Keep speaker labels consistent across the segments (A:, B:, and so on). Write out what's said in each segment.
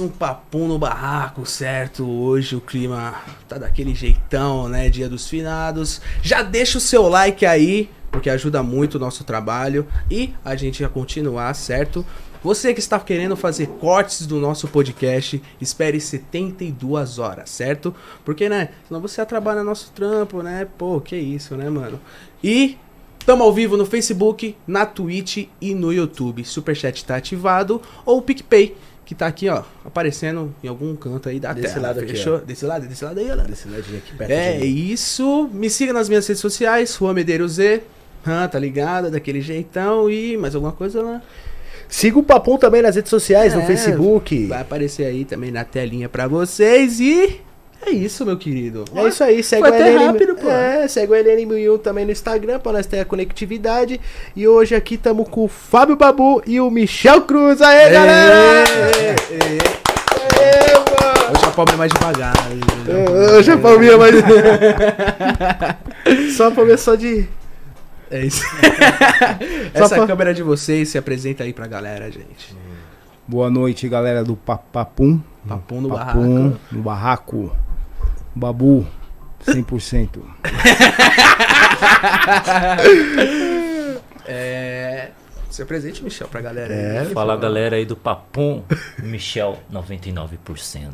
A: um papum no barraco, certo? Hoje o clima tá daquele jeitão, né? Dia dos finados. Já deixa o seu like aí, porque ajuda muito o nosso trabalho e a gente vai continuar, certo? Você que está querendo fazer cortes do nosso podcast, espere 72 horas, certo? Porque, né? Senão você trabalha no nosso trampo, né? Pô, que isso, né, mano? E Tamo ao vivo no Facebook, na Twitch e no YouTube. Superchat tá ativado ou PicPay que tá aqui, ó, aparecendo em algum canto aí da
B: Desse
A: tela.
B: lado aqui,
A: Fechou?
B: ó.
A: Desse lado, desse lado aí, olha.
B: Desse ladinho aqui perto
A: É isso. Me siga nas minhas redes sociais, Juan Medeiros Z. Ah, tá ligado? Daquele jeitão. E mais alguma coisa lá?
B: Siga o Papum também nas redes sociais, no
A: É,
B: Facebook.
A: Vai aparecer aí também na telinha pra vocês. E é isso, meu querido.
B: É isso aí, segue
A: Foi
B: o LN,
A: rápido, pô.
B: É, segue o LN1001 também no Instagram pra nós ter a conectividade. E hoje aqui estamos com o Fábio Babu e o Michel Cruz. Aê,
A: Ê,
B: galera! Aê, mano!
A: Hoje a pobre é mais devagar.
B: Hoje a palminha vai. Só palminha só de.
A: É isso.
B: Só
A: Essa
B: pra-
A: câmera de vocês se apresenta aí pra galera, gente.
C: Boa noite, galera do Pa- Papum.
A: Papum no
C: Papum,
A: barraco.
C: no barraco. Babu, 100%.
A: É. Se apresente, Michel, pra galera.
B: É,
A: aí.
D: Fala galera aí do Papum, Michel, 99%.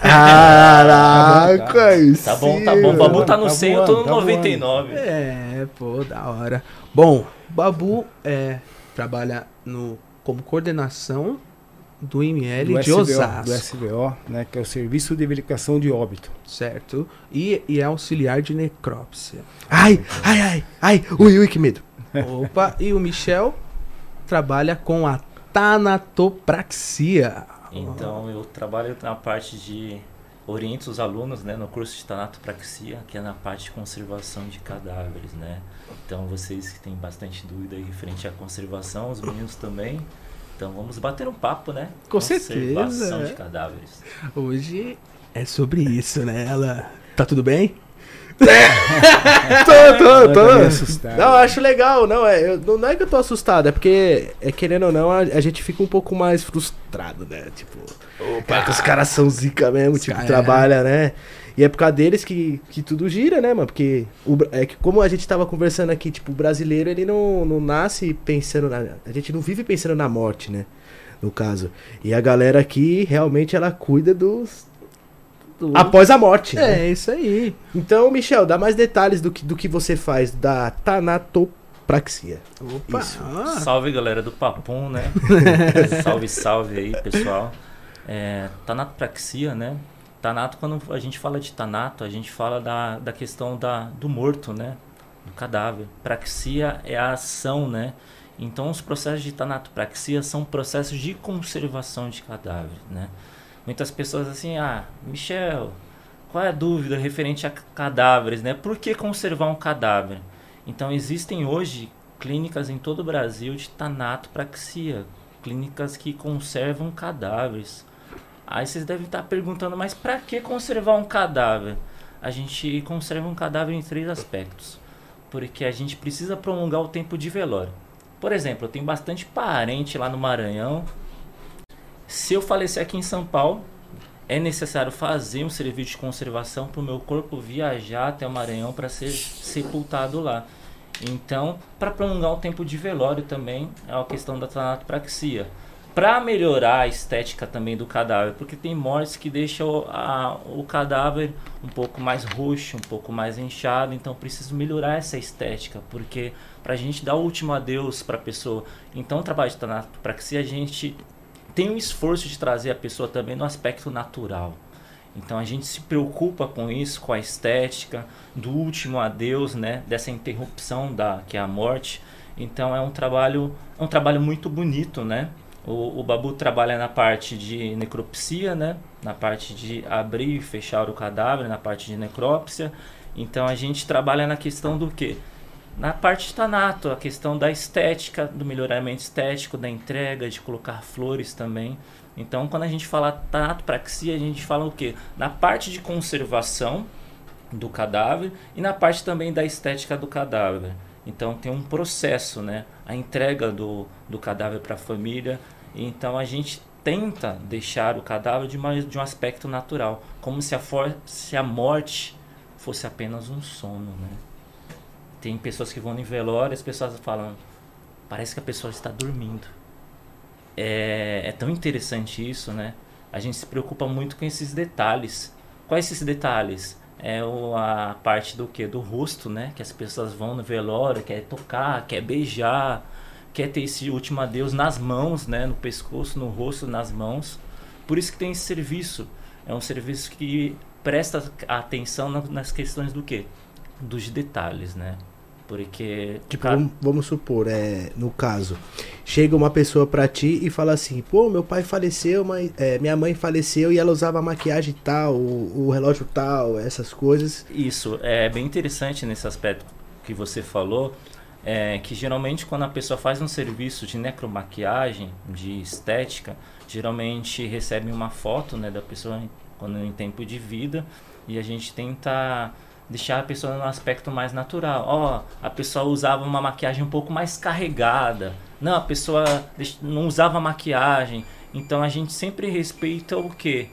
B: Caraca, isso.
D: Tá bom, tá bom. O Babu tá no
C: Tá
D: 100, eu tô no
C: tá
D: 99.
A: É, pô, da hora. Bom, Babu é, trabalha no, como coordenação do ML
C: Do
A: de
C: SVO,
A: Osasco,
C: do SVO, né, que é o Serviço de Verificação de Óbito.
A: certo? E, e é auxiliar de necrópsia.
B: Ai, ai, ai, ai. Ui, ui, que medo.
A: Opa, e o Michel trabalha com a tanatopraxia.
D: Então eu trabalho na parte de oriento os alunos, né, no curso de tanatopraxia, que é na parte de conservação de cadáveres, né? Então vocês que têm bastante dúvida aí referente à conservação, os meninos também. Então vamos bater um papo, né?
A: Com
D: Conservação
A: certeza,
D: de
A: é.
D: cadáveres.
A: Hoje é sobre isso, né? Ela. Tá tudo bem?
B: Tô, tô, tô.
C: Tá assustado.
B: Não, eu acho legal, não é, eu- não, não é que eu tô assustado, é porque, é, querendo ou não, a, a gente fica um pouco mais frustrado, né? Tipo, opa, que os caras são zica mesmo,
A: Os
B: tipo,
A: cara-
B: trabalha, né? E é por causa deles que, que tudo gira, né, mano? Porque o, é que como a gente tava conversando aqui, tipo, o brasileiro, ele não, não nasce pensando na... A gente não vive pensando na morte, né? No caso. E a galera aqui, realmente, ela cuida dos...
A: Do-
B: Após a morte, né?
A: É, isso aí.
B: Então, Michel, dá mais detalhes do que, do que você faz da tanatopraxia.
A: Opa,
B: Isso.
A: ah,
D: Salve galera do Papum, né? salve, salve aí, pessoal. É, tanatopraxia, né? Tanato, quando a gente fala de tanato, a gente fala da, da questão da, do morto, né? Do cadáver. Praxia é a ação, né? Então, os processos de tanatopraxia são processos de conservação de cadáveres, né? Muitas pessoas assim, ah, Michel, qual é a dúvida referente a cadáveres, né? Por que conservar um cadáver? Então, existem hoje clínicas em todo o Brasil de tanatopraxia, clínicas que conservam cadáveres. Aí vocês devem estar perguntando, mas para que conservar um cadáver? A gente conserva um cadáver em três aspectos. Porque a gente precisa prolongar o tempo de velório. Por exemplo, eu tenho bastante parente lá no Maranhão. Se eu falecer aqui em São Paulo, é necessário fazer um serviço de conservação para o meu corpo viajar até o Maranhão para ser sepultado lá. Então, para prolongar o tempo de velório também é uma questão da tanatopraxia. Para melhorar a estética também do cadáver, porque tem mortes que deixam o- a- o cadáver um pouco mais roxo, um pouco mais inchado, então preciso melhorar essa estética, porque para a gente dar o último adeus para a pessoa. Então, o trabalho de tanatopraxia a gente tem um esforço de trazer a pessoa também no aspecto natural. Então a gente se preocupa com isso, com a estética, do último adeus, né, dessa interrupção da que é a morte. Então é um trabalho, é um trabalho muito bonito, né? O, o Babu trabalha na parte de necropsia, né? Na parte de abrir e fechar o cadáver, na parte de necrópsia. Então a gente trabalha na questão do quê? Na parte de tanato, a questão da estética, do melhoramento estético, da entrega, de colocar flores também. Então, quando a gente fala tanatopraxia, a gente fala o quê? Na parte de conservação do cadáver e na parte também da estética do cadáver. Então, tem um processo, né? A entrega do, do cadáver para a família. Então, a gente tenta deixar o cadáver de, uma, de um aspecto natural, como se a, for, se a morte fosse apenas um sono, né? Tem pessoas que vão no velório e as pessoas falam, parece que a pessoa está dormindo. É, é tão interessante isso, né? A gente se preocupa muito com esses detalhes. Quais esses detalhes? É a parte do que? Do rosto, né? Que as pessoas vão no velório, quer tocar, quer beijar, quer ter esse último adeus nas mãos, né? No pescoço, no rosto, nas mãos. Por isso que tem esse serviço. É um serviço que presta atenção nas questões do que? Dos detalhes, né? Porque.
B: Tipo, vamos, vamos, supor, é, no caso, chega uma pessoa pra ti e fala assim, pô, meu pai faleceu, mas é, minha mãe faleceu e ela usava maquiagem tal, o, o, relógio tal, essas coisas.
D: Isso, é bem interessante nesse aspecto que você falou. É que geralmente quando a pessoa faz um serviço de necromaquiagem, de estética, geralmente recebe uma foto né, da pessoa quando em tempo de vida e a gente tenta deixar a pessoa num aspecto mais natural. Ó, oh, a pessoa usava uma maquiagem um pouco mais carregada. Não, a pessoa não usava maquiagem. Então a gente sempre respeita o que?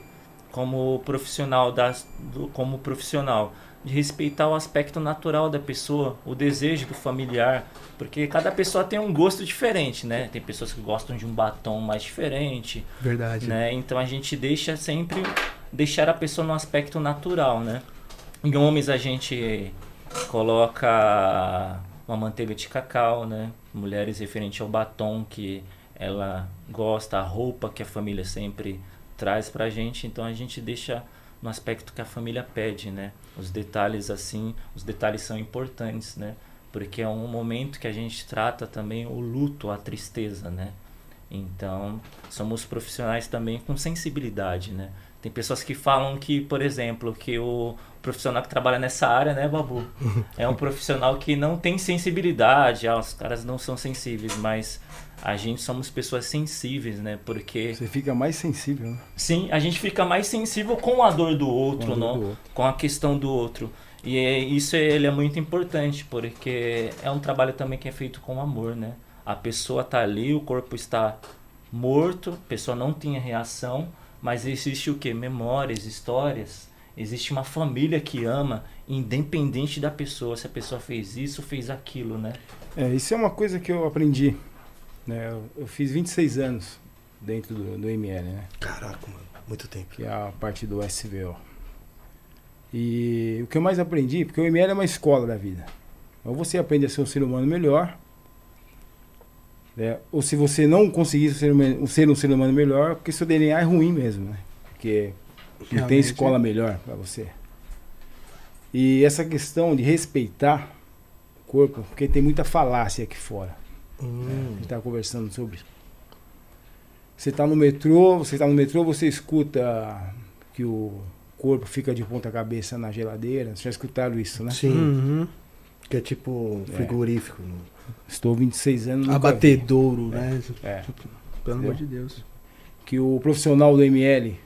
D: Como profissional das, do, como profissional de respeitar o aspecto natural da pessoa, o desejo do familiar, porque cada pessoa tem um gosto diferente, né? Tem pessoas que gostam de um batom mais diferente.
B: Verdade.
D: Né? Então a gente deixa sempre deixar a pessoa no aspecto natural, né? Em homens a gente coloca uma manteiga de cacau, né? Mulheres referente ao batom que ela gosta, a roupa que a família sempre traz pra gente, então a gente deixa no aspecto que a família pede, né? Os detalhes assim, os detalhes são importantes, né? Porque é um momento que a gente trata também o luto, a tristeza, né? Então, somos profissionais também com sensibilidade, né? Tem pessoas que falam que, por exemplo, que o profissional que trabalha nessa área, né, Babu? É um profissional que não tem sensibilidade, ah, os caras não são sensíveis, mas a gente somos pessoas sensíveis, né? Porque.
C: Você fica mais sensível, né?
D: Sim, a gente fica mais sensível com a dor do outro, com a, não? Do outro. Com a questão do outro. E é, isso ele é muito importante, porque é um trabalho também que é feito com amor, né? A pessoa tá ali, o corpo está morto, a pessoa não tinha reação, mas existe o que? Memórias, histórias. Existe uma família que ama, independente da pessoa, se a pessoa fez isso, fez aquilo, né?
C: É, isso é uma coisa que eu aprendi. Né? Eu, eu fiz 26 anos dentro do, do ML, né?
B: Caraca, mano, muito tempo.
C: Que é a parte do SVO. E o que eu mais aprendi, porque o ML é uma escola da vida. Ou você aprende a ser um ser humano melhor, né? Ou se você não conseguir ser um, ser um ser humano melhor, porque seu DNA é ruim mesmo, né? Porque não tem escola melhor para você. E essa questão de respeitar o corpo, porque tem muita falácia aqui fora. Hum. Né? A gente estava conversando sobre. Você está no metrô, você está no metrô, você escuta que o corpo fica de ponta cabeça na geladeira. Vocês já escutaram isso, né?
B: Sim. Uhum. Que é tipo é. frigorífico. É.
C: Estou 26 anos.
B: Abatedouro, né?
C: É.
B: Pelo amor de Deus.
C: Que o profissional do ML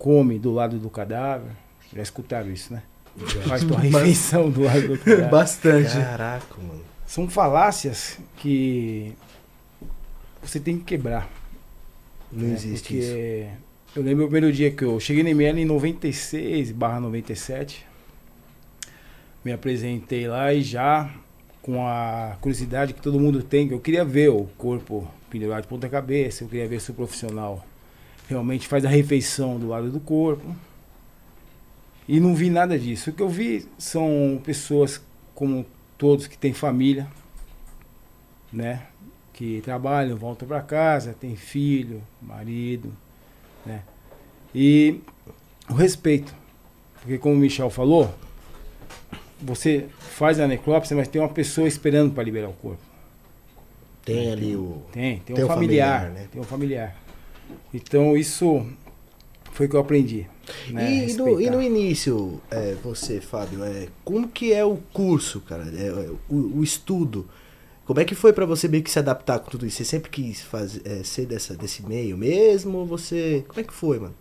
C: come do lado do cadáver. Já escutaram isso, né? Faz tua refeição do lado do cadáver.
B: Bastante.
C: Caraca, mano. São falácias que você tem que quebrar.
B: Não né? existe Porque isso.
C: Eu lembro o primeiro dia que eu cheguei no ML em 96 barra 97. Me apresentei lá e já com a curiosidade que todo mundo tem, que eu queria ver o corpo pendurado de ponta cabeça, eu queria ver se o profissional realmente faz a refeição do lado do corpo. E não vi nada disso. O que eu vi são pessoas como todos que têm família, né? Que trabalham, voltam para casa, tem filho, marido, né? E o respeito. Porque como o Michel falou, você faz a necrópsia, mas tem uma pessoa esperando para liberar o corpo.
B: Tem né? ali o.
C: Tem, tem, tem um familiar, familiar, né? Tem um familiar. Então isso foi o que eu aprendi. Né?
B: E, no, e, no, início, é, você, Fábio, é, como que é o curso, cara? É, é o, o, estudo. Como é que foi para você meio que se adaptar com tudo isso? Você sempre quis fazer, é, ser dessa, desse meio mesmo? Você. Como é que foi, mano?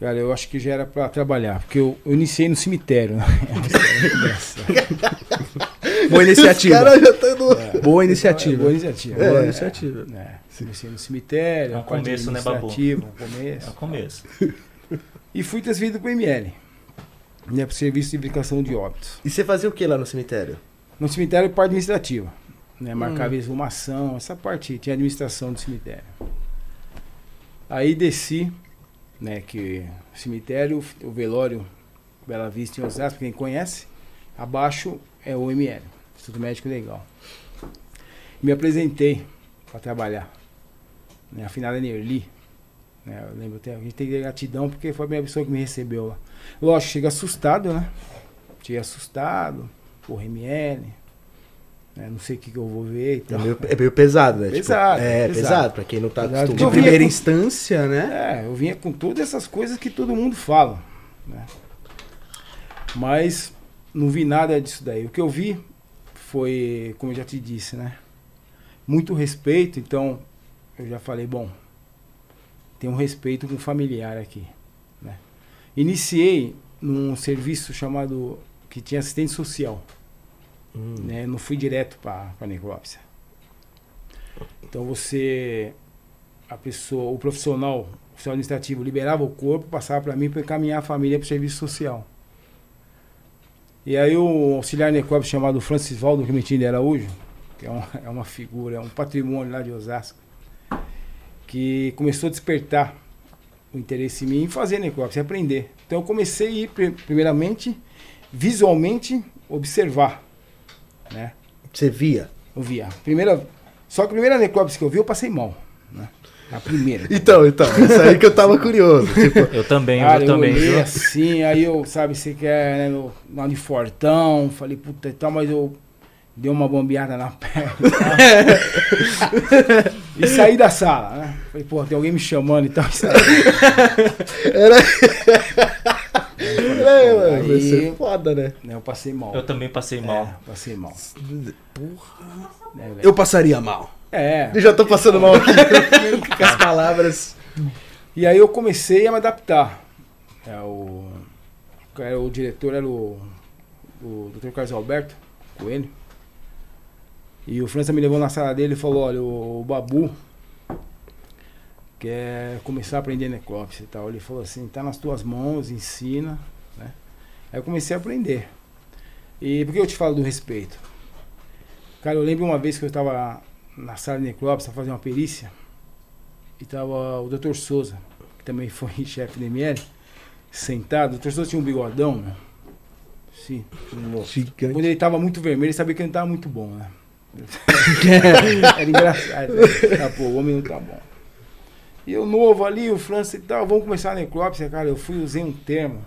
C: Cara, eu acho que já era para trabalhar, porque eu, eu, iniciei no cemitério. Né?
A: Boa
B: Os
A: iniciativa.
B: caras já estão no...
C: É.
A: Boa iniciativa.
C: Boa iniciativa.
A: Boa
C: É.
A: iniciativa.
C: Comecei no cemitério,
D: É um
C: parte
D: começo, né, Babu?
C: um
D: É
C: começo.
D: o começo.
C: E fui transferido para o ML, né, para o Serviço de Verificação de Óbitos.
B: E você fazia o que lá no cemitério?
C: No cemitério, parte administrativa. Né, marcava exumação, essa parte, tinha administração do cemitério. Aí desci, né, que o cemitério, o velório Bela Vista em Osasco, quem conhece, abaixo é o ML, Instituto Médico Legal. Me apresentei para trabalhar. Né, a finada Nerli. Né, eu lembro até, a gente tem que ter gratidão porque foi a primeira pessoa que me recebeu lá. Lógico, chega assustado, né? Cheguei assustado, porra, ML. né, não sei o que, que eu vou ver e
B: É
C: tal.
B: meio, é meio pesado, né? Tipo,
C: Pesado,
B: é,
C: pesado.
B: pesado. Pra quem não tá
C: Pesado.
A: De
B: acostumado.
C: vinha
A: primeira
C: com-
A: instância, né?
C: É, eu vinha com todas essas coisas que todo mundo fala. Né? Mas não vi nada disso daí. O que eu vi foi, como eu já te disse, né? Muito respeito, então eu já falei, bom, tem um respeito com o familiar aqui. Né? Iniciei num serviço chamado que tinha assistente social.
B: Hum.
C: Né? Não fui direto para a necrópsia. Então você, a pessoa, o profissional, o oficial administrativo liberava o corpo, passava para mim para encaminhar a família para o serviço social. E aí o auxiliar necrópsia chamado Francis Valdo Clementino de Araújo, que é uma, é uma figura, é um patrimônio lá de Osasco, que começou a despertar o interesse em mim em fazer necrópsia, aprender. Então eu comecei a ir, pri- primeiramente, visualmente, observar, né?
B: Você via?
C: Eu via. Primeira, só que a primeira necrópsia que eu vi, eu passei mal. Né? A primeira.
B: Então, então, isso aí que eu tava curioso. Tipo,
D: Eu também,
C: Cara,
D: eu
C: eu
D: também. viu?
C: assim, aí eu, sabe, você quer, né, no, lá de fortão, falei, puta e tal, mas eu dei uma bombeada na perna e tal. e saí da sala, né? Falei, pô, tem alguém me chamando e tal. e saí.
B: era. é, mano, vai
C: Aí-
B: ser foda, né?
C: Né, eu passei mal.
D: Eu também passei mal.
C: É, passei mal. Né, velho?
A: Eu passaria mal.
C: É.
B: Eu já tô passando mal aqui com as palavras.
C: E aí eu comecei a me adaptar. É, o, era o diretor era o, o Dr. Carlos Alberto Coelho. E o França me levou na sala dele e falou, olha, o, o Babu quer começar a aprender necrópsia e tal. Ele falou assim, tá nas tuas mãos, ensina. Né? Aí eu comecei a aprender. E por que eu te falo do respeito? Cara, eu lembro uma vez que eu estava na sala de necrópsia fazendo uma perícia. E tava o Dr. Souza, que também foi chefe do ML, sentado. O Dr. Souza tinha um bigodão, né? Sim. Quando ele tava muito vermelho, ele sabia que ele não tava muito bom, né? Era engraçado. Ah, pô, o homem não tá bom. E eu novo ali, o França e tal, vamos começar a necrópsia, cara. Eu fui, usei um termo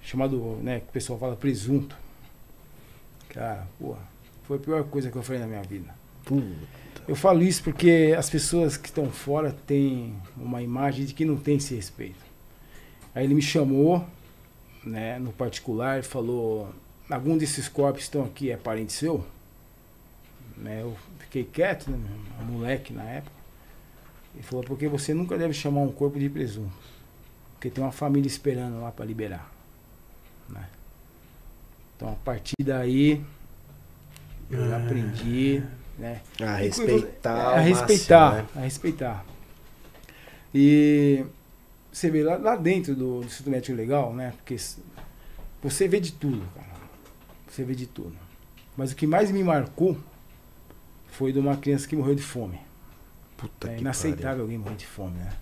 C: chamado, né, que o pessoal fala presunto. Cara, porra, foi a pior coisa que eu falei na minha vida. Eu falo isso porque as pessoas que estão fora têm uma imagem de que não tem esse respeito. Aí ele me chamou, né, no particular, falou: algum desses corpos que estão aqui é parente seu? Né, eu fiquei quieto, né, moleque na época. Ele falou: porque você nunca deve chamar um corpo de presunto. Porque tem uma família esperando lá para liberar. Né? Então a partir daí eu já aprendi, né?
B: A respeitar.
C: É, a
B: máximo,
C: respeitar,
B: né?
C: a respeitar. E você vê lá, lá dentro do, do Instituto Médico Legal, né? Porque você vê de tudo, cara. Você vê de tudo. Mas o que mais me marcou foi de uma criança que morreu de fome.
B: Puta
C: É
B: que
C: inaceitável
B: pariu.
C: alguém morrer de fome, né?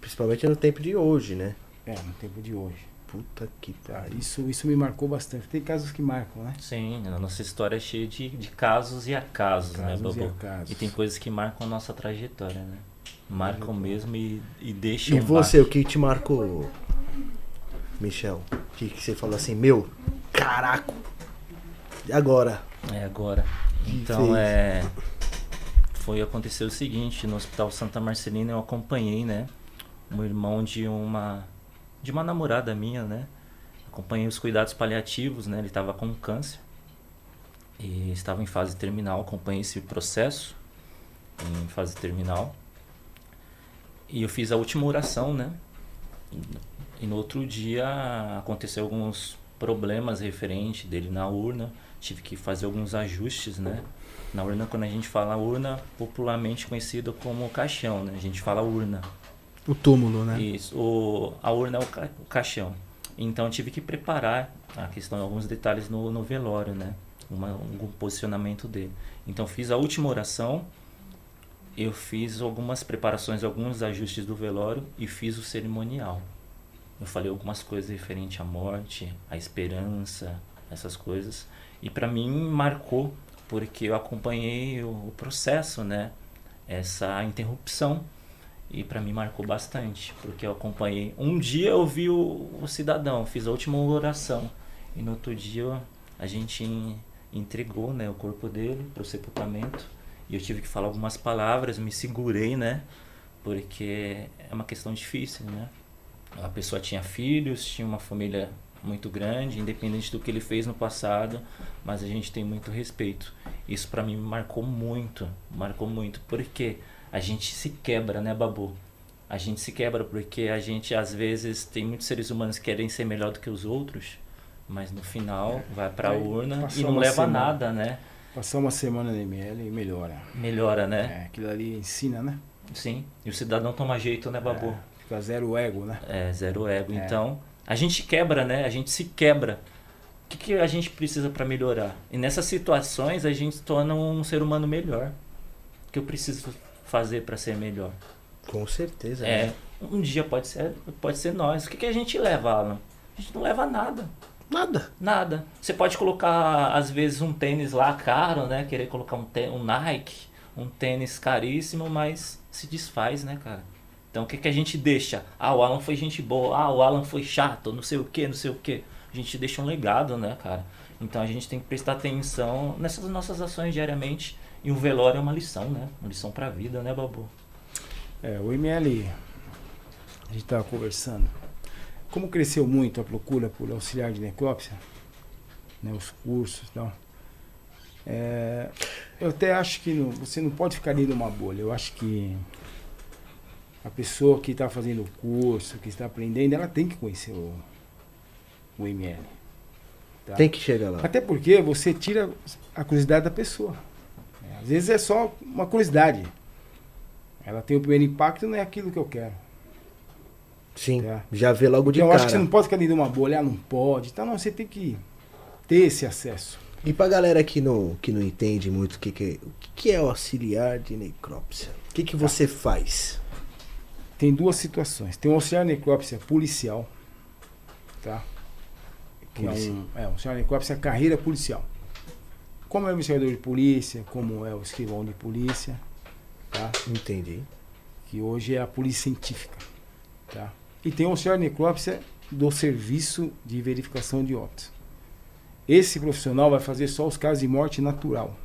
B: Principalmente no tempo de hoje, né?
C: É, no tempo de hoje.
B: Puta que
C: Tá?
B: pariu.
C: Isso, isso me marcou bastante. Tem casos que marcam, né?
D: Sim, a nossa história é cheia de, de casos e acasos, né,
C: Casos e
D: Babu?
C: acasos.
D: E tem coisas que marcam a nossa trajetória, né? Marcam mesmo e, e deixam.
B: E você, o que te marcou, Michel? O que, que você falou assim, meu, caraco. E agora?
D: É agora. Então é. Foi acontecer o seguinte, no Hospital Santa Marcelina eu acompanhei, né? Um irmão de uma. de uma namorada minha, né? Acompanhei os cuidados paliativos, né? Ele estava com câncer. E estava em fase terminal, acompanhei esse processo em fase terminal. E eu fiz a última oração, né? E no outro dia aconteceu alguns problemas referente dele na urna. Tive que fazer alguns ajustes, né? Na urna, quando a gente fala urna, popularmente conhecido como caixão, né? A gente fala urna.
A: O túmulo, né?
D: Isso. O, a urna é o, ca, o caixão. Então tive que preparar a questão, alguns detalhes no, no velório, né? Uma, um posicionamento dele. Então fiz a última oração, eu fiz algumas preparações, alguns ajustes do velório e fiz o cerimonial. Eu falei algumas coisas referente à morte, à esperança, essas coisas. E para mim marcou porque eu acompanhei o, o processo, né? Essa interrupção e para mim marcou bastante, porque eu acompanhei. Um dia eu vi o, o cidadão, fiz a última oração e no outro dia a gente entregou, né, o corpo dele para o sepultamento e eu tive que falar algumas palavras, me segurei, né? Porque é uma questão difícil, né? A pessoa tinha filhos, tinha uma família muito grande, independente do que ele fez no passado, mas a gente tem muito respeito. Isso para mim marcou muito, marcou muito, porque a gente se quebra, né, Babu? A gente se quebra porque a gente às vezes tem muitos seres humanos que querem ser melhor do que os outros, mas no final é. vai para a urna e não leva semana, nada, né?
C: Passar uma semana no ML e melhora.
D: Melhora, né?
C: É, aquilo ali ensina, né?
D: Sim. E o cidadão toma jeito, né, Babu? É,
C: fica zero ego, né?
D: É, zero ego. É. Então, a gente quebra, né? A gente se quebra. O que, que a gente precisa para melhorar? E nessas situações a gente se torna um ser humano melhor. O que eu preciso fazer para ser melhor?
B: Com certeza.
D: É. Né? Um dia pode ser, pode ser nós. O que, que a gente leva, Alan? A gente não leva nada.
B: Nada.
D: Nada. Você pode colocar, às vezes, um tênis lá caro, né? Querer colocar um, um Nike, um tênis caríssimo, mas se desfaz, né, cara? Então o que, que a gente deixa? Ah, o Alan foi gente boa, ah, o Alan foi chato, não sei o que, não sei o que. A gente deixa um legado, né, cara? Então a gente tem que prestar atenção nessas nossas ações diariamente. E um velório é uma lição, né? Uma lição pra vida, né, Babu?
C: É, o ML, a gente tava conversando. Como cresceu muito a procura por auxiliar de necrópsia, né, os cursos e tal, é, eu até acho que não, você não pode ficar ali numa bolha. Eu acho que a pessoa que está fazendo o curso, que está aprendendo, ela tem que conhecer o, o ML.
B: Tá? Tem que chegar lá.
C: Até porque você tira a curiosidade da pessoa. É, às vezes é só uma curiosidade. Ela tem o primeiro impacto, não é aquilo que eu quero.
B: Sim. Tá? Já vê logo de
C: então,
B: cara.
C: Eu acho que você não pode ficar dentro de uma bolha, ah, não pode. Então, não, você tem que ter esse acesso.
B: E pra galera que não, que não entende muito o que, que, é, o que, é o auxiliar de necrópsia, o que, que tá. você faz?
C: Tem duas situações. Tem o auxiliar necrópsia policial, tá? Que é um, é, um auxiliar necrópsia carreira policial. Como é o investigador de polícia, como é o escrivão de polícia, tá?
B: Entendi.
C: Que hoje é a polícia científica, tá? E tem o auxiliar necrópsia do serviço de verificação de óbitos. Esse profissional vai fazer só os casos de morte natural.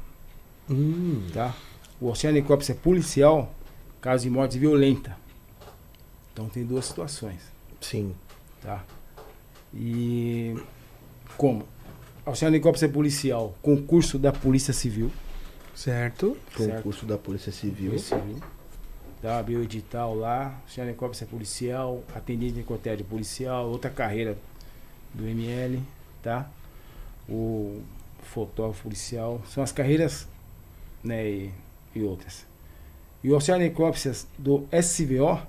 B: Hum.
C: Tá? O oceanicópsia é policial, caso de morte violenta. Então tem duas situações.
B: Sim.
C: Tá? E como? Oceanicópsia é policial, concurso da Polícia Civil.
B: Certo.
C: certo.
B: Concurso da Polícia Civil.
C: Polícia Civil. Tá, abriu o edital lá, Oceanicópsia é policial, atendente de cotério policial, outra carreira do ML, tá? o fotógrafo policial, são as carreiras né, e, e outras. E o auxiliar necrópsias do SVO,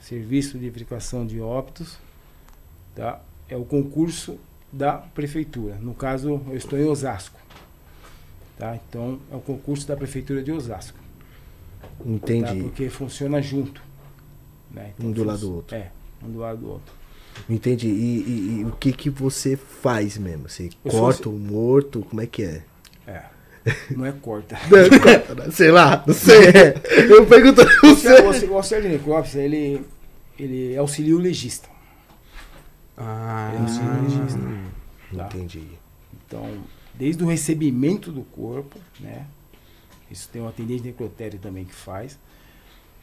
C: Serviço de Verificação de Óbitos, tá? é o concurso da prefeitura. No caso, eu estou em Osasco. Tá? Então, é o concurso da prefeitura de Osasco.
B: Entendi. Tá?
C: Porque funciona junto. Né?
B: Então, um do lado do outro.
C: É, um do lado do outro.
B: Entendi. E, e, e, o que que você faz mesmo? Você eu corta o morto? Como é que é?
C: É. Não é corta.
B: não é corta, né? sei lá, não sei. Eu pergunto
C: não sei. O auxílio de necrópsia, ele, ele auxilia o legista.
B: Ah, ele auxilia o legista. Tá? Entendi.
C: Então, desde o recebimento do corpo, né? Isso tem um atendente de necrotério também que faz.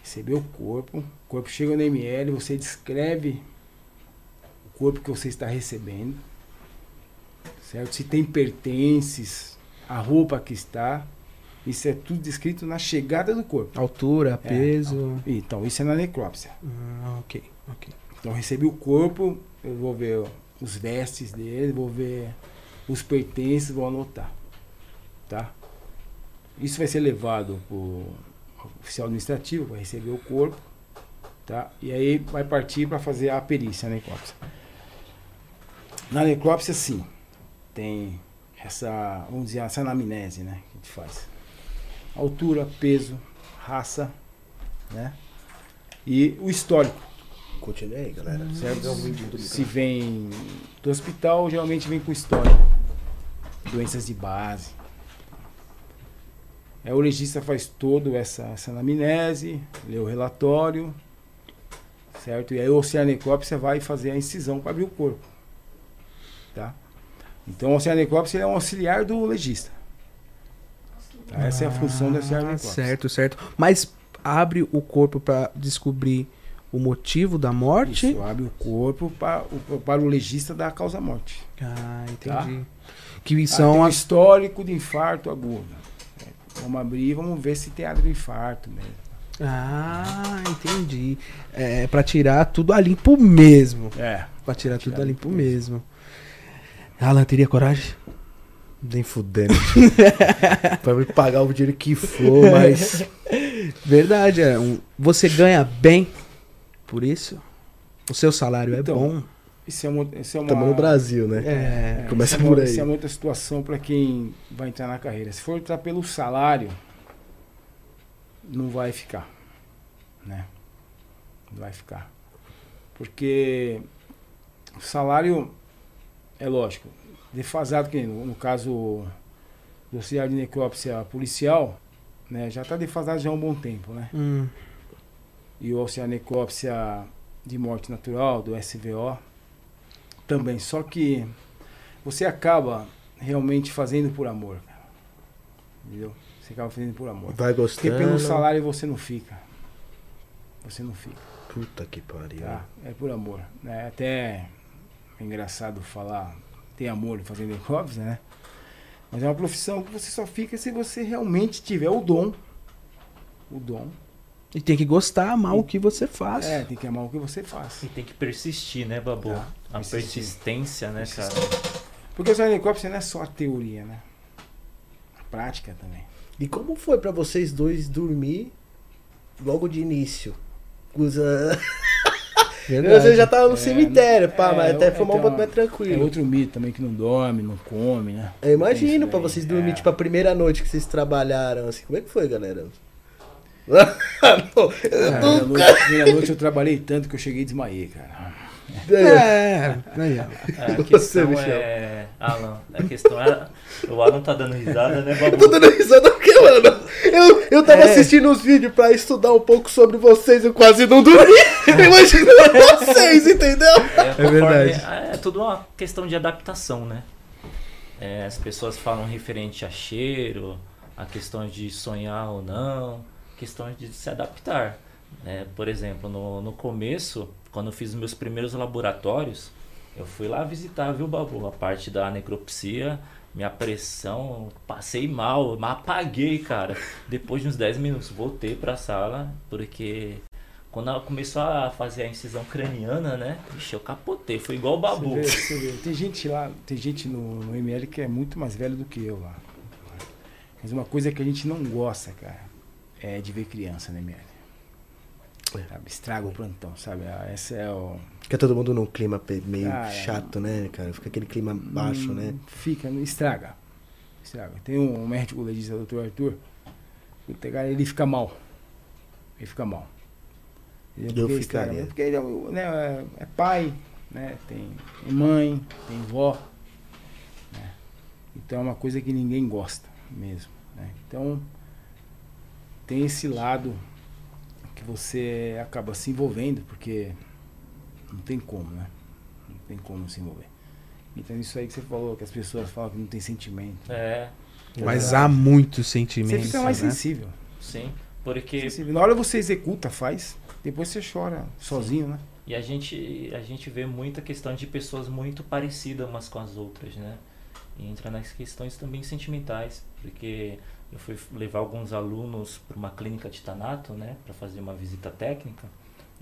C: Recebeu o corpo, o corpo chega no ML, você descreve corpo que você está recebendo, certo? Se tem pertences, a roupa que está, isso é tudo descrito na chegada do corpo.
B: Altura, é, peso.
C: É, então, isso é na necrópsia.
B: Ah, ok, ok.
C: Então, recebi o corpo, eu vou ver os vestes dele, vou ver os pertences, vão anotar. Tá? Isso vai ser levado para o oficial administrativo, vai receber o corpo. Tá? E aí vai partir para fazer a perícia, a necrópsia. Na necrópsia, sim, tem essa, vamos dizer, essa anamnese, né, que a gente faz. Altura, peso, raça, né? E o histórico.
B: Continue aí, galera.
C: Certo?
B: É do
C: Se vem do hospital, geralmente vem com histórico. Doenças de base. Aí o legista faz todo essa, essa anamnese, lê o relatório, certo? E aí o oceanecrópsia vai fazer a incisão para abrir o corpo. Tá? Então o oceanecrópsia é um auxiliar do legista. Tá? Essa é a função do
A: Ah,
C: oceanecrópsia.
A: Certo, certo. Mas abre o corpo pra descobrir o motivo da morte?
C: Isso, abre o corpo para o, para o legista da causa morte.
A: Ah,
C: Tá.
A: entendi. Que
C: Ah,
A: são
C: tem um histórico de infarto agudo. É, Vamos abrir e vamos ver se tem área do infarto mesmo.
A: Ah, entendi. É pra tirar tudo a limpo mesmo.
C: É.
A: Pra tirar tudo
C: Tirar
A: a limpo
C: limpo
A: mesmo. Alan, teria coragem?
B: Nem fudendo. Vai me pagar o dinheiro que for, mas.
A: Verdade, é. um- você ganha bem por isso? O seu salário é
C: Então,
A: bom?
C: Isso é uma, isso é uma,
B: Estamos no Brasil, né?
A: É.
B: Começa
C: isso é
B: por
C: uma-
B: aí.
C: Isso é uma outra situação para quem vai entrar na carreira. Se for entrar pelo salário, não vai ficar. Né? Não vai ficar. Porque o salário é lógico, defasado, que no, no caso do auxiliar de necrópsia policial, né, já está defasado já há um bom tempo, né?
A: Hum,
C: e o auxiliar necrópsia de morte natural, do SVO, também. Só que você acaba realmente fazendo por amor. cara. Entendeu? Você acaba fazendo por amor.
B: Vai
C: Porque
B: gostando.
C: pelo salário você não fica. Você não fica,
B: Puta que pariu.
C: tá? É por amor. Né? Até é engraçado falar, tem amor em fazer necrópsia, né? Mas é uma profissão que você só fica se você realmente tiver o dom. O dom.
A: E tem que gostar, amar o que você faz.
C: É, tem que amar o que você faz.
D: E tem que persistir, né, Babu?
C: Tá,
D: A
C: persistir.
D: persistência, né, cara?
C: Porque o helicóptero não é só a teoria, né? A prática também.
B: E como foi pra vocês dois dormir logo de início? Usa...
A: Verdade.
B: Você já tava no
C: É,
B: cemitério, pá,
C: é,
B: mas até
C: é,
B: foi um pouco mais
C: É
B: tranquilo.
C: outro mito também que não dorme, não come, né?
B: Eu imagino, pra vocês dormir,
C: É.
B: tipo, a primeira noite que vocês trabalharam, assim, como é que foi, galera? Não, eu tô-
C: primeira, noite, primeira noite eu trabalhei tanto que eu cheguei e desmaiei, cara.
A: É, ó.
D: É, A
B: Você,
D: questão
B: Michel.
D: é. Alan, a questão é. O Alan tá dando risada, né,
B: Eu tô
D: Babu?
B: dando risada porque, mano, eu, eu tava
A: É.
B: assistindo os vídeos pra estudar um pouco sobre vocês, eu quase não dormi. Imaginando vocês, entendeu?
D: É, conforme-
A: verdade.
D: É tudo uma questão de adaptação, né? É, as pessoas falam referente a cheiro, a questão de sonhar ou não, questão de se adaptar. né? por exemplo, no, no começo, quando eu fiz os meus primeiros laboratórios, eu fui lá visitar, viu, Babu? A parte da necropsia, minha pressão, passei mal, mas apaguei, cara. Depois de uns 10 minutos, voltei pra sala, porque quando ela começou a fazer a incisão craniana, né? Ixi, eu capotei, foi igual o Babu.
C: Você vê, você vê. Tem gente lá, tem gente no, no ML que é muito mais velho do que eu lá. Mas uma coisa que a gente não gosta, cara, é de ver criança no ML. Sabe? Estraga o plantão, sabe? Ah, Essa é o.
B: Fica todo mundo num clima meio
C: Cara,
B: chato, né, cara? Fica aquele clima baixo,
C: Hum,
B: né?
C: Fica, estraga. Estraga. Tem um médico legista, doutor Arthur, cara, ele fica mal. Ele fica mal. Ele,
B: Eu
C: porque estraga,
B: ficaria.
C: Porque ele é, né, é- é pai, né? Tem, mãe, tem vó. né? Então é uma coisa que ninguém gosta mesmo. Né? Então tem esse lado que você acaba se envolvendo, porque não tem como, né? Não tem como se envolver. Então isso aí que você falou, que as pessoas falam que não tem sentimento.
D: É,
A: Mas há muitos
C: Você
A: sentimentos.
C: fica mais
A: né?
C: sensível.
D: sim. Porque
C: sensível. Na hora você executa, faz, depois você chora sozinho, né?
D: E a gente, a gente vê muita questão de pessoas muito parecidas umas com as outras, né? E entra nas questões também sentimentais, porque eu fui levar alguns alunos para uma clínica de tanato, né, para fazer uma visita técnica,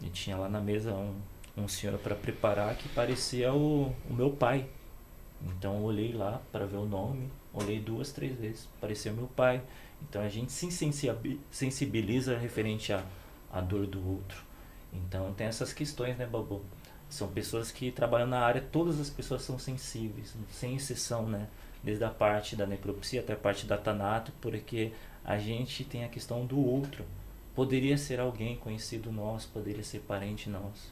D: e tinha lá na mesa um, um senhor para preparar que parecia o, o meu pai, Então eu olhei lá para ver o nome, olhei duas, três vezes, pareceu meu pai. Então a gente se sensibi- sensibiliza referente à, à dor do outro. Então tem essas questões, né, Babu? São pessoas que trabalham na área, todas as pessoas são sensíveis, sem exceção, né? Desde a parte da necropsia até a parte da tanato, porque a gente tem a questão do outro. Poderia ser alguém conhecido nosso, poderia ser parente nosso.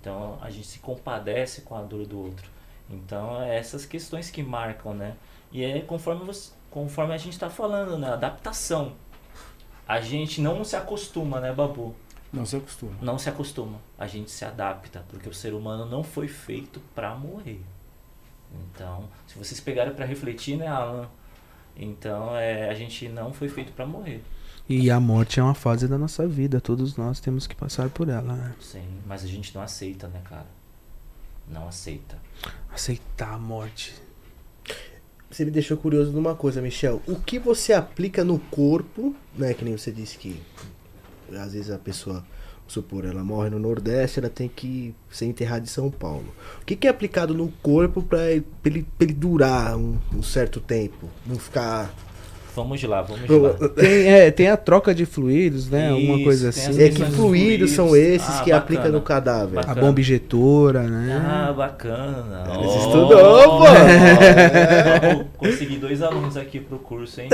D: Então a gente se compadece com a dor do outro. Então é essas questões que marcam, né? E é conforme, você, conforme a gente está falando, né? Adaptação. A gente não se acostuma, né, Babu?
C: Não se acostuma.
D: Não se acostuma. A gente se adapta, porque o ser humano não foi feito para morrer. Então, se vocês pegarem para refletir, né, Alan? Então, é, a gente não foi feito para morrer.
A: E a morte é uma fase da nossa vida, todos nós temos que passar por ela, né?
D: Sim, mas a gente não aceita, né, cara? Não aceita.
A: Aceitar a morte.
B: Você me deixou curioso numa coisa, Michel. O que você aplica no corpo, né? Que nem você disse que às vezes a pessoa, supor, ela morre no Nordeste, ela tem que ser enterrada em São Paulo. O que, que é aplicado no corpo pra ele, ele durar um, um certo tempo? Não ficar.
D: Vamos lá, vamos lá.
A: Tem, é, tem a troca de fluidos, né? Alguma
D: Isso,
A: coisa
D: tem
A: assim.
D: as
B: É que fluidos são esses
D: Ah,
B: que aplica
D: bacana.
B: no cadáver?
A: A
D: Bacana.
A: bomba injetora, né?
D: Ah, bacana.
B: Eles
D: Ó,
B: estudou, pô.
D: ó, Consegui dois alunos aqui pro curso, hein?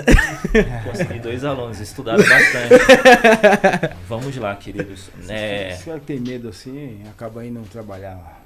D: Consegui dois alunos, estudaram bastante. Vamos lá, queridos. É,
C: Se ela tem medo assim, acaba indo trabalhar lá.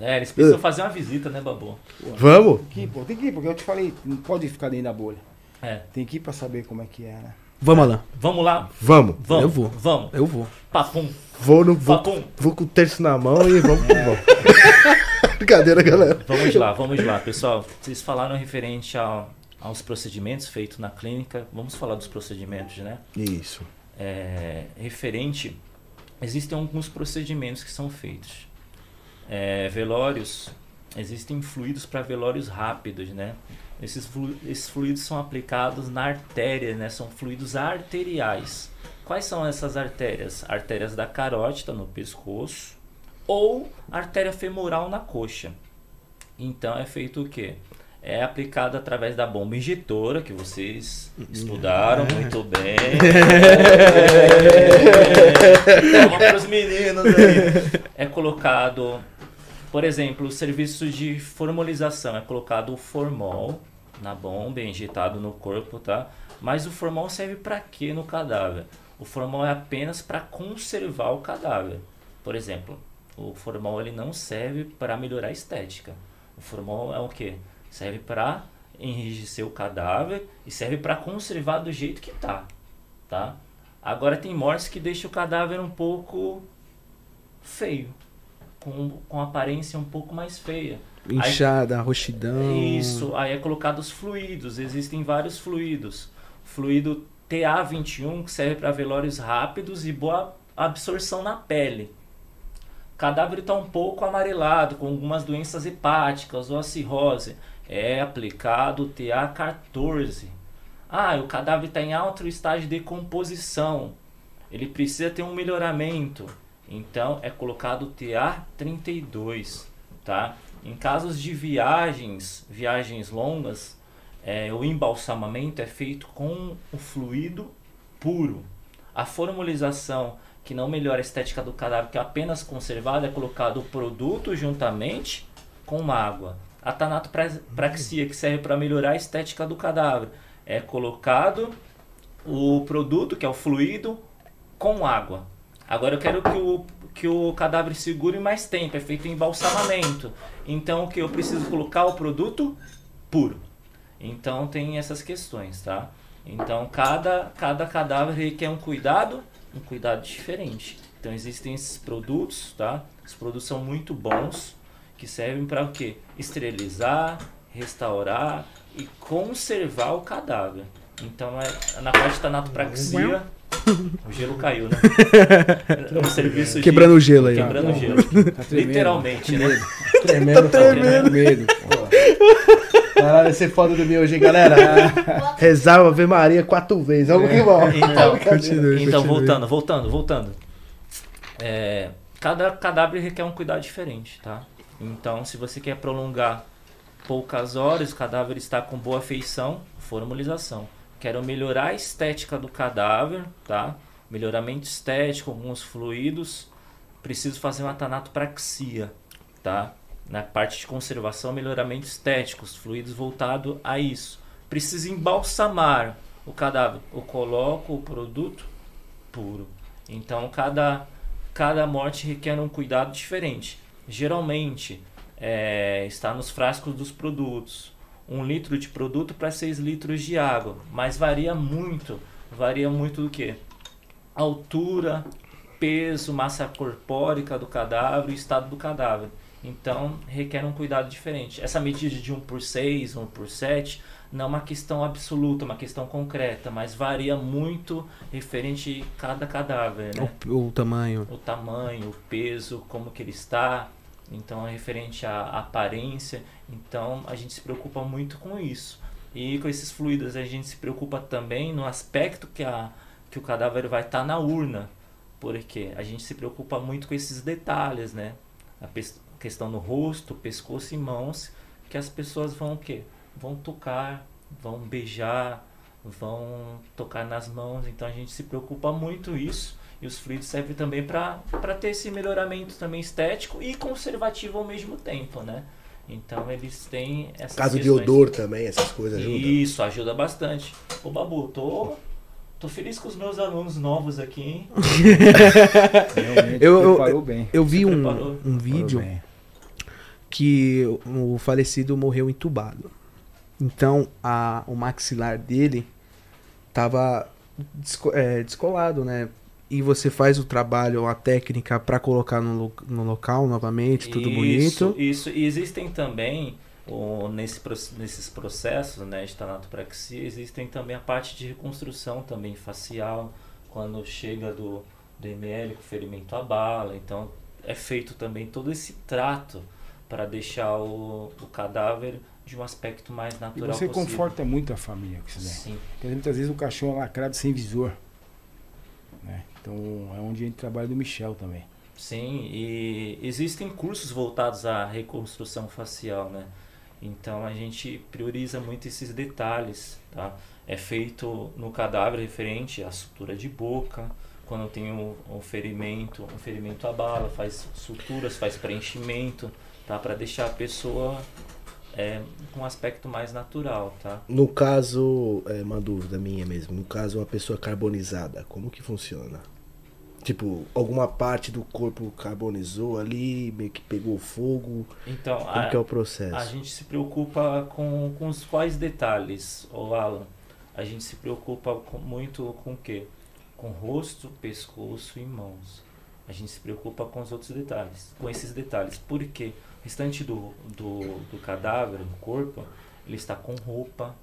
D: é, eles precisam fazer uma visita, né, Babu?
B: Vamos?
C: Tem que ir, porque eu te falei, não pode ficar dentro da bolha.
D: É.
C: Tem que ir pra saber como é que é, né?
A: Vamos lá.
D: Vamos lá?
B: Vamos.
D: Vamos.
A: Eu vou.
D: Vamos.
A: Eu vou.
D: Papum.
B: Vou, no, vou,
D: Papum.
B: vou com o terço na mão e vamos que vamos. Brincadeira, galera.
D: Vamos lá, vamos lá, pessoal. Vocês falaram referente ao- aos procedimentos feitos na clínica. Vamos falar dos procedimentos, né?
B: Isso.
D: é, referente, existem alguns procedimentos que são feitos. É, velórios, existem fluidos para velórios rápidos, né? Esses, flu- esses fluidos são aplicados na artéria, né? São fluidos arteriais. Quais são essas artérias? Artérias da carótida no pescoço ou artéria femoral na coxa. Então é feito o quê? É aplicado através da bomba injetora, que vocês estudaram muito bem. Palma para os meninos aí. É colocado, por exemplo, o serviço de formolização. É colocado o formol na bomba, é injetado no corpo, tá? Mas o formol serve para quê no cadáver? O formol é apenas para conservar o cadáver. Por exemplo, o formol ele não serve para melhorar a estética. O formol é o quê? Serve para enrijecer o cadáver e serve para conservar do jeito que tá, tá? Agora tem mortes que deixam o cadáver um pouco feio, com, com aparência um pouco mais feia.
A: Inchada, roxidão.
D: Isso, aí é colocado os fluidos, existem vários fluidos. Fluido TA21 que serve para velórios rápidos e boa absorção na pele. O cadáver está um pouco amarelado, com algumas doenças hepáticas ou a cirrose. É aplicado o TA14. Ah, o cadáver está em alto estágio de decomposição. Ele precisa ter um melhoramento. Então é colocado o TA32, tá? Em casos de viagens, viagens longas, é, o embalsamamento é feito com o fluido puro. A formalização, que não melhora a estética do cadáver, que é apenas conservado, é colocado o produto juntamente com água. A tanatopraxia, que serve para melhorar a estética do cadáver, é colocado o produto, que é o fluido, com água. Agora eu quero que o, que o cadáver segure mais tempo, é feito embalsamamento. Então o que eu preciso colocar o produto puro. Então tem essas questões, tá? Então cada, cada cadáver requer um cuidado, um cuidado diferente. Então existem esses produtos, tá? Os produtos são muito bons, que servem para o quê? Esterilizar, restaurar e conservar o cadáver. Então é na parte da tanatopraxia, o gelo caiu, né? É um serviço de-
A: Quebrando o gelo aí.
D: Quebrando o gelo.
C: Tá tremendo.
D: Literalmente, né?
C: Tremendo, tá tremendo. medo.
B: Caralho, vai ser foda dormir hoje, hein, galera? Rezar Ave Maria quatro vezes. Vamos que vamos.
D: Então,
A: Continue,
D: então
A: continue.
D: voltando, voltando, voltando. É, cada cadáver requer um cuidado diferente, tá? Então, se você quer prolongar poucas horas, o cadáver está com boa feição, formalização. Quero melhorar a estética do cadáver, tá? Melhoramento estético, alguns fluidos. Preciso fazer uma tanatopraxia, tá? Na parte de conservação, melhoramento estético, os fluidos voltado a isso. Preciso embalsamar o cadáver. Eu coloco o produto puro. Então cada cada morte requer um cuidado diferente. Geralmente é, está nos frascos dos produtos. Um litro de produto para 6 litros de água. Mas varia muito. Varia muito do que? Altura, peso, massa corpórica do cadáver e estado do cadáver. Então requer um cuidado diferente. Essa medida de 1 por 6, 1 por 7 não é uma questão absoluta, uma questão concreta, mas varia muito referente a cada cadáver, né?
A: O, o tamanho.
D: O tamanho, o peso, como que ele está, então é referente à aparência, então a gente se preocupa muito com isso. E com esses fluidos a gente se preocupa também no aspecto que, a, que o cadáver vai estar tá na urna, porque a gente se preocupa muito com esses detalhes, né? A questão no rosto, pescoço e mãos, que as pessoas vão o quê? vão tocar, vão beijar, vão tocar nas mãos. Então a gente se preocupa muito isso. E os fluidos servem também para ter esse melhoramento também estético e conservativo ao mesmo tempo, né? Então eles têm essas
B: Caso questões. de odor também, essas coisas ajudam.
D: Isso, ajuda bastante. Ô Babu, tô, tô feliz com os meus alunos novos aqui, hein?
A: eu, eu, bem. eu vi um, um vídeo que o falecido morreu entubado. Então a, o maxilar dele tava desco, é, descolado, né? E você faz o trabalho, a técnica para colocar no, no local novamente, tudo
D: isso,
A: bonito.
D: Isso, e existem também, o, nesse, nesses processos né, de tanatopraxia, existem também a parte de reconstrução também facial, quando chega do, do ML com ferimento à bala. Então é feito também todo esse trato para deixar o, o cadáver de um aspecto mais natural.
C: E você
D: possível.
C: conforta muito a família com isso Sim. Porque muitas vezes o cachorro é lacrado sem visor. Então é onde a gente trabalha do Michel também.
D: Sim, e existem cursos voltados à reconstrução facial, né? Então a gente prioriza muito esses detalhes, tá? É feito no cadáver referente à sutura de boca, quando tem um, um ferimento, um ferimento à bala, faz suturas, faz preenchimento, tá? Para deixar a pessoa é um aspecto mais natural, tá?
B: No caso, é uma dúvida minha mesmo, no caso uma pessoa carbonizada, como que funciona? Tipo, alguma parte do corpo carbonizou ali, meio que pegou fogo.
D: Então,
B: como a, que é o processo?
D: A gente se preocupa com, com os quais detalhes, o Alan? A gente se preocupa com, muito com o quê? Com rosto, pescoço e mãos. A gente se preocupa com os outros detalhes, com esses detalhes. Por quê? Porque o restante do, do, do cadáver, do corpo, ele está com roupa.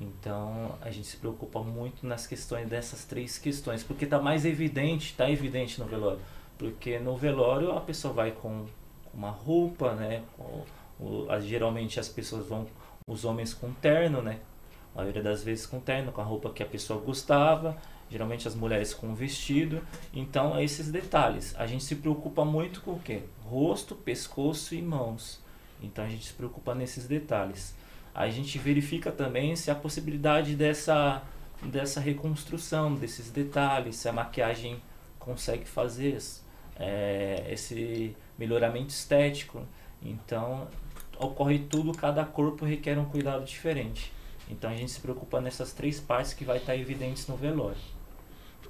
D: Então a gente se preocupa muito nas questões dessas três questões, porque está mais evidente, está evidente no velório. Porque no velório a pessoa vai com uma roupa, né? O, o, geralmente as pessoas vão, os homens com terno, né? A maioria das vezes com terno, com a roupa que a pessoa gostava geralmente as mulheres com vestido. Então, esses detalhes. A gente se preocupa muito com o quê? Rosto, pescoço e mãos. Então, a gente se preocupa nesses detalhes. A gente verifica também se há possibilidade dessa, dessa reconstrução, desses detalhes, se a maquiagem consegue fazer é, esse melhoramento estético. Então, ocorre tudo, cada corpo requer um cuidado diferente. Então a gente se preocupa nessas três partes que vai estar evidentes no velório.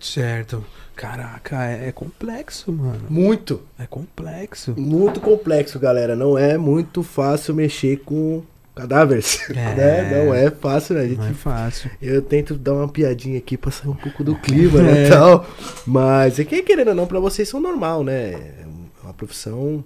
A: Certo. Caraca, é, é, complexo, mano.
B: Muito.
A: É complexo.
B: Muito complexo, galera. Não é muito fácil mexer com cadáveres. É. Né? Não é fácil, né?
A: Gente, não é fácil.
B: Eu tento dar uma piadinha aqui pra sair um pouco do clima, né? É. Tal. Mas é que, querendo ou não, pra vocês são normal, né? É uma profissão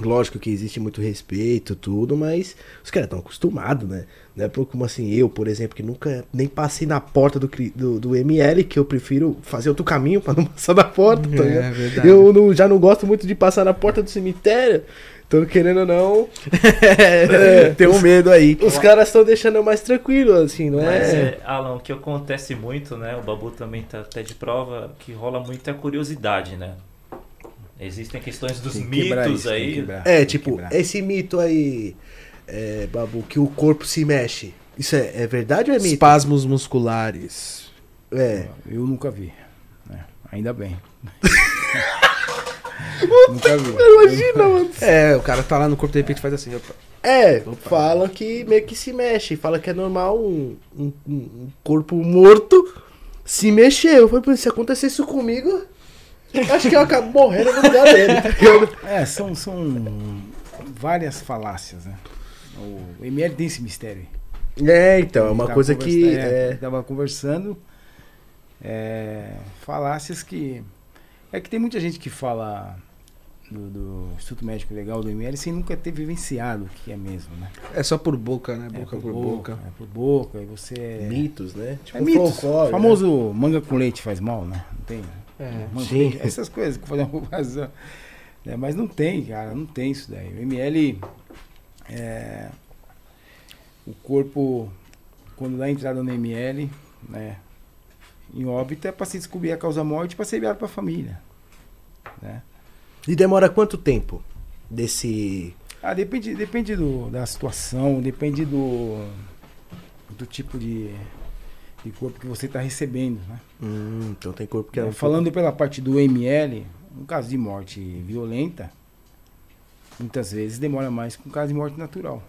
B: Lógico que existe muito respeito, tudo, mas os caras estão acostumados, né? Não é como assim, eu, por exemplo, que nunca nem passei na porta do, do, do ML, que eu prefiro fazer outro caminho para não passar na porta, tá é, verdade. Eu não, já não gosto muito de passar na porta do cemitério. Então, querendo ou não.
A: é, tem um medo aí.
B: Os caras estão deixando eu mais tranquilo, assim, não
D: Mas,
B: é?
D: é? Alan, o que acontece muito, né? O Babu também tá até de prova, que rola muito é a curiosidade, né? Existem questões dos mitos isso, aí.
B: é, tipo, esse mito aí. é, Babu, que o corpo se mexe. Isso é, é verdade ou é mito?
A: Espasmos musculares.
B: É.
C: Eu nunca vi. né? Ainda bem. nunca vi.
B: Imagina, mano.
A: É, o cara tá lá no corpo de repente faz assim. opa.
B: É, falam que meio que se mexe. Fala que é normal um, um- um corpo morto se mexer. Eu falei, pô, se acontecer isso comigo, acho que eu acabo morrendo no lugar dele, tá?
C: É, são, são várias falácias, né? O ML tem esse mistério. aí.
B: É, então, é uma
C: tava
B: coisa que. É,
C: ele Tava conversando. é, falácias que. É que tem muita gente que fala do, do Instituto Médico Legal do ML sem nunca ter vivenciado o que é mesmo, né?
A: É só por boca, né?
C: É
A: Boca por boca.
C: É por boca, e você.
B: mitos, né? Tipo,
C: É mitos.
B: folclore,
C: O famoso manga com leite faz mal, né? Não tem.
A: É.
C: Manga com
B: sim.
C: leite, essas coisas que fazem uma comparação. né? Mas não tem, cara, não tem isso daí. O ML. é, o corpo, quando dá entrada no ML, né? Em óbito é para se descobrir a causa morte para ser enviado para a família. Né?
B: E demora quanto tempo desse.
C: Ah, depende, depende do, da situação, depende do, do tipo de, de corpo que você está recebendo, né?
B: Hum, então tem corpo que é.
C: É,
B: um
C: falando pela parte do ML, um caso de morte violenta, muitas vezes demora mais que um caso de morte natural.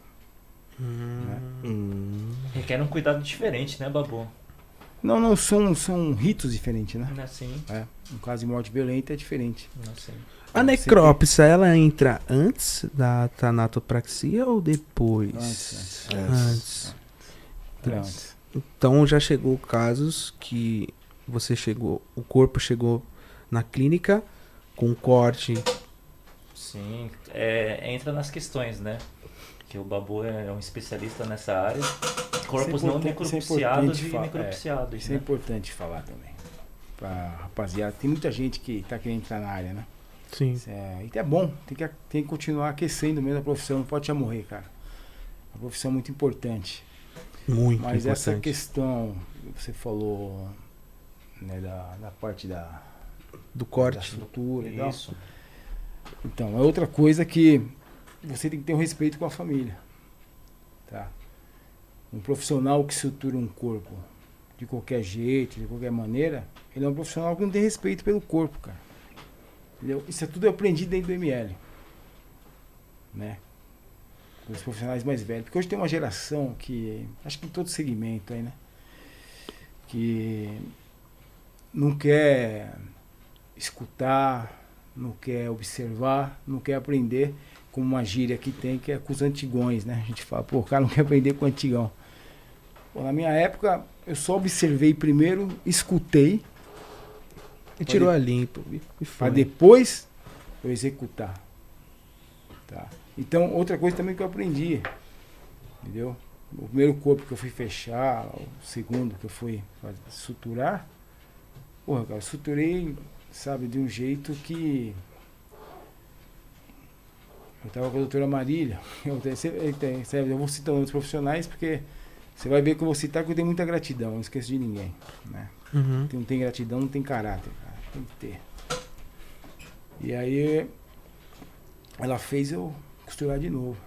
C: né?
B: pouco- Hum,
D: Requer um cuidado diferente, né, Babu?
C: Não, não, são, são ritos diferentes, né?
D: Não é assim,
C: É, um caso de morte violenta é diferente.
D: não é assim.
A: A necrópsia, ela entra antes da tanatopraxia ou depois?
C: Antes,
B: É.
A: Antes.
C: Era antes.
A: Então já chegou casos que você chegou, o corpo chegou na clínica com um corte.
D: Sim, é, entra nas questões, né? Que o Babu é um especialista nessa área. Corpos não
C: isso é
D: necropsiados e necropsiados.
C: Isso é
D: né?
C: importante falar também. Pra rapaziada, tem muita gente que tá querendo entrar na área, né?
A: Sim.
C: É, e é bom, tem que, tem que continuar aquecendo mesmo a profissão, não pode já morrer, cara. A profissão é muito importante.
A: Muito
C: Mas essa
A: importante.
C: questão, você falou né, da, da parte da,
A: Do
C: da
A: corte.
C: estrutura e tal.
D: Isso.
C: Então, é outra coisa que você tem que ter um respeito com a família. Tá? Um profissional que sutura um corpo de qualquer jeito, de qualquer maneira, ele é um profissional que não tem respeito pelo corpo, cara. Entendeu? Isso é tudo eu aprendi dentro do ML. Né? Com os profissionais mais velhos. Porque hoje tem uma geração que, acho que em todo segmento aí, né? Que não quer escutar, não quer observar, não quer aprender, como uma gíria que tem, que é com os antigões, né? A gente fala, pô, o cara não quer aprender com o antigão. Na minha época, eu só observei primeiro, escutei,
A: Tirou a limpo. Foi.
C: para depois eu executar. Tá? Então, outra coisa também que eu aprendi, entendeu? O primeiro corpo que eu fui fechar, o segundo que eu fui suturar, porra, cara, eu suturei, sabe, de um jeito que. Eu tava com a doutora Marília, eu, tenho, eu, vou citando outros profissionais porque você vai ver que eu vou citar que eu tenho muita gratidão, não esqueço de ninguém, né?
A: Uhum.
C: Quem não tem gratidão não tem caráter. Tem que ter. E aí ela fez eu costurar de novo.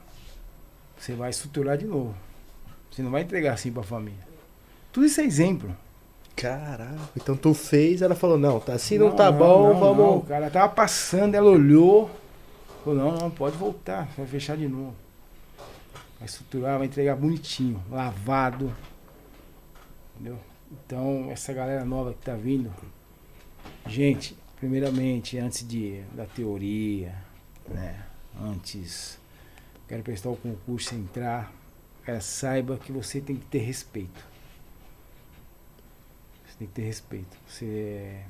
C: Você vai estruturar de novo. Você não vai entregar assim pra família. Tudo isso é exemplo.
B: Caralho. Então tu fez, ela falou, não, tá assim não, tá bom,
C: não,
B: vamos.
C: não. O cara tava passando, ela olhou. Falou, não, não, pode voltar, vai fechar de novo. Vai estruturar, vai entregar bonitinho, lavado. Entendeu? Então, essa galera nova que tá vindo, gente, primeiramente, antes de da teoria, né? Antes, quero prestar o concurso e entrar, cara, saiba que você tem que ter respeito. Você tem que ter respeito. Você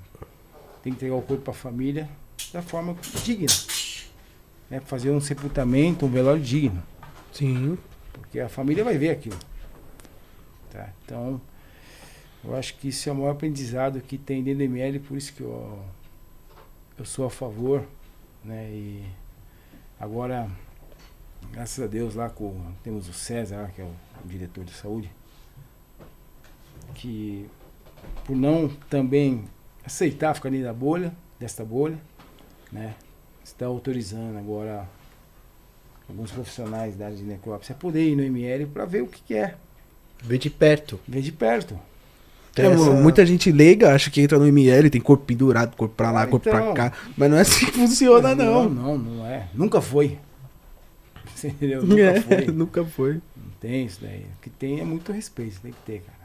C: tem que entregar o corpo para a família da forma digna. Né? Fazer um sepultamento, um velório digno.
A: Sim.
C: Porque a família vai ver aquilo. Tá? Então, eu acho que isso é o maior aprendizado que tem dentro do ML, por isso que eu, eu sou a favor. Né? E agora, graças a Deus, lá com, temos o César, que é o, o diretor de saúde, que por não também aceitar ficar dentro da bolha, desta bolha, né? Está autorizando agora alguns profissionais da área de necrópsia, poder ir no ML para ver o que, que é,
B: Vê de perto.
C: ver de perto.
B: Tem
A: É,
B: essa-
A: Muita gente leiga acha que entra no ML, tem corpo pendurado, corpo pra lá,
C: Ah,
A: corpo pra
C: então.
A: cá. Mas não é assim que funciona,
C: não,
A: não.
C: não, não é. Nunca foi. Você entendeu? Nunca
A: É,
C: foi.
A: nunca foi.
C: Não tem isso daí. O que tem é muito respeito, tem que ter, cara.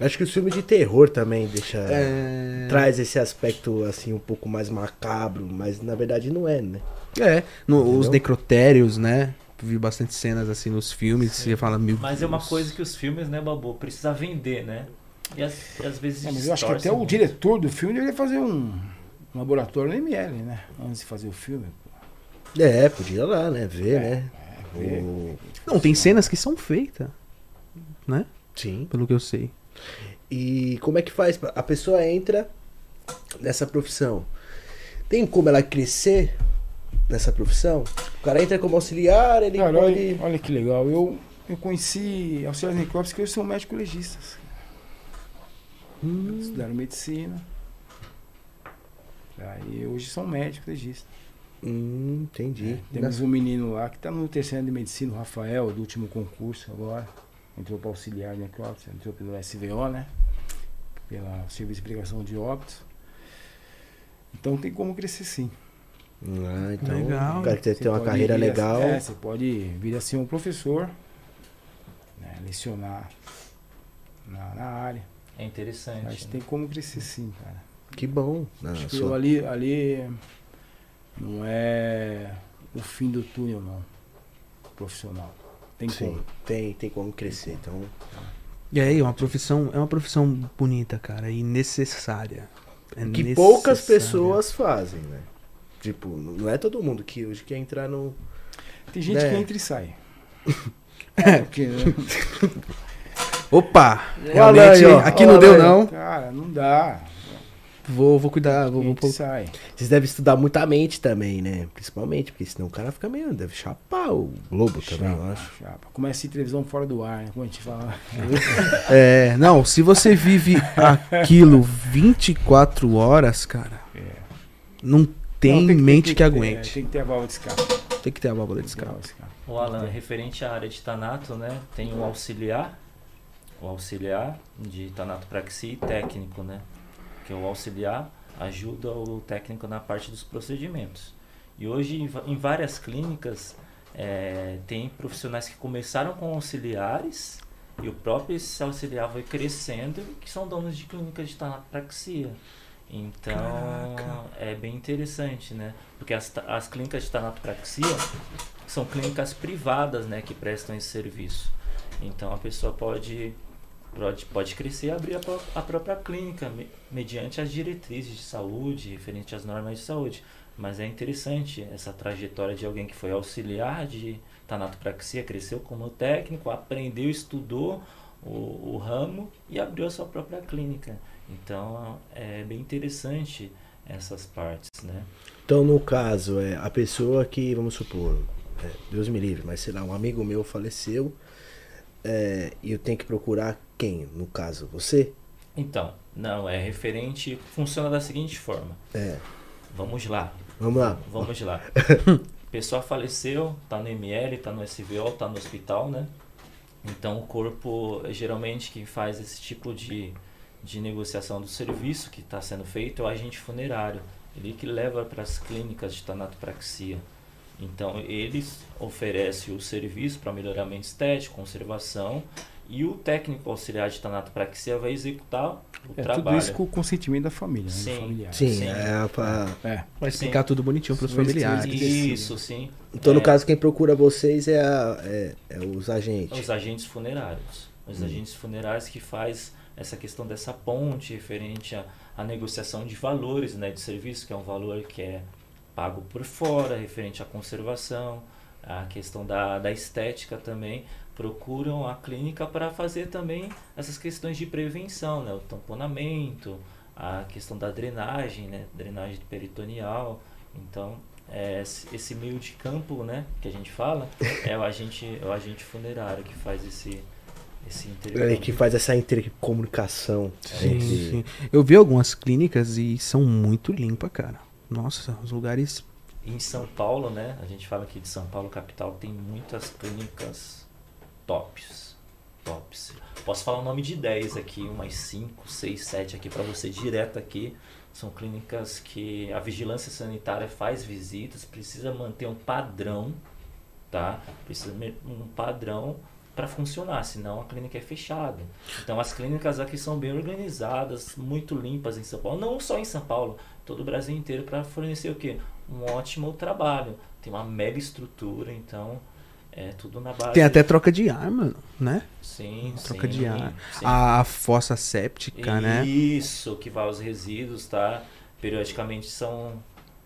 B: Acho que os filmes de terror também deixa.
A: É,
B: Traz esse aspecto assim um pouco mais macabro, mas na verdade não é, né?
A: é no- os necrotérios, né? Vi bastante cenas assim nos filmes, você fala, meu
D: Mas é uma coisa que os filmes, né, Babu, precisa vender, né? E às, e às vezes
C: É, mas eu acho que até o
D: muito.
C: diretor do filme deveria fazer um, um laboratório no ML, né? Antes de fazer o filme.
B: É, podia ir lá, né? Ver,
C: É,
B: né?
C: É, ver.
B: O-
A: Não, tem cenas que são feitas, né?
B: Sim.
A: Pelo que eu sei.
B: E como é que faz? A pessoa entra nessa profissão. Tem como ela crescer nessa profissão? O cara entra como auxiliar, ele
C: Cara,
B: pode.
C: olha, olha que legal. Eu, eu conheci auxiliares necrópicos que hoje são médicos legistas.
B: Hum,
C: Estudaram medicina. Aí hoje são médicos legistas.
B: hum, entendi.
C: Temos um menino lá que está no terceiro ano de medicina, o Rafael, do último concurso agora. Entrou para auxiliar de necrópsia, entrou pelo SVO, né? Pela Serviço de Pregação de Óbitos. Então tem como crescer sim.
B: Ah, então,
A: Legal.
B: o cara que tem,
C: Você
B: tem uma carreira
C: a-
B: legal.
C: é, você pode vir a ser um professor, né, lecionar na, na área.
D: É interessante.
C: Mas
D: né?
C: tem como crescer sim, cara.
B: Que bom. Ah,
C: Acho que
B: só-
C: eu ali, ali não é o fim do túnel, não. Profissional. Tem
B: Sim,
C: como.
B: tem, tem como crescer. Então,
A: E aí, é uma profissão, é uma profissão bonita, cara, e necessária. É
B: que poucas
A: necessária.
B: pessoas fazem, né? Tipo, não é todo mundo que hoje quer entrar no.
C: Tem gente
B: É.
C: que entra e sai. É, porque, né?
A: Opa! Realmente, aqui
B: Olha
A: não deu,
B: aí.
A: não.
C: Cara, não dá.
A: Vou, vou cuidar, vou, vou
C: sai.
B: Vocês devem estudar muito a mente também, né? Principalmente, porque senão o cara fica meio. Deve chapar o globo também, eu
C: Chapa,
B: acho.
C: chapa. Começa a televisão fora do ar, né? Como a gente fala.
A: É, não, se você vive aquilo 24 horas, cara,
C: É.
A: não tem
C: Não, que-
A: mente
C: tem
A: que, aguente.
C: é, tem que ter a válvula de escape.
A: Tem que ter a válvula de
C: Tem que
A: escape.
D: O Alan, referente à área de Tanato, né? Tem o auxiliar, o auxiliar de Tanatopraxia e técnico, né? Que o auxiliar ajuda o técnico na parte dos procedimentos. E hoje, em várias clínicas, eh, tem profissionais que começaram com auxiliares e o próprio esse auxiliar vai crescendo, que são donos de clínicas de Tanatopraxia. Então,
A: Caraca.
D: é bem interessante, né? Porque as, as clínicas de Tanatopraxia são clínicas privadas, né, que prestam esse serviço. Então a pessoa pode pode, pode crescer e abrir a, a própria clínica me- mediante as diretrizes de saúde, referente às normas de saúde. Mas é interessante essa trajetória de alguém que foi auxiliar de tanatopraxia, cresceu como técnico, aprendeu, estudou o, o ramo e abriu a sua própria clínica. Então é bem interessante essas partes, né?
B: Então, no caso, é a pessoa que, vamos supor, é, Deus me livre, mas sei lá, um amigo meu faleceu é, e eu tenho que procurar quem, no caso, você?
D: Então, não, é referente, funciona da seguinte forma.
B: É,
D: Vamos lá,
B: vamos lá.
D: vamos lá. Pessoa faleceu, tá no ML, tá no SVO, tá no hospital, né? Então o corpo, geralmente quem faz esse tipo de, de negociação do serviço que está sendo feito é o agente funerário. Ele que leva para as clínicas de tanatopraxia. Então eles oferecem o serviço para melhoramento estético, conservação e o técnico auxiliar de tanatopraxia vai executar o
C: É,
D: trabalho.
C: tudo isso com o consentimento da família, né?
D: Sim.
C: familiar.
B: Sim,
D: Sim.
B: é pra...
C: É.
A: Vai explicar tudo bonitinho
C: Sim, sim,
A: familiares.
C: sim.
D: Isso, sim.
B: Então, no
D: É.
B: caso, quem procura vocês é, a- é, é os agentes.
D: Os agentes funerários. Os
B: Hum.
D: agentes funerários que faz essa questão dessa ponte referente à, à negociação de valores né, de serviço, que é um valor que é pago por fora, referente à conservação, a questão da, da estética também. Procuram a clínica para fazer também essas questões de prevenção, né, o tamponamento, a questão da drenagem, né, drenagem peritoneal. Então, é, esse meio de campo, né, que a gente fala, é o agente, é o agente funerário que faz esse esse
B: É, que faz essa intercomunicação.
A: Sim,
B: entre-
A: sim. Eu vi algumas clínicas e são muito limpas, cara. Nossa, os lugares
D: Em São Paulo, né? A gente fala aqui de São Paulo capital, tem muitas clínicas tops. Tops. Posso falar o nome de 10 aqui, umas 5, 6, 7 aqui para você direto aqui. São clínicas que a vigilância sanitária faz visitas, precisa manter um padrão, tá? Precisa um padrão para funcionar, senão a clínica é fechada. Então as clínicas aqui são bem organizadas, muito limpas em São Paulo, não só em São Paulo, todo o Brasil inteiro para fornecer o quê? Um ótimo trabalho. Tem uma mega estrutura, então é tudo na base.
A: Tem até troca de ar, mano, né?
D: Sim,
A: troca
D: sim,
A: de ar.
D: sim.
A: A, a fossa séptica, né?
D: Isso, que vai os resíduos, tá? Periodicamente são,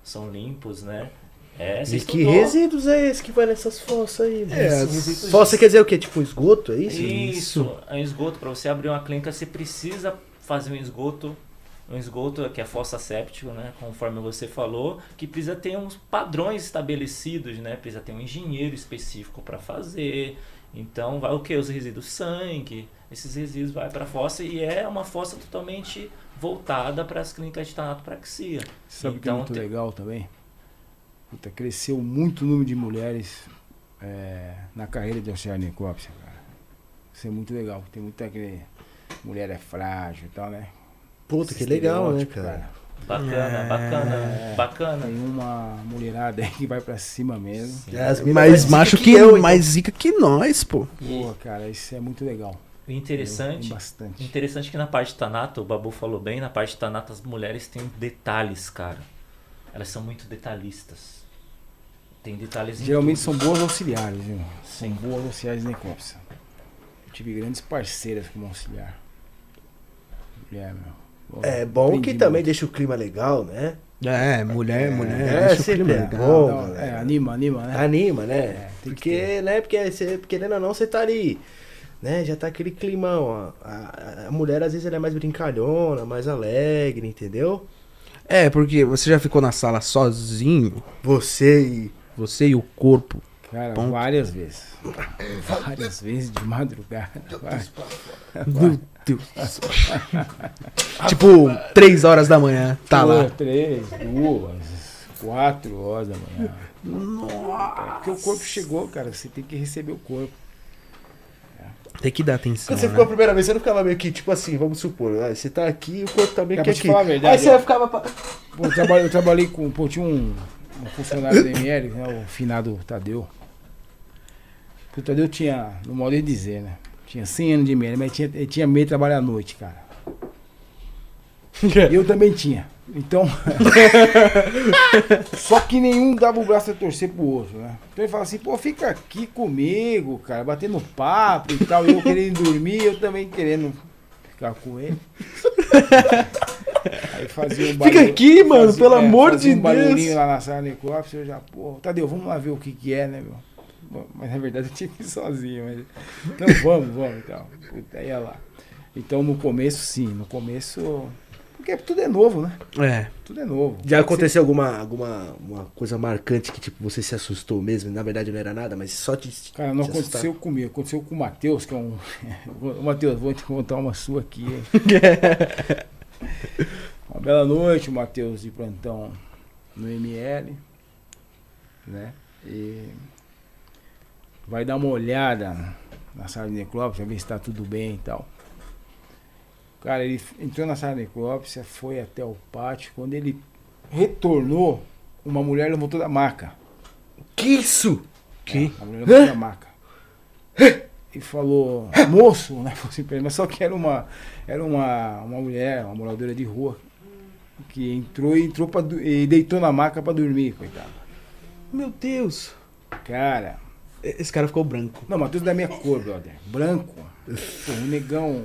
D: são limpos, né? É,
B: E que
D: estudou.
B: resíduos é esse que vai nessas fossas aí? mano?
A: É,
B: Fossa quer dizer o quê? Tipo esgoto, é isso?
D: Isso, é um esgoto. Para você abrir uma clínica, você precisa fazer um esgoto, um esgoto que é fossa séptico, né? Conforme você falou, que precisa ter uns padrões estabelecidos, né? Precisa ter um engenheiro específico para fazer. Então, vai o que? Os resíduos sangue, esses resíduos vai para a fossa e é uma fossa totalmente voltada para as clínicas de tanatopraxia.
C: Sabe o que é
D: Então,
C: muito
D: tem-
C: legal também? Puta, cresceu muito o número de mulheres é, na carreira de oceanocópsia, cara. Isso é muito legal. Tem muita que mulher é frágil e tal, né?
B: Puta, que legal, né, cara?
D: Bacana,
A: É.
D: bacana, bacana.
C: Tem uma mulherada aí que vai pra cima mesmo.
D: Sim.
B: É,
A: Mais
B: mais
A: macho que,
B: eu, então.
A: mais zica que nós, pô.
C: Pô, cara, isso é muito legal.
D: Interessante
C: bastante.
D: Interessante que na parte de Tanato, o Babu falou bem, na parte de Tanato as mulheres têm detalhes, cara. Elas são muito detalhistas. Tem detalhes em
C: Geralmente são boas auxiliares, viu? São
D: Sim.
C: boas auxiliares de necrópsia. Eu tive grandes parceiras como auxiliar. Mulher, meu.
B: É bom
C: aprendi
B: que também
C: muito.
B: deixa o clima legal, né?
A: É, mulher, mulher.
B: É,
A: deixa
B: sempre é
A: legal.
B: bom. Mano.
C: é, anima, anima, né?
B: Anima, né?
C: É,
B: porque, né? Porque você, querendo ou não, você tá ali, né? Já tá aquele climão. ó. A, a mulher, às vezes, ela é mais brincalhona, mais alegre, entendeu?
A: É, porque você já ficou na sala sozinho,
B: Você e.
A: você e o corpo.
C: Cara,
A: Ponto.
C: várias vezes. Várias vezes de madrugada.
A: Meu Deus do céu. tipo, três horas da manhã, tá
C: Pô,
A: lá.
C: Três, duas, quatro horas da manhã.
A: Nossa.
C: Porque o corpo chegou, cara. Você tem que receber o corpo.
A: Tem que dar atenção.
B: Quando você
A: né?
B: ficou a primeira vez, você não ficava meio que, tipo assim, vamos supor, ah, você tá aqui e o corpo tá meio
C: Cara,
B: que aqui.
C: falar a verdade,
B: Aí você
C: ó.
B: ficava. pra-
C: Pô, eu, trabalhei, eu trabalhei com. Pô, tinha um, um funcionário da ML, né, o finado Tadeu. O Tadeu tinha, no modo de dizer, né? Tinha 100 anos de ML, mas tinha, ele tinha medo de trabalhar à noite, cara. Eu também tinha. Então. só que nenhum dava o braço a torcer pro outro, né? Então ele fala assim, pô, fica aqui comigo, cara, batendo papo e tal. Eu querendo dormir, eu também querendo ficar com ele. Aí fazia um
B: Fica
C: barulho-
B: aqui, mano,
C: fazia-
B: pelo
C: é,
B: amor de
C: um barulhinho
B: Deus.
C: lá na sala de eu já, pô, Tadeu, vamos lá ver o que que é, né, meu? Bom, Mas na verdade eu tinha que ir sozinho, mas. Então vamos, vamos e tal. Puta, ia lá. Então no começo, sim, no começo. Porque tudo é novo, né?
A: É.
C: Tudo é novo.
B: Já aconteceu alguma, alguma uma coisa marcante que, tipo, você se assustou mesmo? Na verdade não era nada, mas só te.
C: Cara, não
B: te assustar.
C: aconteceu comigo, aconteceu com o Matheus, que é um. Matheus, vou te contar uma sua aqui. uma bela noite, o Matheus de plantão no ML, né? E vai dar uma olhada na sala de necrópsia, ver se tá tudo bem e tal. Cara, ele entrou na sala de necrópsia, foi até o pátio. Quando ele retornou, uma mulher levantou da maca.
B: Que isso?
A: Que?
C: É, a mulher levantou da maca. E falou, moço, né? Falou assim pra ele, mas só que era uma, era uma, uma mulher, uma moradora de rua, que entrou e entrou pra, e deitou na maca pra dormir, coitado.
A: Meu Deus.
C: Cara,
A: Esse cara ficou branco.
C: não, Matheus da minha cor, brother. Branco. Pô, um negão.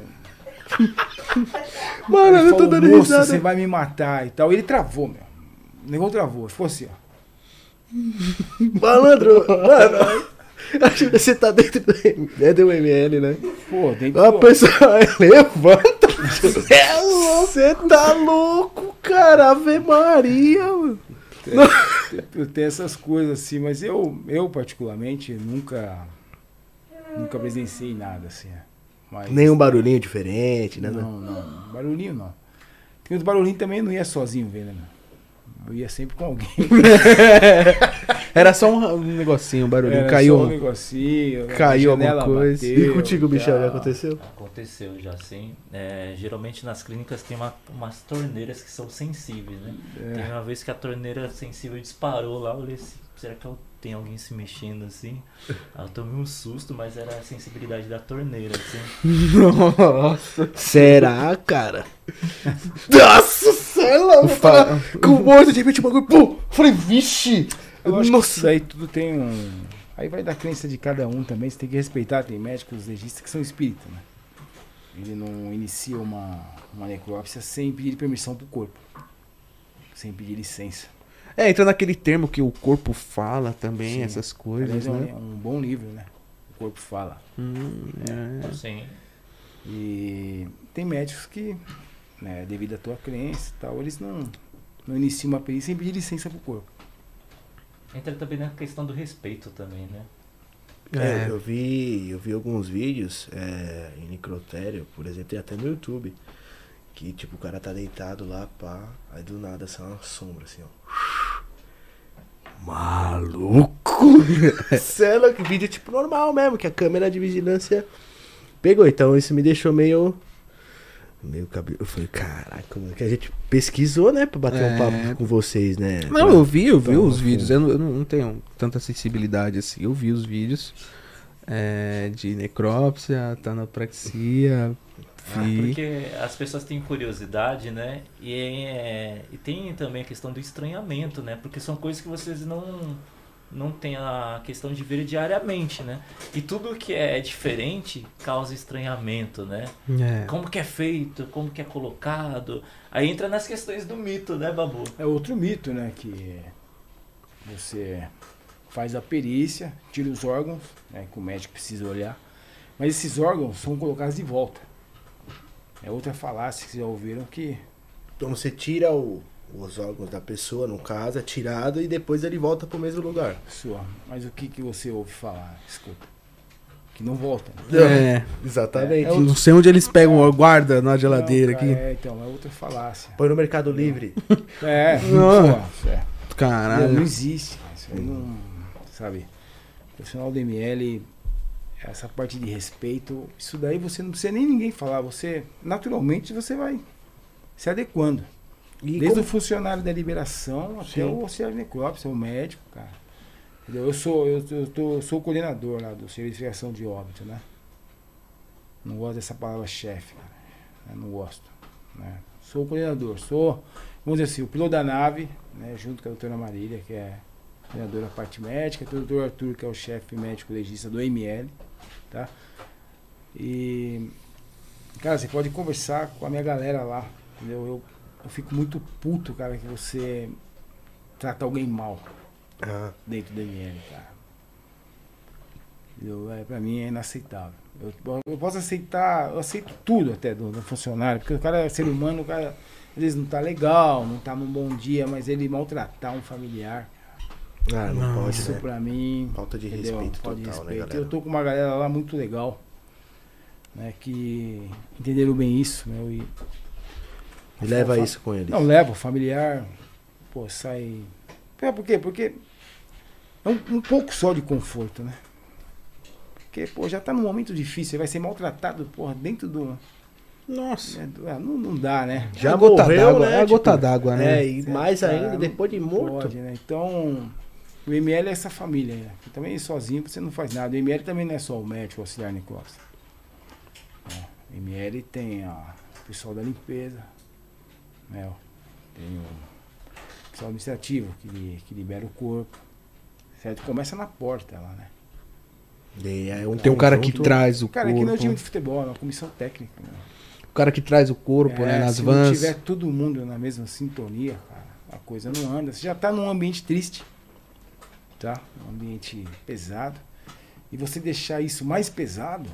B: Mano,
C: Ele
B: eu tô dando risada.
C: você vai me matar e tal. Ele travou, meu. O negão travou. Ficou assim, ó.
B: Malandro, mano. Acho que você tá dentro do, é do ML, né?
C: Pô, dentro
B: A
C: do-
B: pessoa levanta. Você tá louco, cara. Ave Maria, mano.
C: Eu tenho essas coisas assim, mas eu, eu particularmente nunca nunca presenciei nada assim. né? Mas,
B: Nenhum barulhinho diferente, né?
C: não, não, barulhinho não. Tem os barulhinhos também não ia sozinho ver, né? meu? Eu ia sempre com alguém.
A: Era só um, um negocinho, um barulhinho.
C: Era
A: caiu.
C: só um negocinho.
A: caiu
C: a
A: alguma coisa.
C: bateu,
B: E contigo, Michel, já aconteceu?
D: Aconteceu já, sim. É, geralmente nas clínicas tem uma- umas torneiras que são sensíveis, né? Tem
C: É.
D: uma vez que a torneira sensível disparou lá, eu olhei assim, será que eu tenho alguém se mexendo assim? Aí eu tomei um susto, mas era a sensibilidade da torneira, assim.
A: Nossa.
B: Será, cara? Nossa, sei lá, falar com o morto, de repente o bagulho, pum! Falei, vixe!
C: Eu acho
B: Nossa.
C: isso daí tudo tem um. Aí vai da crença de cada um também, você tem que respeitar. Tem médicos legistas que são espíritas, né? Ele não inicia uma, uma necrópsia sem pedir permissão pro corpo. Sem pedir licença.
A: É, entra naquele termo que o corpo fala também,
C: Sim.
A: essas coisas,
C: Aliás, é um,
A: né?
C: é um bom livro, né? O corpo fala.
A: Hum, é.
D: Assim,
C: E tem médicos que, né, devido à tua crença e tal, eles não, não iniciam uma perícia sem pedir licença pro corpo.
D: entra também na questão do respeito também, né?
B: É,
A: É.
B: eu vi, eu vi alguns vídeos é, em necrotério, por exemplo, tem até no YouTube. Que tipo, o cara tá deitado lá, pá, aí do nada sai uma sombra assim, ó. Maluco! Cela, que vídeo tipo normal mesmo, que a câmera de vigilância pegou. Então isso me deixou meio. Meio cabelo. Eu falei, caraca, que a gente pesquisou, né, pra bater um
A: É.
B: papo com vocês, né?
A: Não, eu vi, eu vi
B: Então,
A: os
B: assim.
A: vídeos. Eu não, eu não tenho tanta sensibilidade assim. Eu vi os vídeos é, de necrópsia, tanapraxia.
D: Ah. Porque as pessoas têm curiosidade, né? E, é- e tem também a questão do estranhamento, né? Porque são coisas que vocês não não têm a questão de ver diariamente, né? E tudo que é diferente causa estranhamento, né?
A: É.
D: Como que é feito, como que é colocado. Aí entra nas questões do mito, né, Babu?
C: É outro mito, né? Que você faz a perícia, tira os órgãos, né, que o médico precisa olhar, mas esses órgãos são colocados de volta. É outra falácia que vocês já ouviram que
B: Então você tira o- os órgãos da pessoa, no caso, é tirado e depois ele volta pro mesmo lugar.
C: sua. Mas o que, que você ouve falar? Escuta. Que não volta.
A: É.
B: Exatamente.
C: É o-
A: Não sei onde eles pegam, guarda na geladeira
C: Não,
A: aqui.
C: cara, É, então, é outra falácia.
B: Põe no Mercado Livre.
C: É,
A: Não.
C: pô, é. Não, não
A: Caralho.
C: existe. Isso aí não. Sabe? O profissional do ML, essa parte de respeito, isso daí você não precisa nem ninguém falar. Você, naturalmente, você vai se adequando.
B: E
C: Desde
B: como-
C: o funcionário da liberação até
B: Sim.
C: o auxiliar de necrópsia, o médico, cara. Entendeu? Eu sou, eu, eu tô, sou o coordenador lá do Serviço de Verificação de Óbito, né? Não gosto dessa palavra chefe, cara. Eu não gosto. Né? Sou o coordenador, sou, vamos dizer assim, o piloto da nave, né? junto com a doutora Marília, que é coordenadora da parte médica, o doutor Arthur, que é o chefe médico legista do ML, tá? E, cara, você pode conversar com a minha galera lá, entendeu? Eu, eu fico muito puto, cara, que você trata alguém mal
B: Ah,
C: dentro do ML, cara. Eu, é, pra mim é inaceitável. Eu, eu posso aceitar, eu aceito tudo até do, do funcionário, porque o cara é ser humano, o cara às vezes não tá legal, não tá num bom dia, mas ele maltratar um familiar,
B: ah, não,
A: Não,
B: pode,
C: isso
B: né?
C: pra mim.
B: Falta de
C: entendeu?
B: respeito
C: Falta de
B: total, né,
C: respeito.
B: galera?
C: Eu tô com uma galera lá muito legal, né, que entenderam bem isso, meu, e
B: E leva isso com eles.
C: não, leva o familiar, pô, sai. É, por quê? Porque é um, um pouco só de conforto, né? Porque, pô, já tá num momento difícil, você vai ser maltratado, porra, dentro do.
A: Nossa.
C: né, do- ah, não, não dá, né?
B: Já
A: é a gota d'água,
B: né?
A: É a gota
B: Tipo,
A: d'água, né?
B: É, e mais
C: Cara,
B: ainda, depois de morto.
C: Pode, né? Então, o ML é essa família, né? Que também sozinho você não faz nada. O ML também não é só o médico, o auxiliar necrópsia. É, o ML tem a, o pessoal da limpeza, né? Tem o pessoal administrativo que, que libera o corpo. Certo? Começa na porta lá, né?
B: E é um
A: Tem um cara que
B: conjunto-
A: traz o
C: Cara, é que nem o
A: corpo.
C: time de futebol, é uma comissão técnica. Né?
A: O cara que traz o corpo,
C: É,
A: né? Nas
C: se não
A: vans.
C: tiver todo mundo na mesma sintonia, cara, a coisa não anda. Você já tá num ambiente triste, tá? Um ambiente pesado. E você deixar isso mais pesado,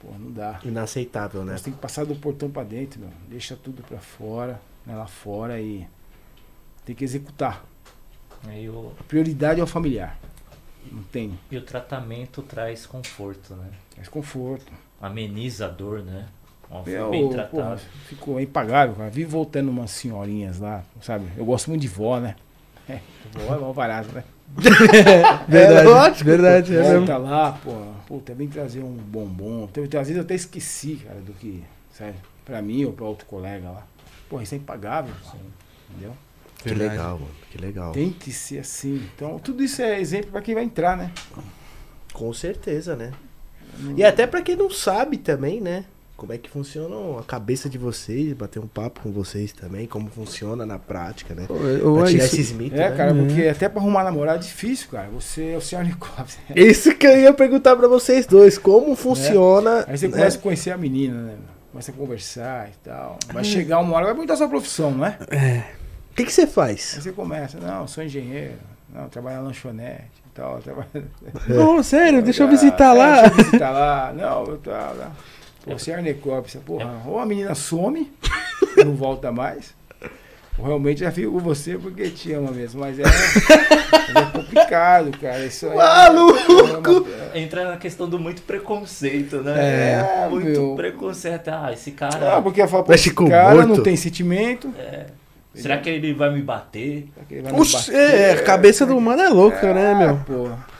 C: pô, não dá.
B: Inaceitável, né?
C: Você tem que passar do portão pra dentro, meu. Deixa tudo pra fora, né, lá fora e tem que executar.
D: E o,
C: A prioridade é o familiar. Não tem.
D: e o tratamento traz conforto, né?
C: Mais conforto.
D: Ameniza a dor, né?
C: Meu,
D: bem
C: pô,
D: tratado.
C: ficou impagável, cara. Vivo voltando umas senhorinhas lá, sabe? Eu gosto muito de vó, né? É, é mó barato, né?
A: Verdade,
B: lógico,
A: verdade. É mesmo.
C: Volta lá, pô. Puta, vem trazer um bombom. Às vezes eu até esqueci, cara, do que, sério, pra mim ou pra outro colega lá. Porra, isso é impagável, pô, entendeu?
B: Que
A: Verdade.
B: legal, mano. Que legal.
C: Tem que ser assim. Então, tudo isso é exemplo pra quem vai entrar, né?
B: Com certeza, né? E até pra quem não sabe também, né? Como é que funciona a cabeça de vocês, bater um papo com vocês também, como funciona na prática, né?
A: Pô, eu-
B: Pra tirar
A: isso-
B: esses mitos,
C: É,
B: né?
C: cara, porque até pra arrumar namorado é difícil, cara. Você é o senhor helicóptero.
B: Isso que eu ia perguntar pra vocês dois, como funciona...
C: Aí você
B: né?
C: começa a conhecer a menina, né? Começa a conversar e tal. Vai chegar uma hora, vai perguntar a sua profissão, não é?
B: O que que você faz?
C: Aí você começa, não, eu sou engenheiro, não, eu trabalho na lanchonete e tal. Trabalho...
A: Ô, sério, deixa eu visitar
C: é,
A: lá.
C: Deixa eu visitar lá. Não, eu tal, lá. Pô, você é arnecópsia, porra. Ou a menina some, não volta mais. Ou realmente já fico com você porque te ama mesmo. Mas é, é complicado, cara. Isso aí.
B: Maluco!
C: É
D: Entra na questão do muito preconceito, né?
C: É,
D: muito
C: meu.
D: preconceito. Ah, esse cara.
C: uma- Ah, porque pô,
B: Mexe
C: esse cara
B: morto.
C: não tem sentimento.
D: é, será que ele vai me bater?
C: será que ele vai me bater?
A: é, a cabeça do humano é louca, né, meu?
C: Porra.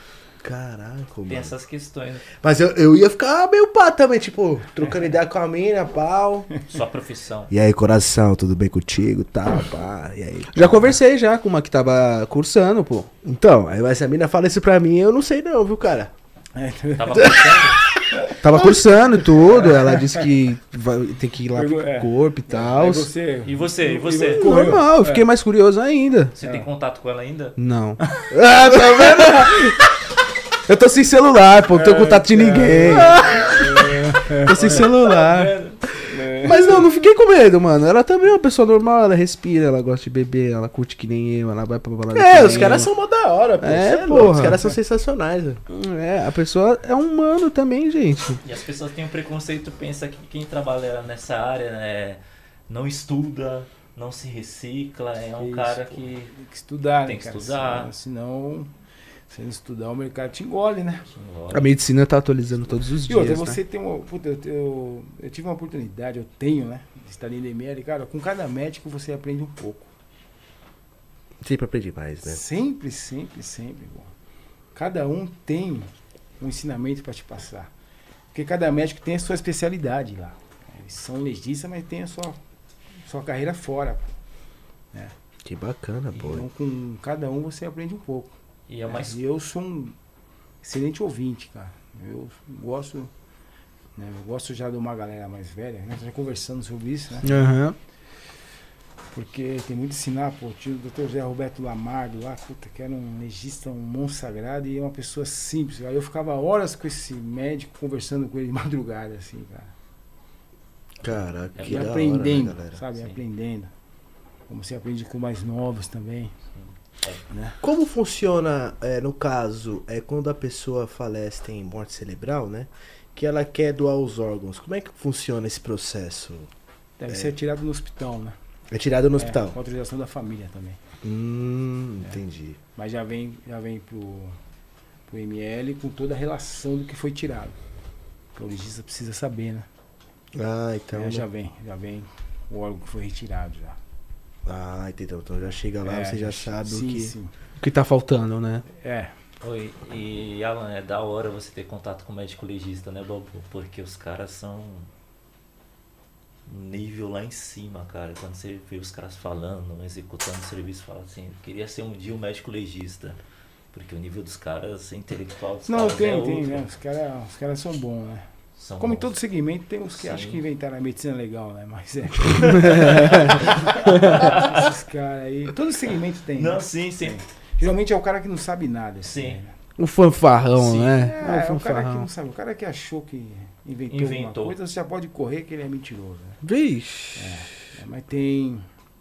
B: Caraca,
D: Tem
B: mano.
D: essas questões.
B: Mas eu, eu ia ficar meio pá também, tipo, trocando ideia com a mina, pau.
D: Sua profissão.
B: E aí, coração, tudo bem contigo? Tal, pá. E aí?
A: Já conversei já com uma que tava cursando, pô.
B: Então, aí essa mina fala isso pra mim, eu não sei não, viu, cara?
C: É,
D: Tava pensando.
A: Tava cursando e tudo. Ela disse que vai- tem que ir lá pro
C: Pergu- é.
A: corpo e tal.
C: Aí você,
D: E você? E você?
A: Normal, eu
C: É.
A: fiquei mais curioso ainda.
D: Você tem contato com ela ainda?
A: Não. Ah, tá vendo? Eu tô sem celular, pô, não tenho contato de ninguém. Tô sem celular.
C: É.
A: Mas não, não fiquei com medo, mano. Ela também é uma pessoa normal, ela respira, ela gosta de beber, ela curte que nem eu, ela vai pra balada
B: É, os caras são mó da hora, pô.
A: É,
B: louco,
A: porra.
B: Os caras são sensacionais.
A: É, a pessoa é humano também, gente.
D: E as pessoas têm um preconceito, pensa que quem trabalha nessa área né, não estuda, não se recicla, é um
C: Isso,
D: cara que.
C: Tem que estudar,
D: Tem
C: né,
D: que
C: cara?
D: estudar.
C: Senão, se não estudar, o mercado te engole, né?
A: A medicina tá atualizando todos os
C: E
A: dias.
C: outra,
A: né?
C: você tem uma. Puta, eu, eu, eu tive uma oportunidade, eu tenho, né? De estar em DML, cara, com cada médico você aprende um pouco.
B: Sempre aprendi mais, né?
C: Sempre, sempre, sempre, pô. Cada um tem um ensinamento para te passar. Porque cada médico tem a sua especialidade lá. Eles são legistas, mas tem a sua, sua carreira fora. pô.
B: Que bacana, pô.
C: Então, com cada um você aprende um pouco.
D: E é mais.
C: E eu sou um excelente ouvinte, cara. Eu gosto. né, eu gosto já de uma galera mais velha, né? Já conversando sobre isso, né?
A: Aham.
C: Porque tem muito a ensinar, pô. O Dr. José Roberto Lamardo lá, puta, que era um legista, um monstro sagrado e é uma pessoa simples. Aí eu ficava horas com esse médico conversando com ele de madrugada, assim, cara.
B: Caraca,
D: É,
B: que
C: e
B: da
C: aprendendo,
B: hora, né, galera?
C: sabe?
D: Sim.
C: Aprendendo. Como você aprende com mais novos também. Né?
B: Como funciona, é, no caso, é quando a pessoa falece, tem morte cerebral, né? Que ela quer doar os órgãos. Como é que funciona esse processo?
C: Deve ser tirado no hospital, né?
B: É tirado no
C: É,
B: hospital?
C: com autorização da família também.
B: Hum, entendi.
C: Mas já vem, já vem pro, pro ML com toda a relação do que foi tirado. Porque o legista precisa saber, né?
B: Ah, então.
C: É, já vem, já vem o órgão que foi retirado já.
B: Ah, entendeu. Então já chega lá,
C: É,
B: você já sabe
C: sim,
B: o que.
C: Sim,
A: O que tá faltando, né?
C: É,
D: Oi, e Alan, é da hora você ter contato com o médico legista, né, Babu? Porque os caras são um nível lá em cima, cara. Quando você vê os caras falando, executando o serviço, fala assim, queria ser um dia um médico legista. Porque o nível dos caras intelectual dos
C: Não,
D: caras
C: tem,
D: é
C: tem,
D: outro.
C: né? Os caras os caras são bons, né?
D: São
C: Como em
D: bons.
C: todo segmento, tem uns que
D: Sim.
C: acham que inventaram a medicina legal, né? Mas é. Esses caras aí. Todo segmento tem.
D: Não,
C: né?
D: sim, sim.
C: Tem. Geralmente é o cara que não sabe nada. assim,
D: Sim.
C: né?
A: O fanfarrão,
D: Sim.
A: né?
C: É, é o cara que
A: fanfarrão.
C: não sabe. O cara que achou que inventou,
D: Inventou.
C: alguma coisa, você já pode correr que ele é mentiroso. Né?
A: Vixe.
C: É, mas tem.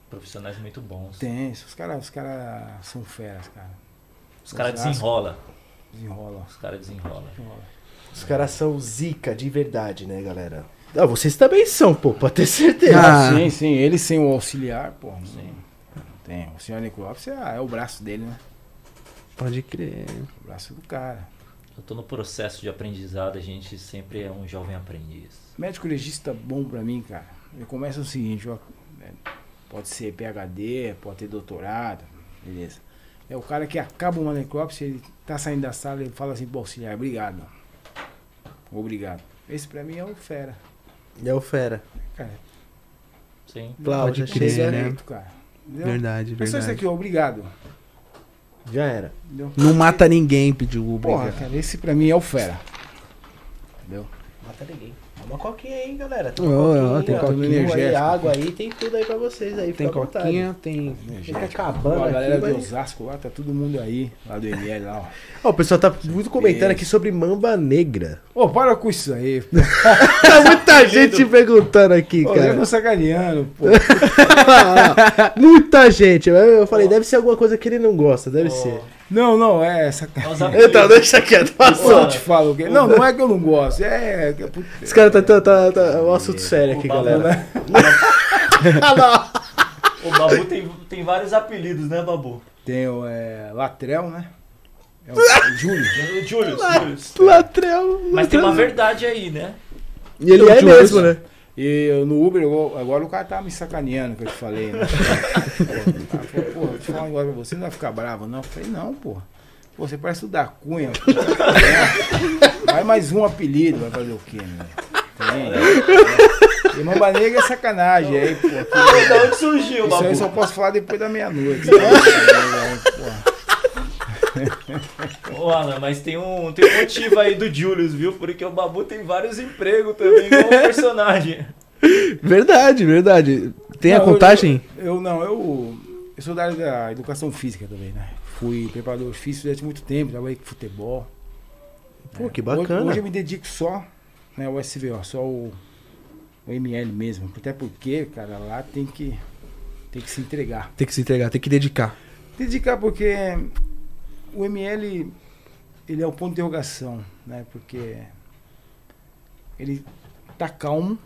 D: Profissionais muito bons.
C: Tem. Os caras os cara são feras, cara.
D: Os caras
C: Osasco.
D: desenrolam.
C: Desenrolam.
D: Os caras desenrolam.
C: desenrolam.
B: Os caras são zica de verdade, né, galera? Ah, vocês também são, pô, pode ter certeza.
A: Ah.
C: sim, sim. Ele sem o auxiliar, pô. Não,
D: Sim.
C: não tem. O senhor Necrópolis é, é o braço dele, né?
A: Pode crer.
C: O braço do cara.
D: Eu tô no processo de aprendizado, a gente sempre é um jovem aprendiz.
C: Médico legista bom pra mim, cara. Eu começo o seguinte, ó, é, pode ser PhD, pode ter doutorado, beleza. É o cara que acaba uma necrópsia, ele tá saindo da sala e ele fala assim pro auxiliar, obrigado. Obrigado. Esse pra mim é o fera.
B: É o fera.
C: Cara,
D: Sim.
B: Cláudia,
A: Pode crer, né?
C: cara. Entendeu?
A: Verdade,
C: É só isso
A: verdade.
C: aqui, ó, obrigado.
B: Já era.
C: Entendeu?
A: Não mata ninguém, pediu o
C: Porra, cara, esse pra mim é o fera. Entendeu?
B: Mata ninguém. Uma coquinha aí, galera.
A: Ó, ó, tem
B: ó,
A: coquinha
B: aí, água aí, tem tudo aí pra vocês aí.
A: Tem
B: vontade.
A: coquinha, tem.
B: Fica acabando
C: a galera
B: aqui,
C: de Osasco lá, tá todo mundo aí, lá do ML lá, ó.
B: Ó, o pessoal tá muito comentando aqui sobre mamba negra.
C: Ô, para com isso aí. pô.
B: Tá muita gente perguntando aqui,
C: eu
B: cara.
C: tô sacaneando, pô.
B: muita gente. Eu eu falei, deve ser alguma coisa que ele não gosta, deve ser.
C: Não, não, é
D: amigos-
B: Então, deixa quieto.
C: Eu
B: Passou.
C: te falo o quê? Não, não é que eu não gosto, é. é que- putz,
B: Esse cara tá, tá, tá, tá- é um assunto sério aqui,
D: O Babu,
B: galera. Ah, não.
D: O Babu tem, tem vários apelidos, né, Babu?
C: Tem o é, Latrel, né? É o, Júlio.
D: O Julius, Julius.
B: Latrel.
D: Mas tem uma verdade aí, né?
B: E ele é
A: Julius.
B: mesmo, né?
C: E eu, no Uber, eu- agora o cara tá me sacaneando, que eu te falei, né? Pô, pô, vou te falar um negócio pra você, não vai ficar bravo, não? Eu falei, não, pô. Pô, você parece o da Cunha. Vai mais um apelido, vai fazer o quê, né? Tem. E Mamba Negra é sacanagem aí, pô. aqui-
D: Da onde surgiu,
C: Isso aí
D: Babu?
C: só posso falar depois da meia-noite.
D: Ô, Alan, mas tem um, tem um motivo aí do Julius, viu? Porque o Babu tem vários empregos também, igual o personagem.
A: Verdade, verdade. Tem a
C: Não, eu-
A: contagem?
C: Eu, não, eu, eu sou da área da educação física também, né? Fui preparador físico durante muito tempo, trabalhei com futebol.
B: Pô, que
C: Hoje,
B: bacana.
C: hoje eu me dedico só né, ao SVO, só o, o ML mesmo. Até porque, cara, lá tem que, tem que se entregar.
A: Tem que se entregar, tem que dedicar.
C: Dedicar porque o ML ele é o ponto de interrogação, né? Porque ele tá calmo,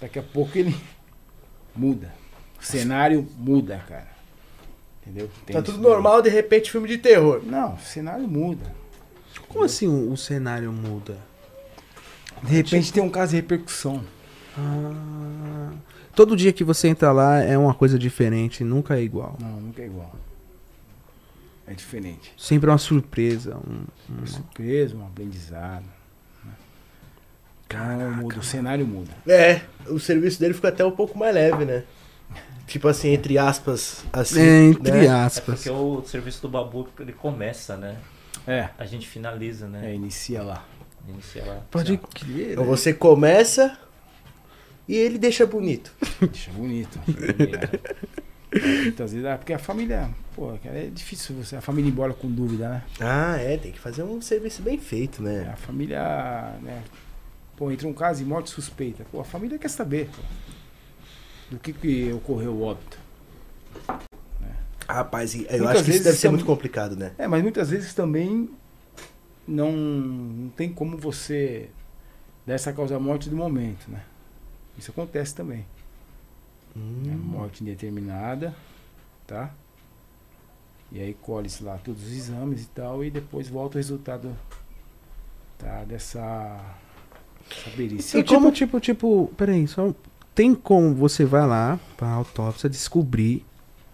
C: daqui a pouco ele muda. O cenário muda, cara. Entendeu? Tem
B: Tá tudo normal, de repente filme de terror.
C: Não, o cenário muda.
A: Como assim o, o cenário muda?
C: De repente tem um caso de repercussão.
A: Ah, todo dia que você entra lá é uma coisa diferente, nunca é igual.
C: Não, nunca é igual. É diferente.
A: Sempre é uma surpresa. um-
C: Uma
A: um-
C: surpresa, um aprendizado. Né? Então, muda, o cenário muda.
B: É, o serviço dele fica até um pouco mais leve, né? Tipo assim, entre aspas, assim.
A: É, entre
B: né?
D: É
A: aspas.
D: porque o serviço do Babu, ele começa, né?
C: É,
D: A gente finaliza,
C: é
D: né?
C: inicia lá.
D: Inicia lá.
A: Pode crer.
B: Então você começa e ele deixa bonito.
C: Deixa bonito. Muitas vezes, ah, porque a família, pô, cara, é difícil você, a família ir embora com dúvida, né?
B: Ah, é, tem que fazer um serviço bem feito, né?
C: A família, né? Pô, entre um caso e morte suspeita. Pô, a família quer saber, pô, do que, que ocorreu o óbito.
B: Rapaz, eu
C: Muitas
B: acho que isso deve ser muito complicado, né?
C: É, mas muitas vezes também não, não tem como você dar essa causa-morte do momento, né? Isso acontece também.
B: Hum.
C: né? Morte indeterminada, tá? E aí colhe-se lá todos os exames e tal, e depois volta o resultado tá, dessa, dessa perícia.
A: E como, tipo, tipo, peraí, só. Tem como você vai lá pra autópsia descobrir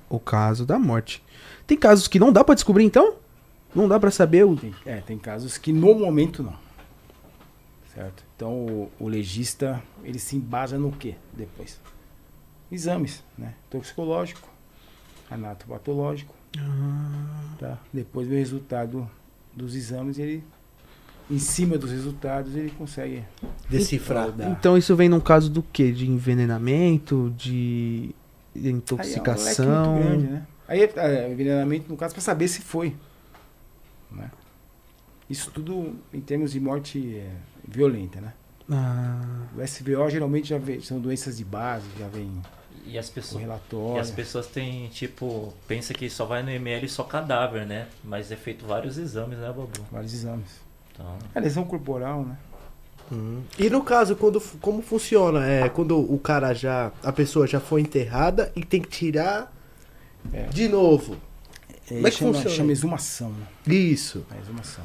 A: o caso da morte. Tem casos que não dá pra descobrir, então? Não dá pra saber o.
C: Tem, é, tem casos que no momento não. Certo? Então o, o legista, ele se embasa no quê depois? Exames, né? Toxicológico, anatopatológico, tá? Depois vem o resultado dos exames, ele em cima dos resultados ele consegue
B: Decifrar.
C: dar.
A: Então isso vem num caso do quê? De envenenamento, de
C: Aí é um
A: intoxicação.
C: grande, né? Aí é, é, envenenamento, no caso, para saber se foi. Né? Isso tudo em termos de morte é, violenta, né?
A: Ah,
C: O SVO geralmente já vem, são doenças de base, já vem
D: E as pessoas. E as pessoas têm, tipo, pensa que só vai no ML só cadáver, né? Mas é feito vários exames, né, Babu?
C: Vários exames.
D: Então,
C: A lesão corporal, né?
B: Hum. E no caso, quando, como funciona? É quando o cara já. A pessoa já foi enterrada e tem que tirar
C: É.
B: de novo.
C: É,
B: Como é que
C: chama,
B: funciona?
C: chama exumação, né?
B: Isso.
C: É exumação.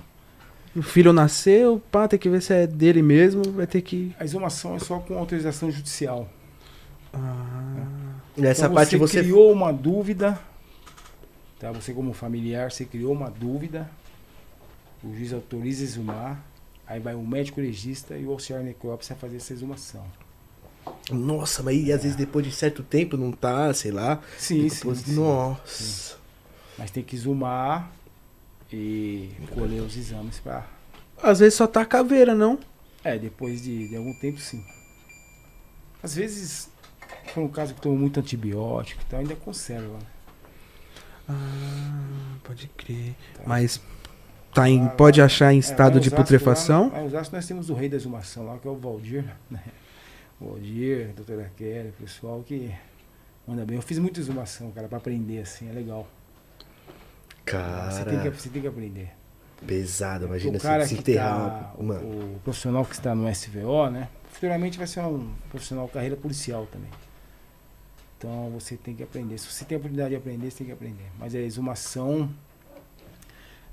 A: O filho nasceu, pá, tem que ver se é dele mesmo, vai ter que.
C: A exumação é só com autorização judicial.
A: Ah,
B: Nessa
C: Então,
B: parte você.
C: criou uma dúvida, tá? Você como familiar, você criou uma dúvida, o juiz autoriza a exumar, aí vai o médico legista e o auxiliar necrópsia fazer essa exumação.
B: Nossa, mas aí às vezes depois de certo tempo não tá, sei lá.
C: Sim,
B: Depois-
C: sim, sim.
B: Nossa.
C: Mas tem que exumar e colher os exames pra...
A: Às vezes só tá a caveira, não?
C: É, depois de, de algum tempo sim. Às vezes, foi um caso que tomou muito antibiótico, então ainda conserva.
A: Ah, pode crer.
C: Tá?
A: Mas tá em, pode
C: lá-
A: achar em
C: É,
A: estado
C: lá
A: de
C: Osasco,
A: putrefação?
C: Lá, lá Osasco nós temos o rei da exumação lá, que é o Valdir. Né? O Valdir, a doutora Kelly, o pessoal que manda bem. Eu fiz muita exumação, cara, pra aprender assim, é legal. Você tem,
B: Cara,
C: que, você tem que aprender.
B: pesado. Imagina
C: o cara
B: se
C: que
B: desenterrar.
C: tá, o,
B: Mano.
C: o profissional que está no SVO, né? Futuramente vai ser um profissional carreira policial também. Então você tem que aprender. Se você tem a oportunidade de aprender, você tem que aprender. Mas a exumação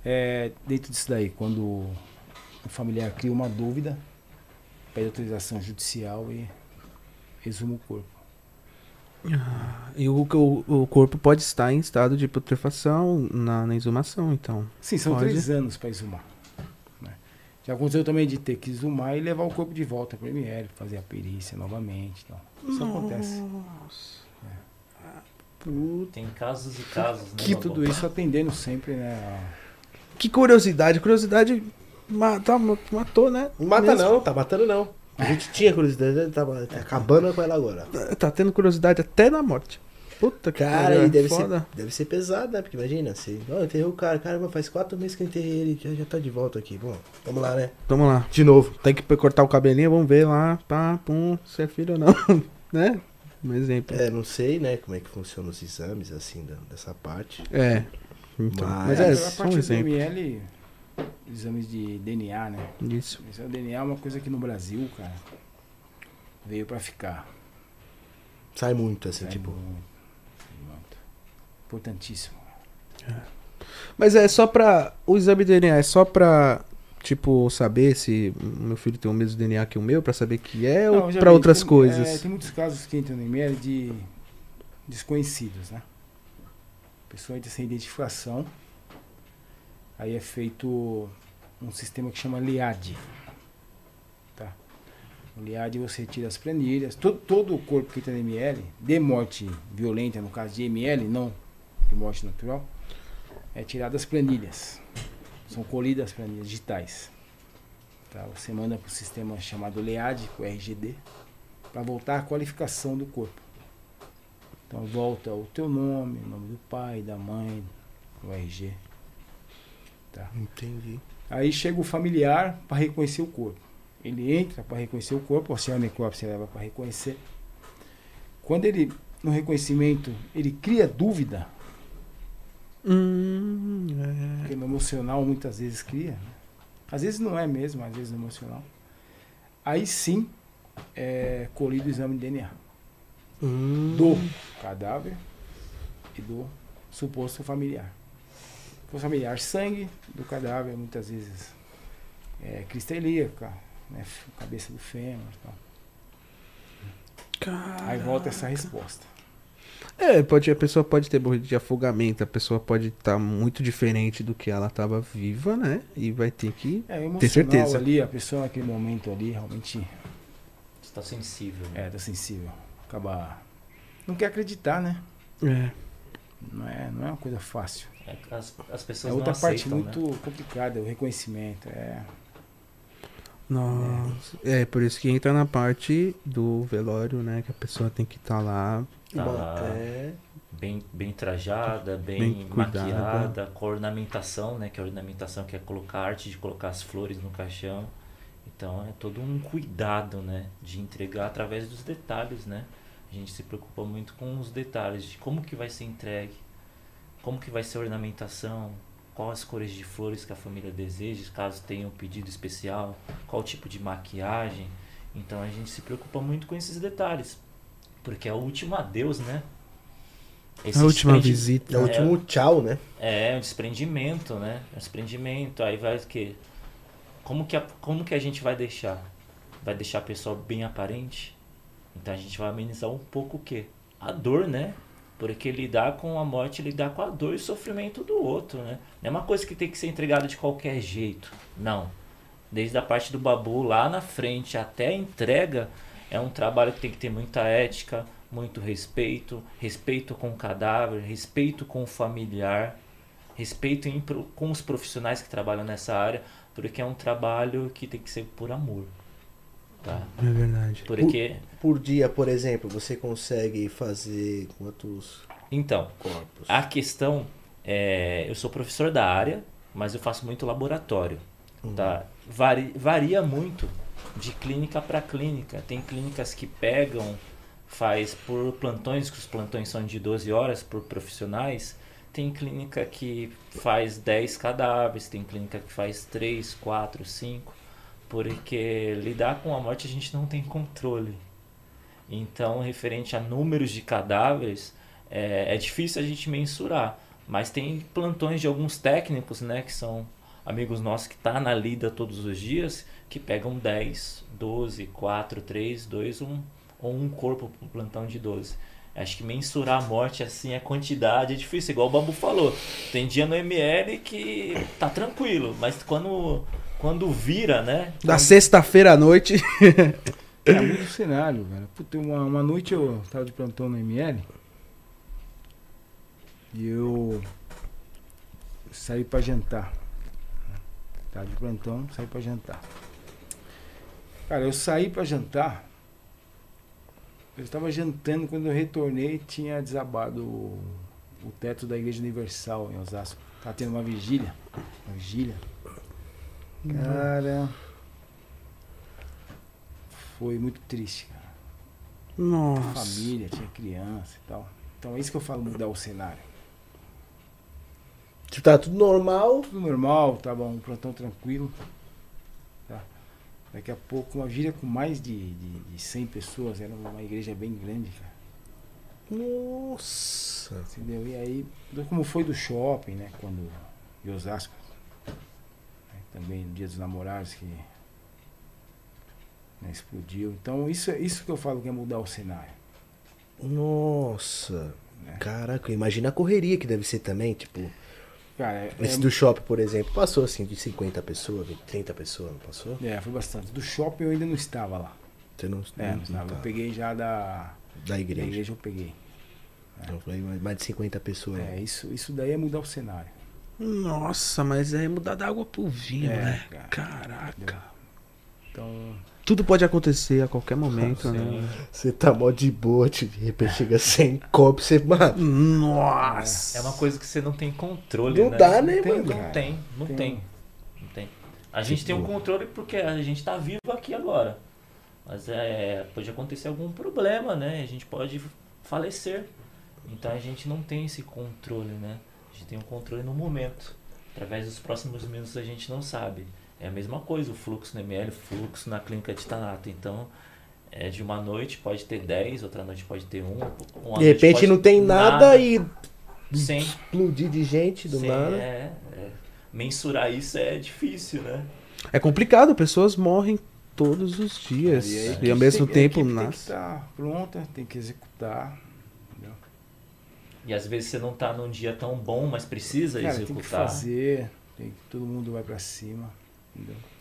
C: é dentro disso daí, quando o familiar cria uma dúvida, pede autorização judicial e exuma o corpo.
A: E o, o, o corpo pode estar em estado de putrefação na, na exumação, então.
C: Sim, são
A: Pode.
C: três anos para exumar. né? Já aconteceu também de ter que exumar e levar o corpo de volta para o ML, fazer a perícia novamente. Então, isso acontece.
D: Tem casos e casos, né?
C: Que tudo isso atendendo sempre, né?
A: Que curiosidade, curiosidade mata, matou, né?
B: Não mata
A: Mesmo.
B: não, tá matando não. A gente tinha curiosidade, ele tava tá acabando com ela agora.
A: Tá tendo curiosidade até na morte. Puta que
B: Cara,
A: pariu,
B: e
A: é
B: deve
A: foda.
B: ser, deve ser pesado, né? Porque imagina, você. Ó, eu enterrei o cara, caramba, faz quatro meses que eu enterrei ele, já, já tá de volta aqui. Bom, vamos lá, né?
A: Vamos lá.
B: De novo.
A: Tem que cortar o cabelinho, vamos ver lá, pá, pum, se é filho ou não, né? Um exemplo.
B: É, não sei, né, como é que funcionam os exames, assim, da- dessa parte.
A: É. Então,
B: Mas-
A: mas é,
C: a
A: só um
C: do
A: exemplo.
C: ML, exames de DNA, né?
A: Isso.
C: Esse é o DNA é uma coisa que no Brasil, cara, veio para ficar.
B: Sai muito, assim,
C: É
B: tipo.
C: muito, muito. Importantíssimo.
A: Mas é só pra. O exame de DNA é só pra, tipo, saber se meu filho tem o mesmo DNA que o meu, pra saber que é,
C: Não,
A: ou
C: vi,
A: outras
C: tem-
A: coisas?
C: é, tem muitos casos que entram no ML de desconhecidos, né? Pessoa entra sem identificação. Aí é feito um sistema que chama LIAD. Tá? O LIAD você tira as planilhas. Todo, todo o corpo que entra no ML, de morte violenta, no caso de ML, não de morte natural, é tirado as planilhas. São colhidas as planilhas digitais. Tá? Você manda para o sistema chamado LEAD, o RGD, para voltar a qualificação do corpo. Então volta o teu nome, o nome do pai, da mãe, o RG. Tá?
B: Entendi.
C: Aí chega o familiar para reconhecer o corpo. Ele entra para reconhecer o corpo, o auxiliar necrópsia leva para reconhecer. Quando ele, no reconhecimento, ele cria dúvida,
A: Hum, é.
C: porque no emocional muitas vezes cria, né? às vezes não é mesmo, às vezes no emocional. Aí sim é colhido o exame de DNA.
B: Hum.
C: do cadáver e do suposto familiar. O familiar, sangue do cadáver, muitas vezes é crista ilíaca, né, cabeça do fêmur e tal. Aí volta essa resposta.
A: É, pode, a pessoa pode ter morrido de afogamento, a pessoa pode estar muito diferente do que ela estava viva, né? E vai ter que.
C: É,
A: Tem certeza.
C: ali, a pessoa naquele momento ali realmente
D: Está sensível. né?
C: é, tá sensível. Acaba. Não quer acreditar, né?
A: É.
C: Não é, não é uma coisa fácil.
D: É as, as
C: É
D: pessoas
C: outra
D: não
C: parte
D: aceitam, né?
C: muito complicada, o reconhecimento. É,
A: Nossa. É, por isso que entra na parte do velório, né? Que a pessoa tem que estar lá.
D: Tá
B: Bom, é.
D: bem, bem trajada, bem,
A: Bem cuidada.
D: maquiada, com a ornamentação, né? Que a ornamentação que é colocar a arte de colocar as flores no caixão. Então é todo um cuidado, né? De entregar através dos detalhes, né? A gente se preocupa muito com os detalhes de como que vai ser entregue, como que vai ser a ornamentação, quais as cores de flores que a família deseja, caso tenha um pedido especial, qual tipo de maquiagem. Então a gente se preocupa muito com esses detalhes, porque é o último adeus, né? Esse
A: a última
D: desprendi-
A: visita.
B: É o último tchau, né?
D: é, um desprendimento, né? Um desprendimento. Aí vai o quê? Como que a, como que a gente vai deixar? Vai deixar a pessoa bem aparente? Então a gente vai amenizar um pouco o quê? A dor, né? Porque lidar com a morte, lidar com a dor e o sofrimento do outro, né? Não é uma coisa que tem que ser entregada de qualquer jeito. Não. Desde a parte do babu lá na frente até a entrega, é um trabalho que tem que ter muita ética, muito respeito, respeito com o cadáver, respeito com o familiar, respeito em, com os profissionais que trabalham nessa área, porque é um trabalho que tem que ser por amor. Tá?
A: É verdade.
D: Porque.
B: Por, por dia, por exemplo, você consegue fazer quantos
D: Então,
B: corpos?
D: a questão é. Eu sou professor da área, mas eu faço muito laboratório. Tá? Vari, varia muito de clínica para clínica. Tem clínicas que pegam, faz por plantões, que os plantões são de 12 horas por profissionais. Tem clínica que faz 10 cadáveres, tem clínica que faz 3, 4, 5. Porque lidar com a morte a gente não tem controle. Então, referente a números de cadáveres, é, é difícil a gente mensurar. Mas tem plantões de alguns técnicos, né, que são amigos nossos que tá na lida todos os dias, que pegam 10, 12, 4, 3, 2, 1 ou um corpo pro plantão de 12. Acho que mensurar a morte assim, a quantidade é difícil, igual o Babu falou. Tem dia no ML que tá tranquilo, mas quando quando vira, né?
A: Da sexta-feira à noite.
C: É muito cenário, velho. Puta, uma, uma noite eu tava de plantão no ML. E eu saí pra jantar. Tava de plantão, saí pra jantar. Cara, eu saí pra jantar. Eu estava jantando quando eu retornei tinha desabado o, o teto da Igreja Universal em Osasco. Tava tendo uma vigília. Uma vigília. Cara. Foi muito triste, cara.
A: Nossa.
C: Família, tinha criança e tal. Então é isso que eu falo, mudar o cenário.
B: Tipo, tá tudo normal.
C: Tudo normal, tava um plantão tranquilo. Tá? Daqui a pouco uma gira com mais de, de, de 100 pessoas, era uma igreja bem grande, cara.
B: Nossa.
C: Entendeu? E aí, como foi do shopping, né? Quando. De Osasco. né, Também no dia dos namorados que. né, explodiu. Então isso, é- isso que eu falo que é mudar o cenário.
B: Nossa.
C: Né?
B: Caraca, imagina a correria que deve ser também, tipo.
C: Cara, é,
B: Esse do shopping, por exemplo, passou assim de 50 pessoas, 20, 30 pessoas, não passou?
C: é, foi bastante. Do shopping eu ainda não estava lá.
B: Você não,
C: É,
B: não,
C: não estava.
B: tá.
C: Eu peguei já da,
B: Da
C: da
B: igreja.
C: igreja, eu peguei.
B: Então, foi mais mais de 50 pessoas.
C: É, isso, isso daí é mudar o cenário.
A: Nossa, mas é mudar da água pro vinho,
C: É,
A: né?
C: cara.
A: Caraca.
C: Então,
A: Tudo pode acontecer a qualquer momento, né?
D: Sim.
B: Você tá mó de boa, de repente chega 100 copos, você, mano.
A: Nossa.
D: É uma coisa que você não tem controle,
B: Não
D: né?
B: dá, né,
C: Não tem,
B: mano?
D: Não
C: cara.
D: tem, não
C: Tem.
D: tem. Não tem. A gente tem um controle porque a gente tá vivo aqui agora. Mas é, pode acontecer algum problema, né? A gente pode falecer. Então a gente não tem esse controle, né? A gente tem um controle no momento. Através dos próximos minutos a gente não sabe. É a mesma coisa, o fluxo no ML, o fluxo na clínica de Tanato. Então, é de uma noite pode ter 10, outra noite pode ter um. uma
B: De repente não tem nada, e
D: Sim.
B: explodir de gente do
D: Sim,
B: nada.
D: é, é. Mensurar isso é difícil, né?
A: É complicado, pessoas morrem todos os dias.
C: aí a
A: E, ao mesmo
C: tem-
A: tempo
C: equipe Tem que
A: nasce.
C: estar pronta, tem que executar. entendeu?
D: E às vezes você não tá num dia tão bom, mas precisa
C: Cara, tem que
D: executar.
C: fazer, tem que, todo mundo vai pra cima.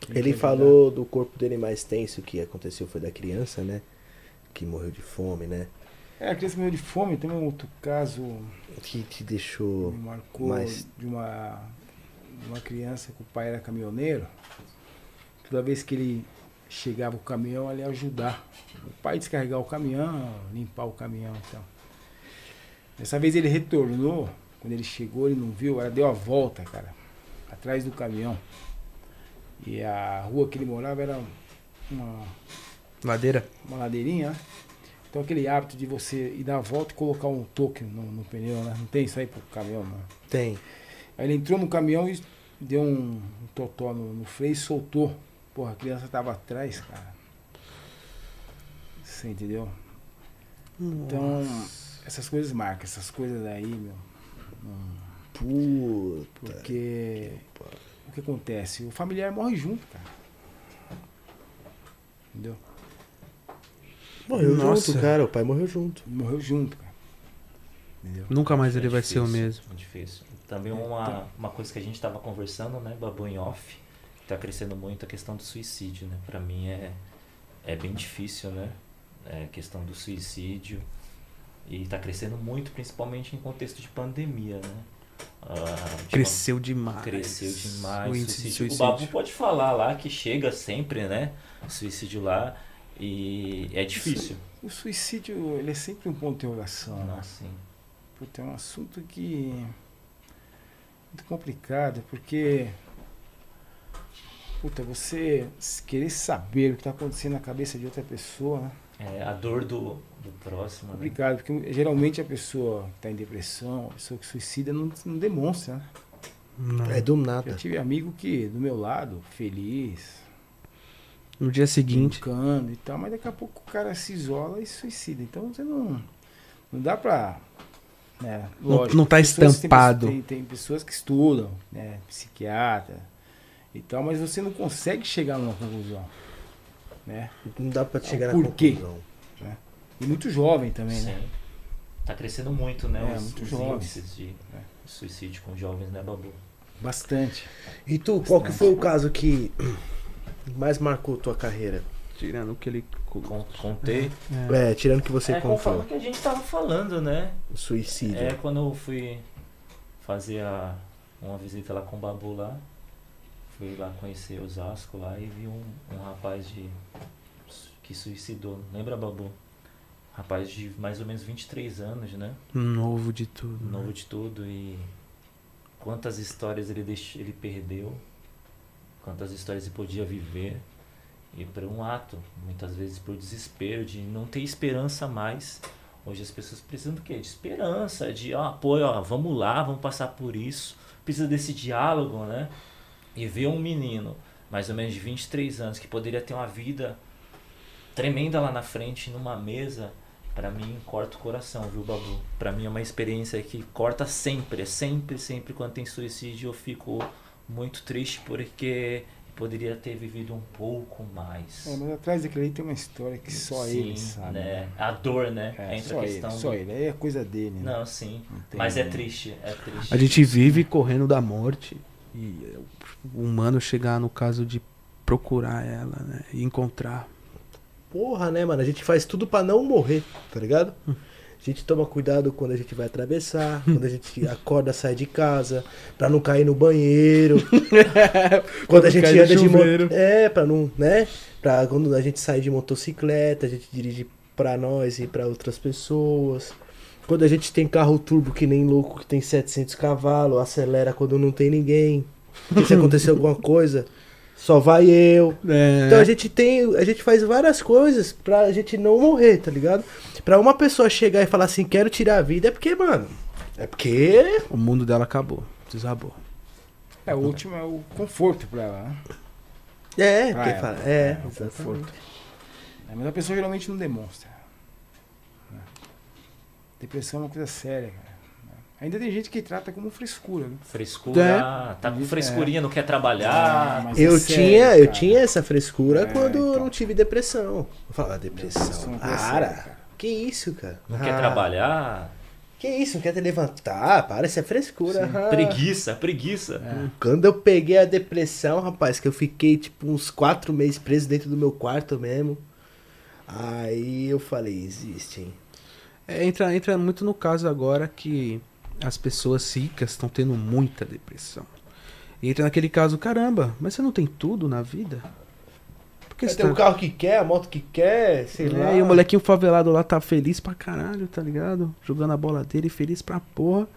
B: Ele falou do corpo dele mais tenso, que aconteceu foi da criança, né? Que morreu de fome, né?
C: É, a criança morreu de fome, tem um outro caso
B: Que te deixou.
C: me marcou
B: Mas-
C: de uma, de uma criança que o pai era caminhoneiro. Toda vez que ele chegava o caminhão, ele ia ajudar. O pai descarregar o caminhão, limpar o caminhão então. Dessa vez ele retornou, quando ele chegou, ele não viu, ela deu a volta, cara, atrás do caminhão. E a rua que ele morava era uma,
A: Ladeira?
C: uma ladeirinha, né? Então aquele hábito de você ir dar a volta e colocar um toque no, no pneu, né? Não tem isso aí pro caminhão, não.
B: Tem.
C: Aí ele entrou no caminhão e deu um, um totó no, no freio e soltou. Porra, a criança tava atrás, cara. Você entendeu? Então, essas coisas marcam, essas coisas aí, meu. não-
B: Puta.
C: porque o que acontece? O familiar morre junto, cara. Entendeu?
B: Morreu
A: Nossa.
B: junto, cara. O pai morreu junto.
C: Morreu junto, cara. Entendeu?
A: Nunca mais ele
D: É
A: vai ser o
D: difícil,
A: mesmo.
D: é difícil. Também uma, uma coisa que a gente estava conversando, né, Babu, em off, que tá crescendo muito a questão do suicídio, né? Pra mim é, é bem difícil, né? É, a questão do suicídio. E tá crescendo muito, principalmente em contexto de pandemia, né? Ah,
A: Cresceu demais.
D: Cresceu demais.
A: O de
D: suicídio.
A: suicídio.
D: o Babu pode falar lá que chega sempre, né? O suicídio lá. E é difícil.
C: O suicídio, ele é sempre um ponto de interrogação, né?
D: Assim.
C: Puta, é um assunto que. Muito complicado, porque. Puta, você querer saber o que está acontecendo na cabeça de outra pessoa, né?
D: É a dor do, do próximo, né?
C: Complicado, porque geralmente a pessoa que está em depressão, a pessoa que suicida, não, não demonstra, né?
A: Não.
B: É do nada.
C: tive amigo que, do meu lado, feliz,
A: No dia seguinte.
C: brincando e tal, mas daqui a pouco o cara se isola e suicida. Então você não. Não dá pra. Né,
A: Não- não tá
C: tem
A: estampado.
C: Tem, tem pessoas que estudam, né? Psiquiatra e tal, mas você não consegue chegar numa conclusão. Né?
B: Não dá pra chegar na
C: Por quê? E muito jovem também,
D: Sim.
C: né?
D: Tá crescendo muito, né?
C: É,
D: os,
C: muito
D: os
C: jovem.
D: índices de
C: É.
D: suicídio com jovens, né, Babu?
C: Bastante.
B: E tu, qual que foi o caso que mais marcou tua carreira?
A: Tirando o que ele.
D: Con- Contei.
B: É, tirando o que você
D: é
B: contou.
D: o que a gente tava falando, né?
B: O suicídio.
D: É quando eu fui fazer a, uma visita lá com o Babu lá. Fui lá conhecer Osasco lá e vi um, um rapaz de que suicidou. Lembra, Babu? Rapaz de mais ou menos 23 anos, né?
A: Novo de tudo. né?
D: novo de tudo e quantas histórias ele deixou, ele perdeu, quantas histórias ele podia viver e por um ato, muitas vezes por desespero de não ter esperança mais. Hoje as pessoas precisam do quê? De esperança, de ó, apoio, ó, vamos lá, vamos passar por isso. Precisa desse diálogo, né? E ver um menino, mais ou menos de 23 anos, que poderia ter uma vida tremenda lá na frente, numa mesa, Pra mim, corta o coração, viu, Babu? Pra mim é uma experiência que corta sempre, é sempre, sempre quando tem suicídio eu fico muito triste porque poderia ter vivido um pouco mais.
C: É, mas atrás daquele ali tem uma história que só
D: Sim,
C: ele sabe.
D: né? A dor, né?
C: É,
D: Entra
C: só
D: a
C: ele,
D: questão.
C: só
D: do-
C: ele. Aí é coisa dele, né?
D: Não, sim.
C: Não
D: Mas é triste, é triste.
A: A gente vive correndo da morte. E o humano chegar no caso de procurar ela, né? E encontrar.
B: Porra, né, mano? A gente faz tudo pra não morrer, tá ligado? A gente toma cuidado quando a gente vai atravessar, quando a gente acorda, sai de casa, pra não cair no banheiro. quando a gente anda de moto. É, pra não, né? Pra quando a gente sai de motocicleta, a gente dirige pra nós e pra outras pessoas. Quando a gente tem carro turbo que nem louco, que tem 700 cavalos, acelera quando não tem ninguém. Se acontecer alguma coisa, só vai eu.
A: É,
B: Então a gente tem, a gente faz várias coisas pra gente não morrer, tá ligado? Pra uma pessoa chegar e falar assim, quero tirar a vida, é porque, mano, é porque
A: O mundo dela acabou. Desabou.
C: É, o último é o conforto pra ela, né?
B: é,
C: Pra
B: porque
C: ela.
B: fala, é,
C: o
B: exatamente.
C: conforto. É, mas a pessoa geralmente não demonstra. Depressão é uma coisa séria, cara. Ainda tem gente que trata como frescura, né?
D: Frescura, tá com
C: É.
D: frescurinha, não quer trabalhar.
C: mas
B: Eu
C: é sério,
B: tinha, eu tinha essa frescura
C: É,
B: quando eu
C: então.
B: não tive depressão. Eu falava,
C: Depressão
B: depressão,
C: é
B: para.
C: cara.
B: Que isso, cara?
D: Não quer
B: Ah,
D: trabalhar.
B: Que isso, não quer te levantar? Para, isso é frescura. Ah.
D: Preguiça, preguiça.
C: É.
B: Quando eu peguei a depressão, rapaz, que eu fiquei tipo uns quatro meses preso dentro do meu quarto mesmo. Aí eu falei, existe, hein?
A: É, entra, entra muito no caso agora que as pessoas ricas estão tendo muita depressão. E entra naquele caso, caramba, mas você não tem tudo na vida? Por que
B: Você tem
A: tá...
B: o carro que quer, a moto que quer, sei lá.
A: É, e o molequinho favelado lá tá feliz pra caralho, tá ligado? Jogando a bola dele, feliz pra porra.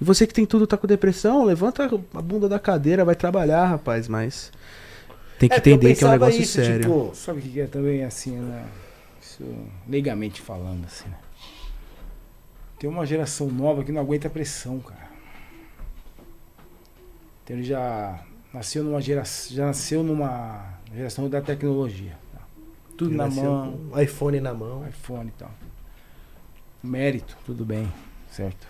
A: E você que tem tudo, tá com depressão, levanta a bunda da cadeira, vai trabalhar, rapaz, mas. Tem que
B: É, porque
A: entender que é um negócio
B: isso,
A: sério.
B: tipo,
C: Sabe o que que é também assim, né? Isso, leigamente falando, assim, né? Tem uma geração nova que não aguenta pressão, cara. Então ele já nasceu numa geração, já nasceu numa geração da tecnologia. tá? Tudo
B: ele
C: na mão,
B: com iPhone na mão.
C: iPhone e tal. Mérito, tudo bem, certo?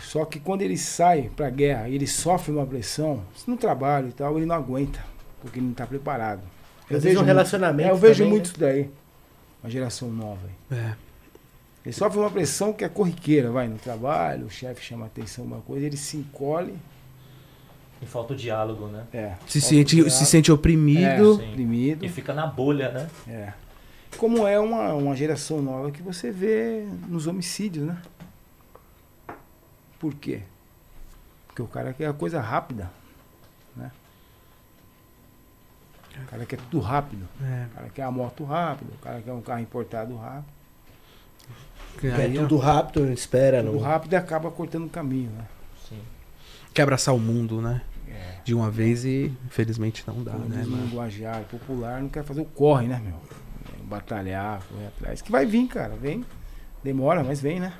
C: Só que quando ele sai pra guerra, ele sofre uma pressão, no trabalho e tal, ele não aguenta, porque ele não tá preparado.
B: Às vezes um
C: muito-
B: relacionamento
C: É, eu vejo
B: também,
C: muito
B: né?
C: isso daí. Uma geração nova aí.
A: É.
C: Ele sofre uma pressão que é corriqueira, vai no trabalho, o chefe chama atenção uma coisa, ele se encolhe.
D: E falta o diálogo, né?
C: É,
A: Se sente, se sente oprimido.
C: é, oprimido.
D: E fica na bolha, né?
C: É. Como é uma, uma geração nova que você vê nos homicídios, né? Por quê? Porque o cara quer a coisa rápida, né? O cara quer tudo rápido.
A: É.
C: O cara quer a moto rápido, o cara quer um carro importado rápido.
A: Que
B: É
A: aí, ó,
B: tudo rápido, não espera,
C: Tudo
B: não.
C: rápido e acaba cortando o caminho, né?
D: Sim.
A: quer abraçar o mundo, né?
C: É.
A: De uma vez e infelizmente não dá,
C: Pelo
A: né, mano?
C: linguajar popular não quer fazer o corre, né, meu? É, Batalhar, correr atrás. Que vai vir, cara. Vem. Demora, mas vem, né?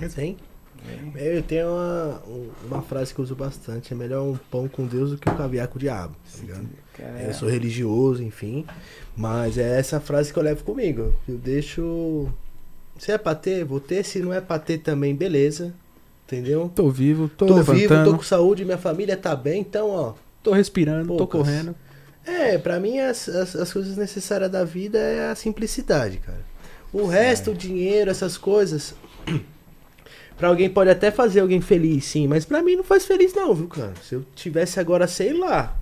B: Mas vem.
C: Vem.
B: Eu tenho uma, um- uma frase que eu uso bastante: é melhor um pão com Deus do que um caviar com o diabo. Tá Eu sou religioso, enfim. Mas é essa frase que eu levo comigo. Eu deixo. Se é pra ter, vou ter. Se não é pra ter também, beleza. Entendeu?
A: Tô vivo, tô,
B: Tô, vivo,
A: levantando,
B: tô com saúde, minha família tá bem, então, ó.
A: tô respirando, tô
B: Poucas.
A: correndo.
B: É, pra mim as, as, as coisas necessárias da vida é a simplicidade, cara. O resto, o dinheiro, essas coisas. Pra alguém pode até fazer alguém feliz, sim, mas pra mim não faz feliz não, viu, cara? Se eu tivesse agora, sei lá,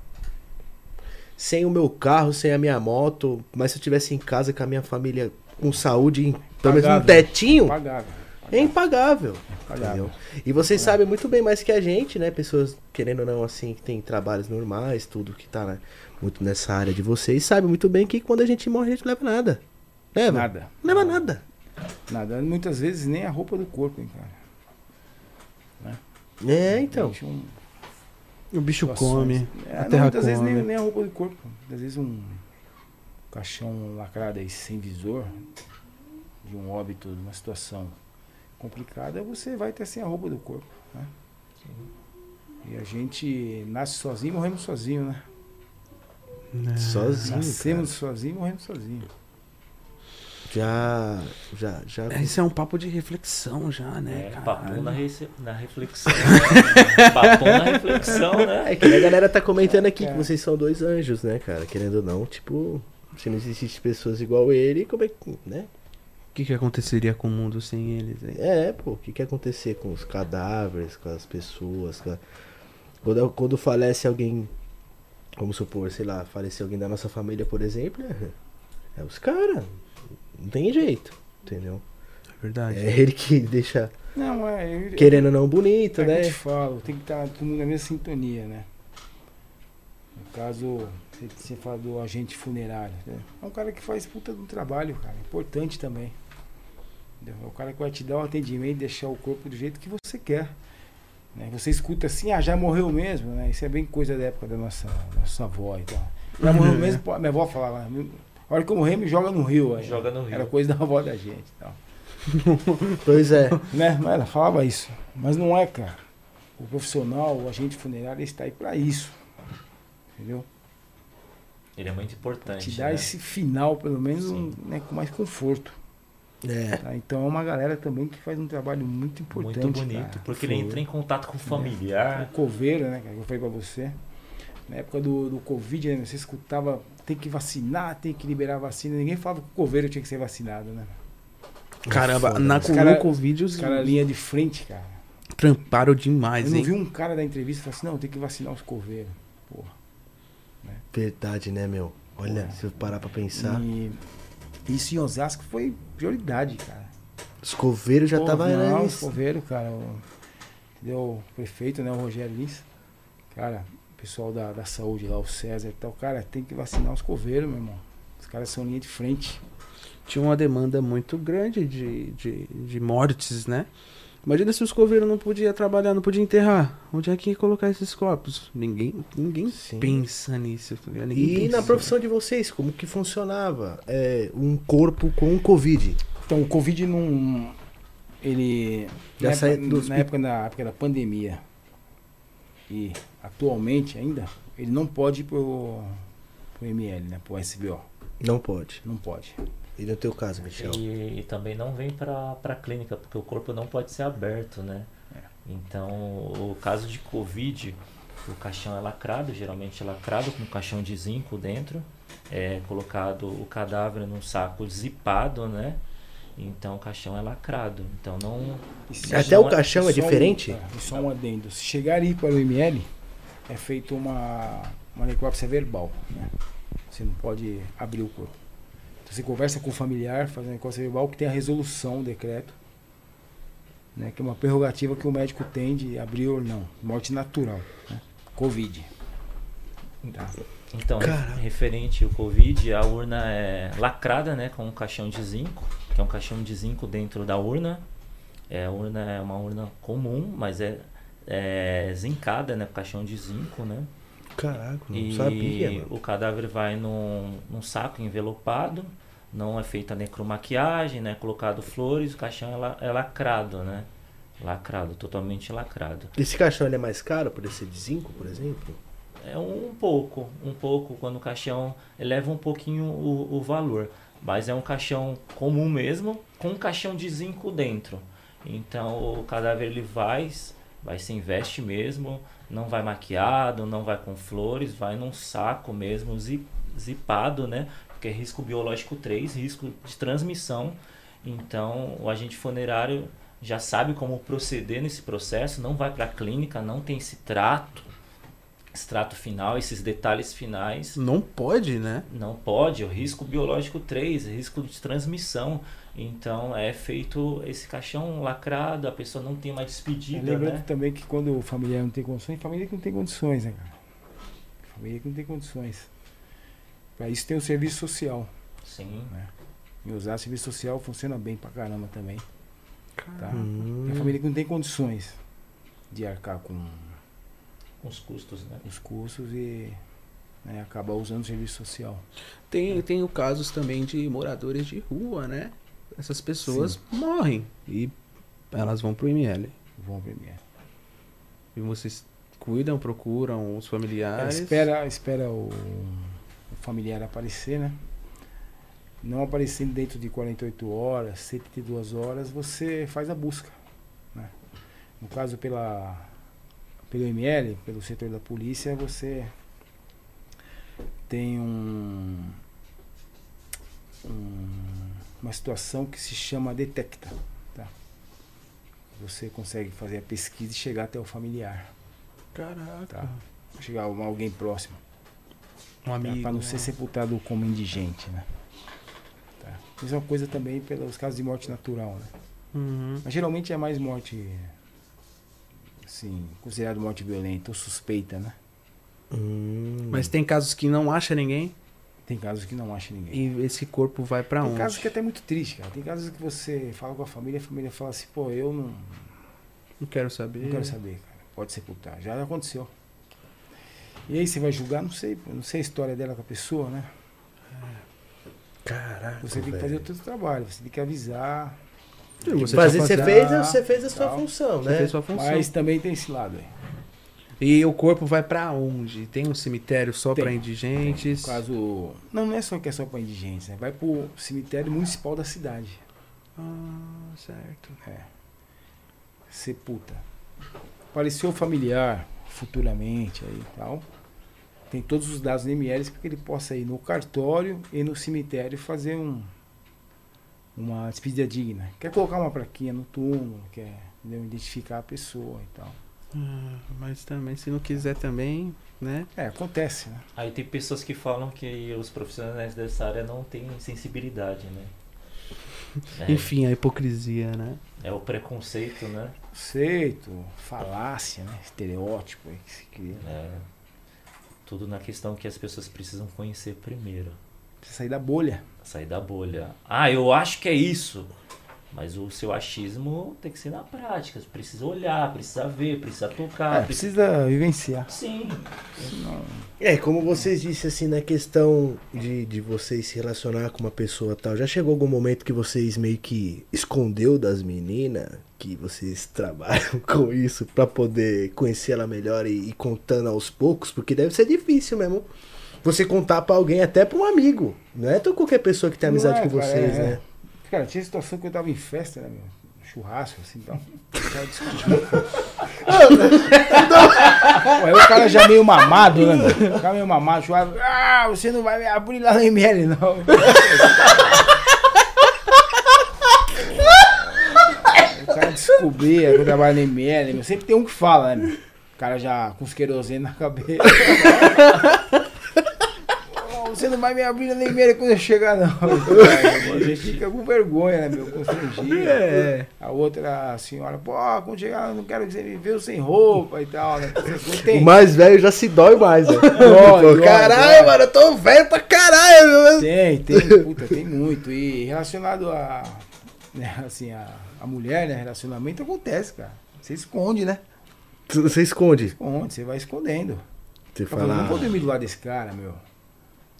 B: sem o meu carro, sem a minha moto, mas se eu tivesse em casa com a minha família com saúde, em- pelo menos um tetinho,
C: Pagável.
B: é impagável.
C: Pagável.
B: Entendeu? E vocês sabem muito bem mais que a gente, né? Pessoas, querendo ou não, assim, que tem trabalhos normais, tudo que tá né, muito nessa área de vocês, sabem muito bem que quando a gente morre, a gente leva nada. Leva?
C: Nada.
B: Não leva nada.
C: Nada. Muitas vezes nem a roupa do corpo, hein, cara.
B: É, então.
C: Um-
A: O bicho
C: situações.
A: come,
C: É,
A: a
C: não,
A: terra
C: muitas vezes
A: come.
C: nem, nem a roupa do corpo. Às vezes um caixão lacrado aí sem visor, de um óbito, de uma situação complicada, você vai ter sem a roupa do corpo. Né? E a gente nasce sozinho, morremos sozinho, né?
A: né?
B: Sozinho.
C: Nascemos sozinho, morremos sozinho.
B: cara. Já. Já. Já.
A: Esse é um papo de reflexão já, né,
D: É,
A: cara?
D: papo na, rece- na reflexão. né? papo na reflexão, né?
B: É que a galera tá comentando aqui
C: É.
B: que vocês são dois anjos, né, cara? Querendo ou não, tipo, se não existisse pessoas igual ele, como é que. né?
A: O que, que aconteceria com o mundo sem eles? hein?
B: É, pô, o que que ia acontecer com os cadáveres, com as pessoas? com a- Quando, quando falece alguém, vamos supor, sei lá, falece alguém da nossa família, por exemplo, é, é os caras. Não tem jeito, entendeu?
A: É verdade.
B: É ele que deixa,
C: Não, é. eu-
B: querendo ou não, bonito,
C: É que eu
B: né?
C: te falo, tem que estar todo mundo na mesma sintonia, né? No caso, você, fala do agente funerário, né? É um cara que faz puta do trabalho, cara. Importante também. Entendeu? É o cara que vai te dar o atendimento e deixar o corpo do jeito que você quer. Né? Você escuta assim, ah, já morreu mesmo, né? Isso é bem coisa da época da nossa, nossa avó e tal. Já morreu
A: Uhum.
C: mesmo, pô, minha avó falava, a hora que eu morrer, me joga no rio. Aí.
D: Joga no rio.
C: Era coisa da avó da gente e tal.
B: Pois é.
C: Né? Mas ela falava isso. Mas não é, cara. O profissional, o agente funerário, ele está aí para isso. Entendeu?
D: Ele é muito importante.
C: Te dá
D: né?
C: esse final, pelo menos, um, né, com mais conforto.
B: É.
C: tá? Então é uma galera também que faz um trabalho muito importante.
D: Muito bonito,
C: cara.
D: porque ele
C: Foi.
D: entra em contato com o
C: O
D: familiar.
C: coveiro, né, cara, que eu falei pra você. Na época do, do Covid, né, você escutava, tem que vacinar, tem que liberar a vacina. Ninguém falava que o coveiro tinha que ser vacinado, né?
A: Caramba,
B: Foda,
A: na
B: né?
C: Os cara-
A: Covid os
C: caras linha de frente, cara.
A: tramparam demais,
C: Eu não
A: hein?
C: vi um cara da entrevista falar assim, não, tem que vacinar os coveiros.
B: Verdade, né, meu? Olha, se eu parar pra pensar.
C: E isso em Osasco foi prioridade, cara.
B: Os coveiros já
C: Pô,
B: tava
C: Não,
B: né,
C: os coveiros, cara. O, entendeu? o prefeito, né, o Rogério Lins. Cara, o pessoal da, da saúde lá, o César e tal. Cara, tem que vacinar os coveiros, meu irmão. Os caras são linha de frente.
A: Tinha uma demanda muito grande de, de, de mortes, né? Imagina se os coveiros não podiam trabalhar, não podiam enterrar. Onde é que ia colocar esses corpos? Ninguém, ninguém
B: Sim.
A: pensa nisso. Ninguém
B: E
A: pensa.
B: na profissão de vocês, como que funcionava é, um corpo com Covid?
C: Então, o Covid não. Ele.
B: Já
C: na,
B: sai
C: época,
B: do
C: na época, da, época da pandemia. E atualmente ainda, ele não pode ir pro, pro ML, né? Pro SBO.
B: Não pode.
C: Não pode.
B: E no teu caso, Michel?
D: E, e também não vem pra, pra clínica, porque o corpo não pode ser aberto, né?
C: É.
D: Então, o caso de Covid, o caixão é lacrado, geralmente é lacrado com um caixão de zinco dentro, é colocado o cadáver num saco zipado, né? Então o caixão é lacrado. Então não.
B: Até
C: chegar-
B: o caixão é
C: um-
B: diferente?
C: é, e só um adendo. Se chegar aí para o ML, é feita uma, uma necrópsia verbal. Né? Você não pode abrir o corpo. Então você conversa com o familiar, faz uma necrópsia verbal que tem a resolução, o decreto. Né? Que é uma prerrogativa que o médico tem de abrir ou não. Morte natural. Né? Covid. Tá.
D: Então,
B: Caraca.
D: referente ao Covid, a urna é lacrada, né, com um caixão de zinco, que é um caixão de zinco dentro da urna. É, a urna é uma urna comum, mas é, é zincada, né, com caixão de zinco, né?
B: Caraca, não
D: e
B: sabia, mano.
D: o cadáver vai num, num saco envelopado, não é feita necromaquiagem, né, colocado flores, o caixão é, la- é lacrado, né? Lacrado, totalmente lacrado.
B: Esse caixão é mais caro por esse de zinco, por exemplo?
D: É um pouco, um pouco, quando o caixão eleva um pouquinho o, o valor. Mas é um caixão comum mesmo, com um caixão de zinco dentro. Então o cadáver ele vai, vai se investe mesmo, não vai maquiado, não vai com flores, vai num saco mesmo, zi- zipado, né? Porque é risco biológico 3, risco de transmissão. Então o agente funerário já sabe como proceder nesse processo, não vai para a clínica, não tem esse trato extrato final, esses detalhes finais.
A: Não pode, né?
D: Não pode, o risco biológico 3, risco de transmissão. Então é feito esse caixão lacrado, a pessoa não tem
C: E
D: despedida,
C: lembrando
D: né?
C: também que quando o familiar não tem condições, família que não tem condições, né, cara? Família que não tem condições. Para isso tem o serviço social.
D: Sim.
C: Em usar o serviço social funciona bem pra caramba também. Tá?
B: Hum.
C: Tem família que não tem condições de arcar com
D: Com os custos, né?
C: os custos e né, acabar usando o serviço social.
A: Tem, tem o casos também de moradores de rua, né? Essas pessoas morrem e elas vão pro ML.
C: Vão premier.
A: E vocês cuidam, procuram os familiares.
C: espera espera o, o familiar aparecer, né? Não aparecendo dentro de 48 horas, 72 horas, você faz a busca. Né? No caso, pela, pelo ML, pelo setor da polícia, você tem um, um- uma situação que se chama detecta. Tá? Você consegue fazer a pesquisa e chegar até o familiar.
A: Caraca.
C: Tá. Chegar a alguém próximo.
A: Um amigo.
C: Para não ser sepultado como indigente, né? Tá. Mesma coisa também pelos casos de morte natural, né?
A: Uhum.
C: Mas geralmente é mais morte, assim, considerado morte violenta ou suspeita, né?
B: Hum.
A: Mas tem casos que não acha ninguém
C: Tem casos que não acha ninguém.
A: e esse corpo vai pra
C: Tem
A: onde?
C: casos que é até muito triste, cara. Tem casos que você fala com a família, a família fala assim, pô, eu não,
A: Não quero saber.
C: não quero saber, cara. Pode sepultar. Já aconteceu. E aí você vai julgar, não sei, não sei a história dela com a pessoa, né?
B: Caraca.
C: Você tem que fazer o seu trabalho, você tem que avisar.
A: Você
B: Fazer, você fez, você fez a sua
C: Tal.
B: função,
A: Você
B: né?
A: fez sua função.
C: Mas também tem esse lado aí.
A: E o corpo vai pra onde? Tem um cemitério só pra indigentes?
C: No caso. Não, não é só que é só para indigentes, né? Vai pro cemitério municipal da cidade.
A: Ah, certo.
C: É. Sepulta. Apareceu familiar futuramente aí e tal. Tem todos os dados do ML para que ele possa ir no cartório e no cemitério fazer um uma despedida digna. Quer colocar uma plaquinha no túmulo, quer entendeu? identificar a pessoa e tal.
A: Ah, mas também, se não quiser também, né?
C: É, acontece, né?
D: Aí tem pessoas que falam que os profissionais dessa área não têm sensibilidade, né? É,
A: Enfim, a hipocrisia, né?
D: é o preconceito, né?
C: Conceito, falácia, né? Estereótipo aí que se cria.
D: É, tudo na questão que as pessoas precisam conhecer primeiro.
C: Precisa sair da bolha.
D: Sair da bolha. Ah, eu acho que é isso. Mas o seu achismo tem que ser na prática. Você precisa olhar, precisa ver, precisa tocar.
C: É, precisa vivenciar.
D: Sim.
C: Senão-
B: É, como vocês disseram assim, na questão de, de vocês se relacionar com uma pessoa e tal, já chegou algum momento que vocês meio que escondeu das meninas que vocês trabalham com isso pra poder conhecer ela melhor e ir contando aos poucos? Porque deve ser difícil mesmo. Você contar pra alguém, até pra um amigo. Não é tão qualquer pessoa que tem amizade
C: é,
B: com vocês,
C: é,
B: né?
C: Cara, tinha situação que eu tava em festa, né, meu? churrasco, assim, então. O cara discutindo. Aí o cara já meio mamado, né? meu? O cara meio mamado, churrasco. Ah, você não vai me abrir lá no ML, não. O cara descobria que eu trabalho no ML, meu. Sempre tem um que fala, né? meu? O cara já com os querosene na cabeça. Você não vai me abrir no ML quando eu chegar, não. A gente fica com vergonha, né, meu? Constrangido.
B: É.
C: A outra a senhora, pô, quando chegar, eu não quero que você me veja sem roupa e tal, né?
B: O
C: Tem,
B: mais velho já se dói mais, né?
C: Dói,
B: caralho,
C: dói.
B: mano, eu tô velho pra caralho, meu.
C: tem, tem, puta, tem muito. E relacionado a, né, assim, a, a mulher, né, relacionamento acontece, cara. Você esconde, né?
B: Você esconde.
C: Esconde, você vai escondendo.
B: Você
C: Eu falo, não vou
B: fala.
C: dormir do lado desse cara, meu.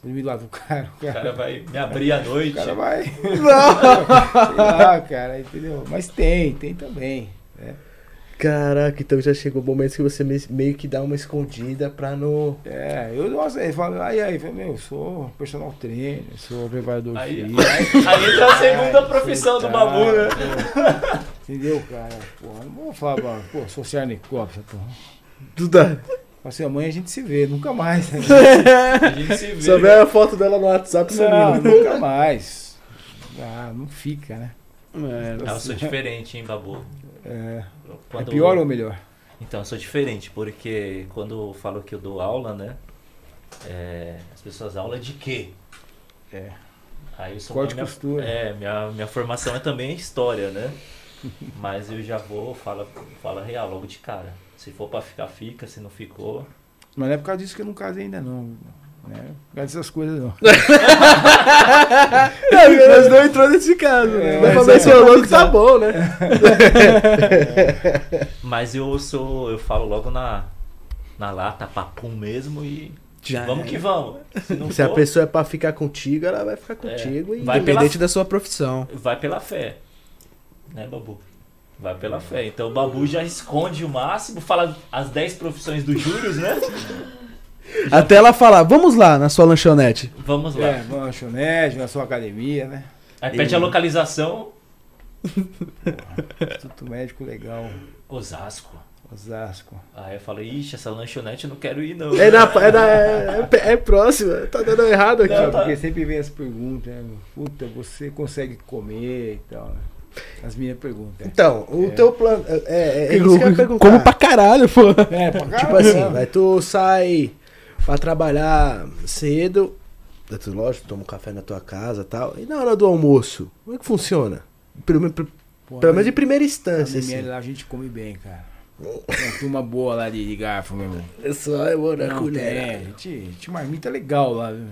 C: Vou dormir do lado do cara. O
D: O
C: cara,
D: cara vai me abrir à noite.
C: o cara vai. Sei lá, cara, entendeu? Mas tem, tem também. Né?
B: Caraca, então já chegou momentos que você me- meio que dá uma escondida pra não.
C: É, eu nossa, ele fala, aí, aí, fala, meu, eu sou personal trainer, sou preparador
D: Aí,
C: físico.
D: aí, aí entra a segunda profissão do Babu, né?
C: pô. Entendeu, cara? Porra, não vou falar, pô, sou Cernicópsia, porra.
B: Tu
C: Assim, amanhã a gente se vê, nunca mais. Né?
D: A gente se vê.
B: Só vê a foto dela no WhatsApp sumindo.
C: nunca mais. Ah, não fica, né?
D: Ah, eu sou diferente, hein, Babu?
C: É, é pior ou melhor?
D: Então, eu sou diferente, porque quando eu falo que eu dou aula, né? é, as pessoas, aula de quê?
C: É.
D: Aí eu sou
C: Corte e
D: minha,
C: costura.
D: É, minha, minha formação é também história, né? Mas eu já vou, fala, fala real, logo de cara. Se for pra ficar, fica. Se não ficou.
C: Mas não é por causa disso que eu não casei ainda, não. Né? Por causa dessas coisas, não.
B: Mas não entrou nesse caso, né?
C: É,
B: Mas
C: mas
B: pra ver
C: é,
B: se o louco tá bom, né?
D: Mas eu sou. Eu falo logo na, na lata, papum mesmo e.
A: Já
D: vamos
A: é.
D: que vamos. Se
B: Se a
D: for,
B: pessoa é pra ficar contigo, ela vai ficar contigo e.
D: Vai pela-
A: Independente da sua profissão.
D: vai pela fé. Né, Babu? Vai pela fé. Então o Babu já esconde o máximo, fala as 10 profissões do Július, né?
A: Até ela falar, vamos lá na sua lanchonete.
D: Vamos lá.
C: É, uma lanchonete, na sua academia, né?
D: Aí pede a localização.
C: Instituto médico legal.
D: Osasco.
C: Osasco.
D: Aí eu falei, ixi, essa lanchonete eu não quero ir, não.
B: É, na, é, na, é, é próximo, tá dando errado aqui.
D: Não, tá.
C: porque sempre vem as perguntas, né? Puta, você consegue comer e tal, né? As minhas perguntas.
B: Então, o
C: É.
B: teu plano. É, é, é isso que eu.
A: Como pra caralho, pô.
C: É, pra
B: Tipo
C: caramba.
B: assim, vai tu sai pra trabalhar cedo, daí tu, lógico, toma um café na tua casa e tal. E na hora do almoço, como é que funciona? Pelo, pelo,
C: Pô,
B: pelo menos de primeira instância,
C: ML
B: assim.
C: lá a gente come bem, cara. Tem uma turma boa lá de, de garfo, meu irmão.
B: É só eu na colher.
C: tem, a gente, a gente marmita legal lá, viu?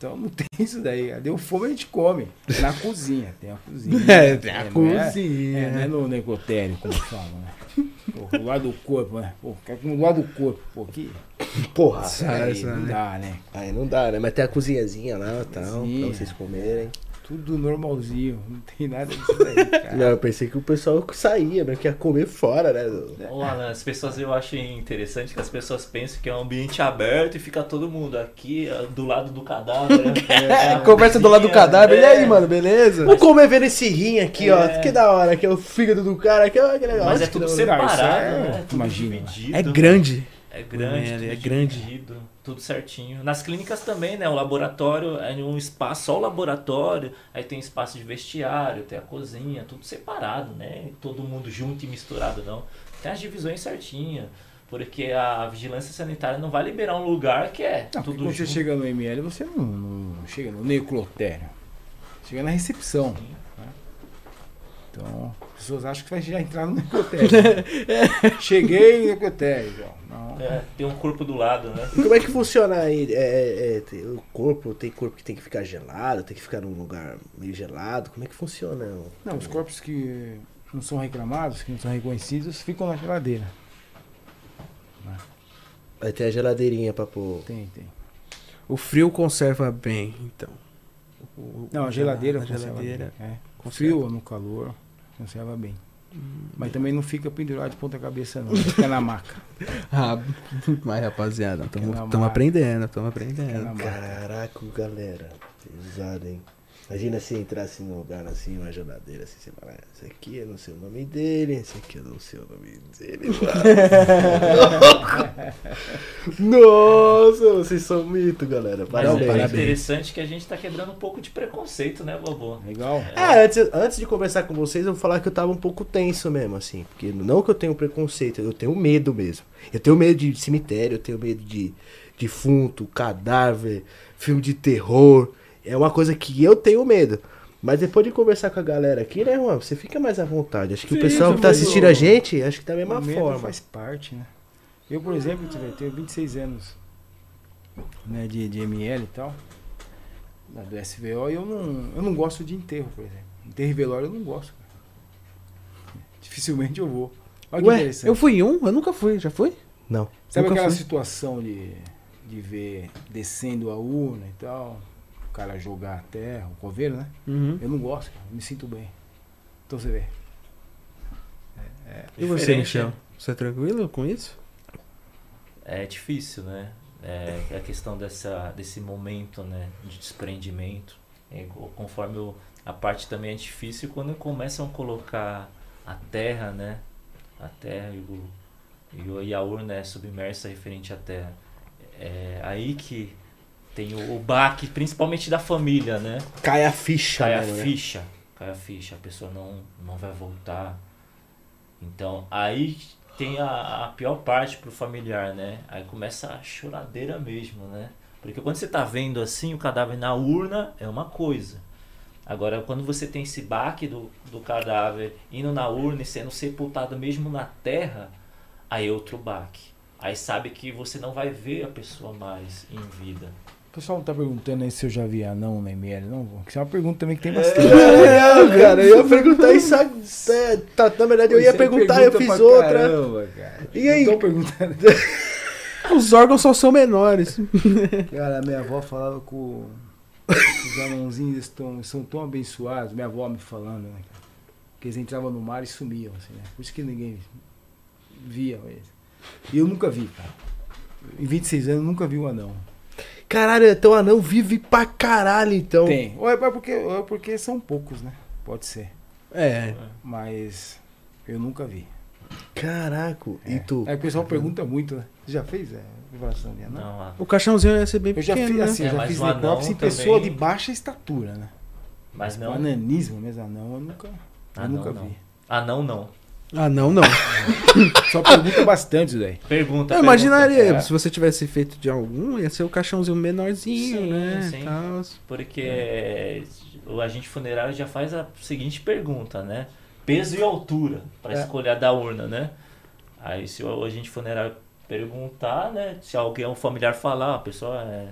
C: Então não tem isso daí. Deu fome a gente come. Na cozinha, tem a cozinha.
A: É, tem a
C: é-
A: cozinha.
C: É, não é no necrotério, como falam, né? Pô, do lado do corpo, né? Pô, quer do lado do corpo, pô, aqui.
B: Porra,
C: Aí
A: essa,
C: não
A: né?
C: dá, né?
B: aí não dá, né? Mas tem a cozinhazinha lá e tal, pra vocês comerem.
C: Tudo normalzinho, não tem nada disso daí, cara.
B: Não, eu pensei que o pessoal saía, né? Que ia comer fora, né?
D: Ô, Alan, as pessoas eu acho interessante que as pessoas pensam que é um ambiente aberto e fica todo mundo aqui ó, do lado do cadáver. né? É, a
A: Conversa do lado do cadáver. E
D: é.
A: aí, mano, beleza?
B: Vamos comer vendo esse rim aqui, ó.
D: É.
B: Que da hora, que é o fígado do cara, que é que legal.
D: Mas é tudo separado,
C: é-
D: né? Tudo
C: imagina.
A: É grande.
D: É grande,
A: É,
D: tudo
A: é grande.
D: Tudo certinho. Nas clínicas também, né? O laboratório é um espaço, só o laboratório, aí tem espaço de vestiário, tem a cozinha, tudo separado, né? Todo mundo junto e misturado, não. Tem as divisões certinhas, porque a vigilância sanitária não vai liberar um lugar que é
C: Não,
D: tudo
C: quando você
D: junto.
C: chega no ML, você não, não chega no necrotério. Chega na recepção. né? Então, as pessoas acham que vai já entrar no necrotério. Cheguei no necrotério. ó. Não.
D: É, tem um corpo do lado, né?
B: E como é que funciona aí? É, é, é, tem- o corpo, tem corpo que tem que ficar gelado, tem que ficar num lugar meio gelado. Como é que funciona?
C: Não, os corpos que não são reclamados, que não são reconhecidos, ficam na geladeira.
B: Vai ter a geladeirinha pra pôr.
C: Tem, tem.
A: O frio conserva bem, então. O-
C: Não, a geladeira
A: a
C: conserva
A: geladeira.
C: bem. É.
A: conserva.
C: Frio ou no calor, conserva bem. Mas também não fica pendurado de ponta cabeça não, fica na maca.
A: Ah, mas rapaziada, estamos aprendendo, estamos aprendendo.
B: Caraca, galera. Pesado, hein? Imagina se entrasse num lugar assim, uma geladeira assim, você fala, "Ah, esse aqui eu não sei o nome dele, esse aqui eu não sei o nome dele. mano." Nossa, vocês são mito, galera.
D: Mas
B: Parabéns.
D: é
B: parabéns.
D: interessante que a gente tá quebrando um pouco de preconceito, né, Bobo?
C: Legal.
B: É, antes, antes de conversar com vocês, eu vou falar que eu tava um pouco tenso mesmo, assim. Porque não que eu tenho preconceito, eu tenho medo mesmo. Eu tenho medo de cemitério, eu tenho medo de defunto, cadáver, filme de terror. É uma coisa que eu tenho medo. Mas depois de conversar com a galera aqui, né, Juan? Você fica mais à vontade. Acho que o
C: Sim,
B: pessoal
C: você
B: que tá assistindo a gente, acho que da mesma
C: o medo
B: forma.
C: faz parte, né? Eu, por exemplo, vê, tenho 26 anos né, de, de ML e tal, do SVO, e eu não, eu não gosto de enterro, por exemplo. Enterro e velório eu não gosto. cara. Dificilmente eu vou. Olha que
A: Ué,
C: interessante.
A: eu fui em um? Eu nunca fui, já fui?
B: Não.
C: Sabe aquela
A: fui.
C: situação de, de ver descendo a urna e tal, o cara jogar a terra, o coveiro, né?
A: Uhum.
C: Eu não gosto, cara, eu me sinto bem. Então você vê.
A: E você,
D: Diferente,
A: Michel?
D: né?
A: Você é tranquilo com isso?
D: É difícil, né? É a questão dessa, desse momento, né? De desprendimento. É, co- conforme o- a parte também é difícil quando começam a colocar a terra, né? A terra e, o, e, o- e a urna é submersa referente à terra. É aí que tem o, o baque, principalmente da família, né?
B: Cai a ficha,
D: Cai a
B: mano, né?
D: ficha, cai a ficha, a pessoa não, não vai voltar. Então, aí tem a, a pior parte pro familiar, né? Aí começa a choradeira mesmo, né? Porque quando você tá vendo assim o cadáver na urna, é uma coisa. Agora, quando você tem esse baque do, do cadáver indo na urna e sendo sepultado mesmo na terra, aí é outro baque. Aí sabe que você não vai ver a pessoa mais em vida.
C: O pessoal não tá perguntando aí se eu já vi anão na ML, não? Isso é uma pergunta também que tem bastante.
B: Não, cara, eu ia perguntar isso. é, tá, na verdade, eu ia
C: Você
B: perguntar, eu fiz outra.
C: Caramba, cara.
B: E aí?
C: Não tô perguntando.
A: Os órgãos só são menores.
C: Cara, a minha avó falava o- os anãozinhos estão, são tão abençoados, minha avó me falando, né, cara? Que eles entravam no mar e sumiam, assim, né? Por isso que ninguém via eles. E eu nunca vi, cara. Em 26 anos eu nunca vi um anão.
B: Caralho, então anão vive pra caralho, então.
C: Tem. Ou é porque, ou é porque são poucos, né? Pode ser.
A: É.
C: Mas eu nunca vi.
B: Caraca, e tu?
C: Aí o pessoal pergunta muito, né? Você já fez é, revelação de anão?
D: Não, a-
A: O caixãozinho ia ser bem
C: Eu já
A: pequeno,
C: fiz
A: né?
C: assim,
D: É,
C: eu já fiz
D: o anão
C: necrópsia em
D: também-
C: pessoa de baixa estatura, né?
D: mas não.
C: Bananismo, mas anão eu nunca, eu
D: Ah,
C: nunca
D: não,
C: vi.
D: Ah, não, não.
A: Ah, não, não.
C: Só pergunta bastante daí.
D: Pergunta.
A: Eu
D: pergunta.
A: imaginaria,
D: É,
A: se você tivesse feito de algum, ia ser o caixãozinho menorzinho,
D: Sim,
A: né?
D: sim.
A: Tal.
D: Porque é, o agente funerário já faz a seguinte pergunta, né? Peso e altura para
C: É.
D: escolher a da urna, né? Aí se o agente funerário perguntar, né? Se alguém um familiar falar, a pessoa é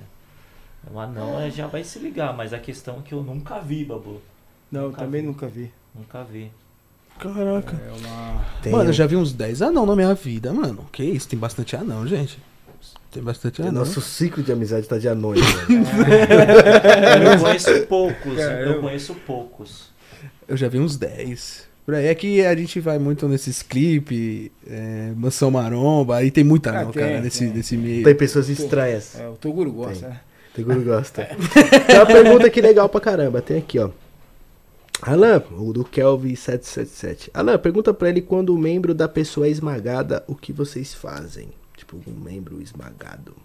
D: é um anão, é, já vai se ligar. Mas a questão é que eu nunca vi, Babu.
C: Não, eu
D: Nunca
C: também
D: vi.
C: nunca vi.
D: Nunca vi.
A: Caraca.
C: É uma.
B: Tem
A: Mano, eu já vi uns 10 anão na minha vida, mano. Que isso, tem bastante anão, gente. Tem bastante
B: O
A: anão.
B: nosso ciclo de amizade tá de anões, mano.
D: Eu conheço poucos, eu conheço poucos.
A: Eu já vi uns 10. Por aí é que a gente vai muito nesses clipes, é, Mansão Maromba, aí tem muita
C: Ah,
A: anão,
C: tem,
A: cara, nesse,
C: tem.
A: nesse meio.
B: Tem pessoas estranhas.
C: É, o Toguro gosta, né?
B: Teguro gosta. Tem uma pergunta aqui legal pra caramba. Tem aqui, ó. Alan, o do Kelvin777. Alan, pergunta pra ele quando o membro da pessoa é esmagada, o que vocês fazem? Tipo, um membro esmagado.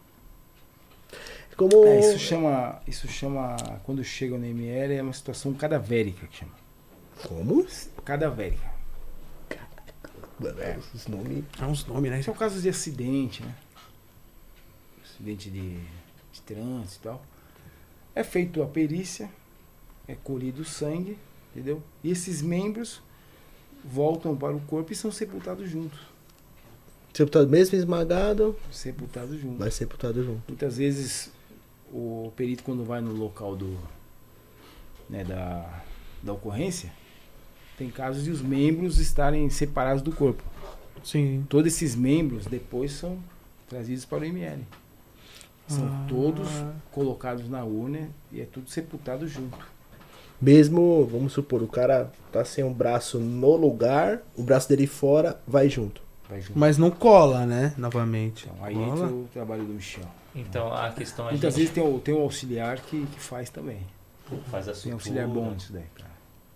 B: Como.
C: É, isso chama. Isso chama. Quando chega no ML é uma situação cadavérica que chama.
B: Como?
C: Cadavérica.
B: Mano, é, os nomes.
A: É uns nomes, né?
C: São casos de acidente, né? Acidente de, de trânsito e tal. É feito a perícia, é colhido o sangue, entendeu? E esses membros voltam para o corpo e são sepultados juntos.
B: Sepultado mesmo esmagado,
C: Sepultados juntos.
B: vai sepultado junto.
C: Muitas vezes o perito quando vai no local do né, da, da ocorrência tem casos de os membros estarem separados do corpo.
A: Sim.
C: Todos esses membros depois são trazidos para o ML. São
A: Ah.
C: todos colocados na urna e é tudo sepultado junto.
B: Mesmo, vamos supor, o cara tá sem um braço no lugar, o braço dele fora vai junto.
C: Vai junto.
A: Mas não cola, né? Novamente.
C: Então, aí
A: Cola?
C: entra o trabalho do Michel.
D: Então a questão é
C: Muitas
D: gente...
C: vezes tem o, tem o auxiliar que, que faz também.
D: faz a
C: Tem
D: sutura.
C: auxiliar bom nisso daí, cara.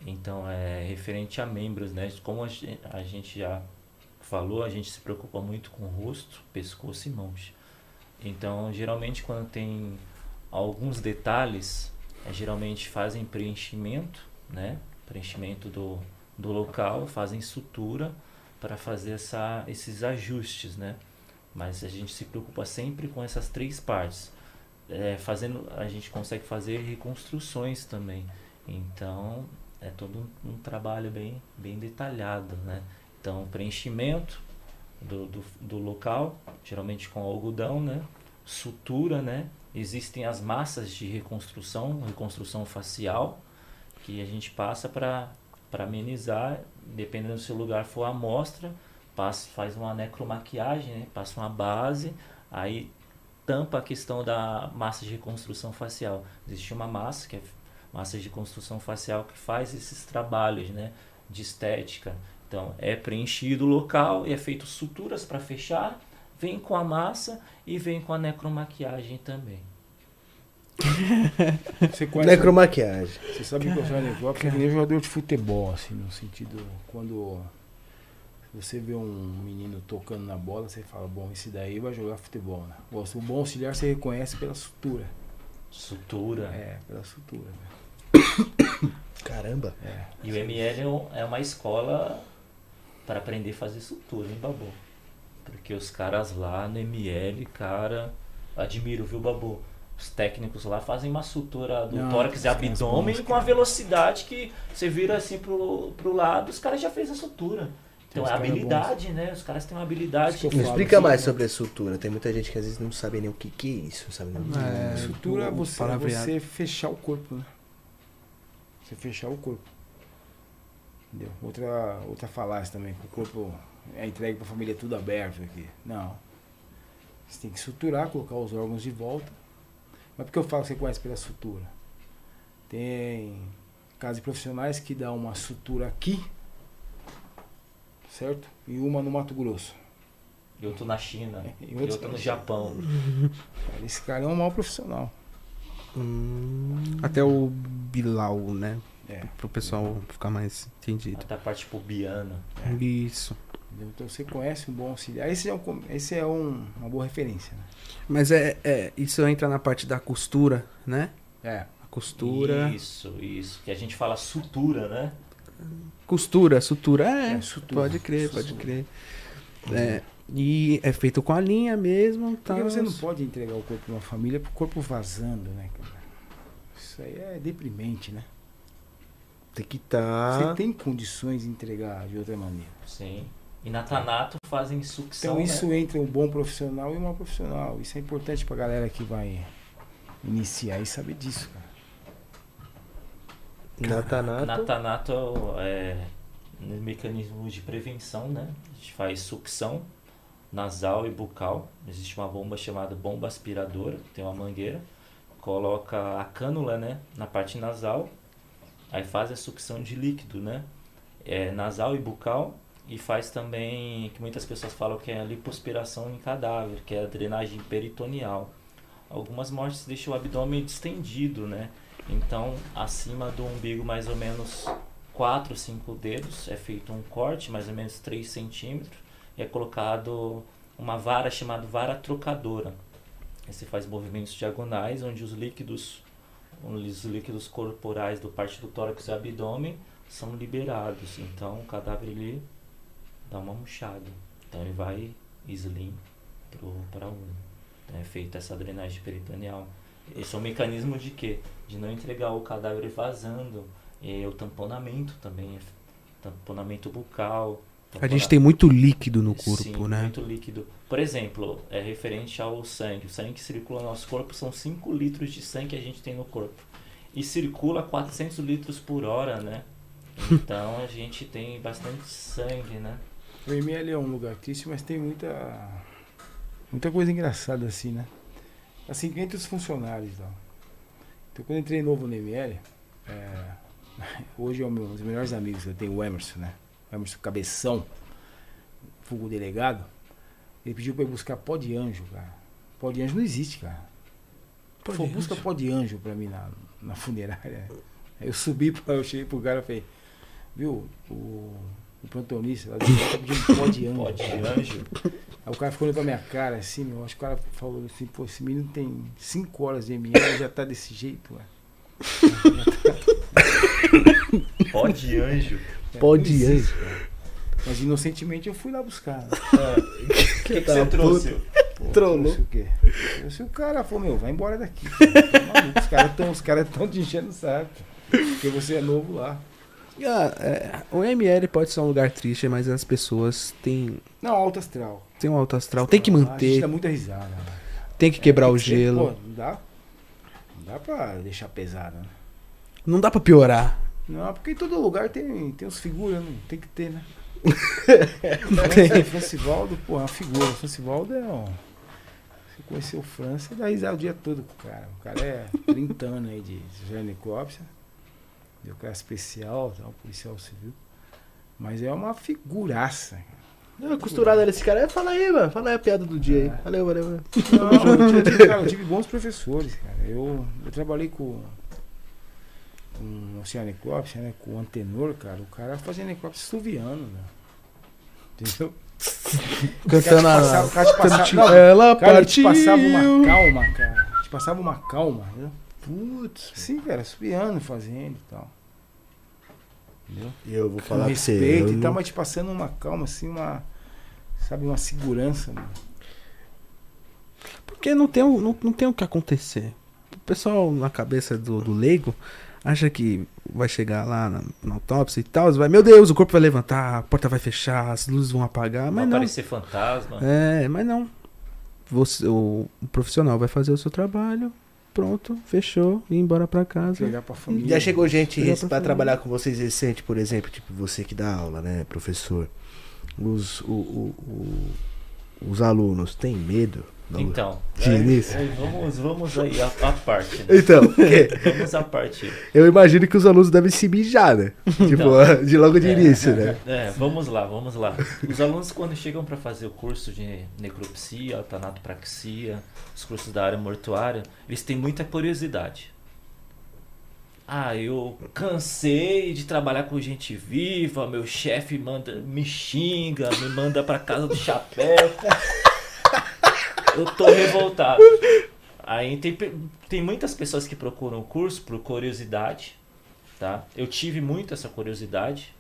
D: Então, é referente a membros, né? Como a gen- a gente já falou, a gente se preocupa muito com o rosto, pescoço e mãos. Então, geralmente, quando tem alguns detalhes, é, geralmente fazem preenchimento, né? Preenchimento do, do local, fazem sutura para fazer essa, esses ajustes, né? Mas a gente se preocupa sempre com essas três partes. É, fazendo, a gente consegue fazer reconstruções também. Então, é todo um, um trabalho bem, bem detalhado, né? Então, preenchimento do, do, do local, geralmente com algodão, né? Sutura, né? Existem as massas de reconstrução, reconstrução facial, que a gente passa para amenizar, dependendo se o lugar for amostra, passa, faz uma necromaquiagem, né? Passa uma base, aí tampa a questão da massa de reconstrução facial. Existe uma massa que é massa de construção facial que faz esses trabalhos né, de estética. Então, é preenchido o local e é feito suturas para fechar, vem com a massa e vem com a necromaquiagem também.
C: Você conhece.
B: Necromaquiagem.
C: Você sabe que eu sou necrópsia é que nem jogador de futebol, assim, no sentido. Quando você vê um menino tocando na bola, você fala, bom, esse daí vai jogar futebol, né? O bom auxiliar você reconhece pela sutura.
D: Sutura.
C: É, pela sutura. né?
B: Caramba.
C: É.
D: E o ML é é uma escola para aprender a fazer sutura, hein, Babu? Porque os caras lá no ML, cara, admiro, viu, Babu? Os técnicos lá fazem uma sutura do
C: Não,
D: tórax e abdômen
C: bons,
D: com a velocidade que você vira assim pro, pro lado, os caras já fez a sutura. Então é habilidade, né? Os caras têm uma habilidade.
B: Me explica
C: assim,
B: mais
C: né?
B: sobre a sutura. Tem muita gente que às vezes não sabe nem o que, que é isso, sabe? Não-
A: É,
C: Sutura é você, é você fechar o corpo, né? Você fechar o corpo. Entendeu? Outra, outra falácia também, que o corpo é entregue pra família tudo aberto aqui. Não. Você tem que suturar, colocar os órgãos de volta. Mas por que eu falo que você conhece pela sutura? Tem casos de profissionais que dão uma sutura aqui, certo? E uma no Mato Grosso.
D: Eu tô na China,
C: E
D: eu
C: outros-
D: tô no Japão.
C: Esse cara é um mau profissional.
B: Hum,
A: Até o Bilal, né?
C: É.
A: Pro pessoal ficar mais entendido.
D: Até a parte pubiana.
A: Isso.
C: Entendeu? Então você conhece um bom auxiliar. Esse é, um, esse é um- uma boa referência. Né?
A: Mas é, é, isso entra na parte da costura, né?
C: É.
A: A costura.
D: Isso, isso. Que a gente fala sutura, né?
A: Costura, sutura. É,
C: É, sutura.
A: pode crer, pode
C: Sutura.
A: crer. É, e é feito com a linha mesmo. Tá,
C: Porque você não pode entregar o corpo de uma família pro corpo vazando, né, cara? Isso aí é deprimente, né?
B: Tem que estar.
C: Você tem condições de entregar de outra maneira.
D: Sim. E na Tanato fazem sucção.
C: Então isso
D: né?
C: entre um bom profissional e um mau profissional. Isso é importante pra galera que vai iniciar e saber disso, cara.
B: Natanato.
D: Na Tanato é no mecanismo de prevenção, né? A gente faz sucção nasal e bucal. Existe uma bomba chamada bomba aspiradora, tem uma mangueira. Coloca a cânula, né, na parte nasal. Aí faz a sucção de líquido, né? É, nasal e bucal. E faz também, que muitas pessoas falam que é a lipoaspiração em cadáver, que é a drenagem peritoneal. Algumas mortes deixam o abdômen distendido, né? Então, acima do umbigo, mais ou menos 4, 5 dedos, é feito um corte, mais ou menos 3 centímetros, e é colocado uma vara chamada vara trocadora. Você faz movimentos diagonais, onde os líquidos, os líquidos corporais do parte do tórax e abdômen são liberados. Então, o cadáver ele dá uma murchada. Então, ele vai slim para um. Então, é feita essa drenagem peritoneal. Esse é um mecanismo de quê? De não entregar o cadáver vazando. E o tamponamento também, tamponamento bucal.
A: A gente tem muito líquido no corpo,
D: Sim,
A: né?
D: muito líquido. Por exemplo, é referente ao sangue. O sangue que circula no nosso corpo são 5 litros de sangue que a gente tem no corpo. E circula 400 litros por hora, né? Então a gente tem bastante sangue, né?
C: O ML é um lugar triste, mas tem muita muita coisa engraçada assim, né? Assim, entre os funcionários tal. Então, quando eu entrei novo no ML, é, hoje é um dos melhores amigos, eu tenho o Emerson, né? O Emerson Cabeção, fogo delegado. Ele pediu pra eu buscar pó de anjo, cara. Pó de anjo não existe, cara. Pô, falou, busca pó de anjo pra mim na, na funerária. Aí eu subi, pra, eu cheguei pro cara e falei, viu, o, o plantonista lá dentro tá pedindo pó de anjo.
D: Pó de anjo.
C: Aí o cara ficou olhando pra minha cara assim, meu, acho que o cara falou assim, pô, esse menino tem 5 horas de ML e já tá desse jeito, ué.
D: Pó de anjo.
C: É,
B: Pó de anjo.
C: cara. Mas inocentemente eu fui lá buscar. né?
D: O que, que você trouxe?
C: Pô,
B: Trollou.
C: o quê? Trouxe o cara, falou, meu, vai embora daqui. cara. Tá maluco, Os caras estão cara tão te enchendo o saco. Porque você é novo lá.
A: Ah, é, o ML pode ser um lugar triste, mas as pessoas têm,
C: Não, alto astral.
A: têm um alto astral. Tem que
C: A gente
A: manter,
C: dá muita risada. né?
A: tem que quebrar
C: É,
A: o
C: tem que ser-
A: gelo.
C: Pô, não dá. Não dá pra deixar pesado, né?
A: Não dá pra piorar.
C: Não, porque em todo lugar tem, tem uns figuras, né? Tem que ter, né?
A: Tem.
C: O Francivaldo, pô, é uma figura. O Francivaldo é um. Você conheceu o França e dá risada o dia todo com o cara. O cara é 30 anos aí de Janecópsia. Deu classe especial, tal, policial civil. Mas é uma figuraça.
B: Não, a costurada desse cara é, fala aí, mano. Fala aí a piada do dia aí.
C: É.
B: Valeu, valeu, valeu.
C: Não, eu tive, cara, eu tive bons professores, cara. Eu, eu trabalhei com, com oceanecópsia, né? Com o antenor, cara. O cara fazia necópsia suviano, né? Entendeu?
A: Cantando a.
C: O cara te passava, o cara não,
A: Ela
C: cara, ele te
A: partiu.
C: passava uma calma, cara. Te passava uma calma, entendeu?
B: Putz.
C: Sim, cara, subiando, fazendo e tal. Entendeu?
B: E eu vou
C: Com
B: falar pra você.
C: respeito
B: eu
C: e tal,
B: não-
C: mas te passando uma calma, assim, uma. Sabe, uma segurança, mano.
A: Porque não tem, o- não, não tem o que acontecer. O pessoal na cabeça do, do leigo acha que vai chegar lá na, na autópsia e tal, vai, meu Deus, o corpo vai levantar, a porta vai fechar, as luzes vão apagar,
D: Vai
A: mas não.
D: aparecer fantasma.
A: É, mas não. Você, o, o profissional vai fazer o seu trabalho, pronto, fechou, e ir embora pra casa.
C: Chegar pra família.
B: Já chegou gente
A: falar.
B: trabalhar com vocês recente, por exemplo, tipo você que dá aula, né, professor? Os, o, o- o- os alunos têm medo?
D: Então, é,
B: início?
D: é, vamos, vamos aí a, a parte. Né?
B: Então,
D: Vamos à parte.
B: eu imagino que os alunos devem se mijar, né? Tipo, de logo de
D: É,
B: início, né?
D: É, vamos lá, vamos lá. Os alunos quando chegam para fazer o curso de necropsia, tanatopraxia, os cursos da área mortuária, eles têm muita curiosidade. Ah, eu cansei de trabalhar com gente viva, meu chefe manda, me xinga, me manda pra casa do chapéu. Eu tô revoltado. Aí tem, tem muitas pessoas que procuram o curso por curiosidade, tá? Eu tive muito essa curiosidade.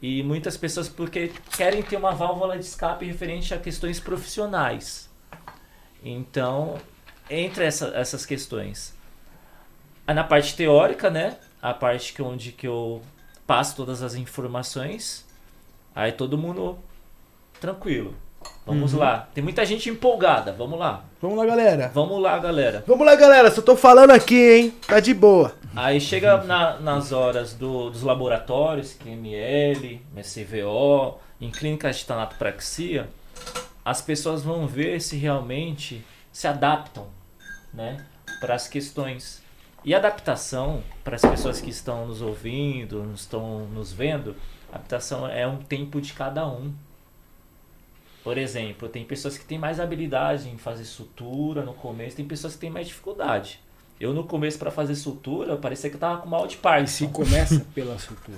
D: E muitas pessoas porque querem ter uma válvula de escape referente a questões profissionais. Então, entre essa- essas questões, na parte teórica, né? A parte que onde que eu passo todas as informações, aí todo mundo tranquilo. Vamos
A: Uhum.
D: lá. Tem muita gente empolgada. Vamos lá.
A: Vamos lá, galera.
D: Vamos lá, galera.
B: Vamos lá, galera, só tô falando aqui, hein? Tá de boa.
D: Aí chega na- nas horas do- dos laboratórios, QML, MCVO, em clínicas de tanatopraxia, as pessoas vão ver se realmente se adaptam né, para as questões. E adaptação, para as pessoas que estão nos ouvindo, nos estão nos vendo, adaptação é um tempo de cada um. Por exemplo, tem pessoas que têm mais habilidade em fazer sutura no começo, tem pessoas que têm mais dificuldade. Eu no começo para fazer sutura, parecia que eu tava com mal de
C: E se começa pela sutura.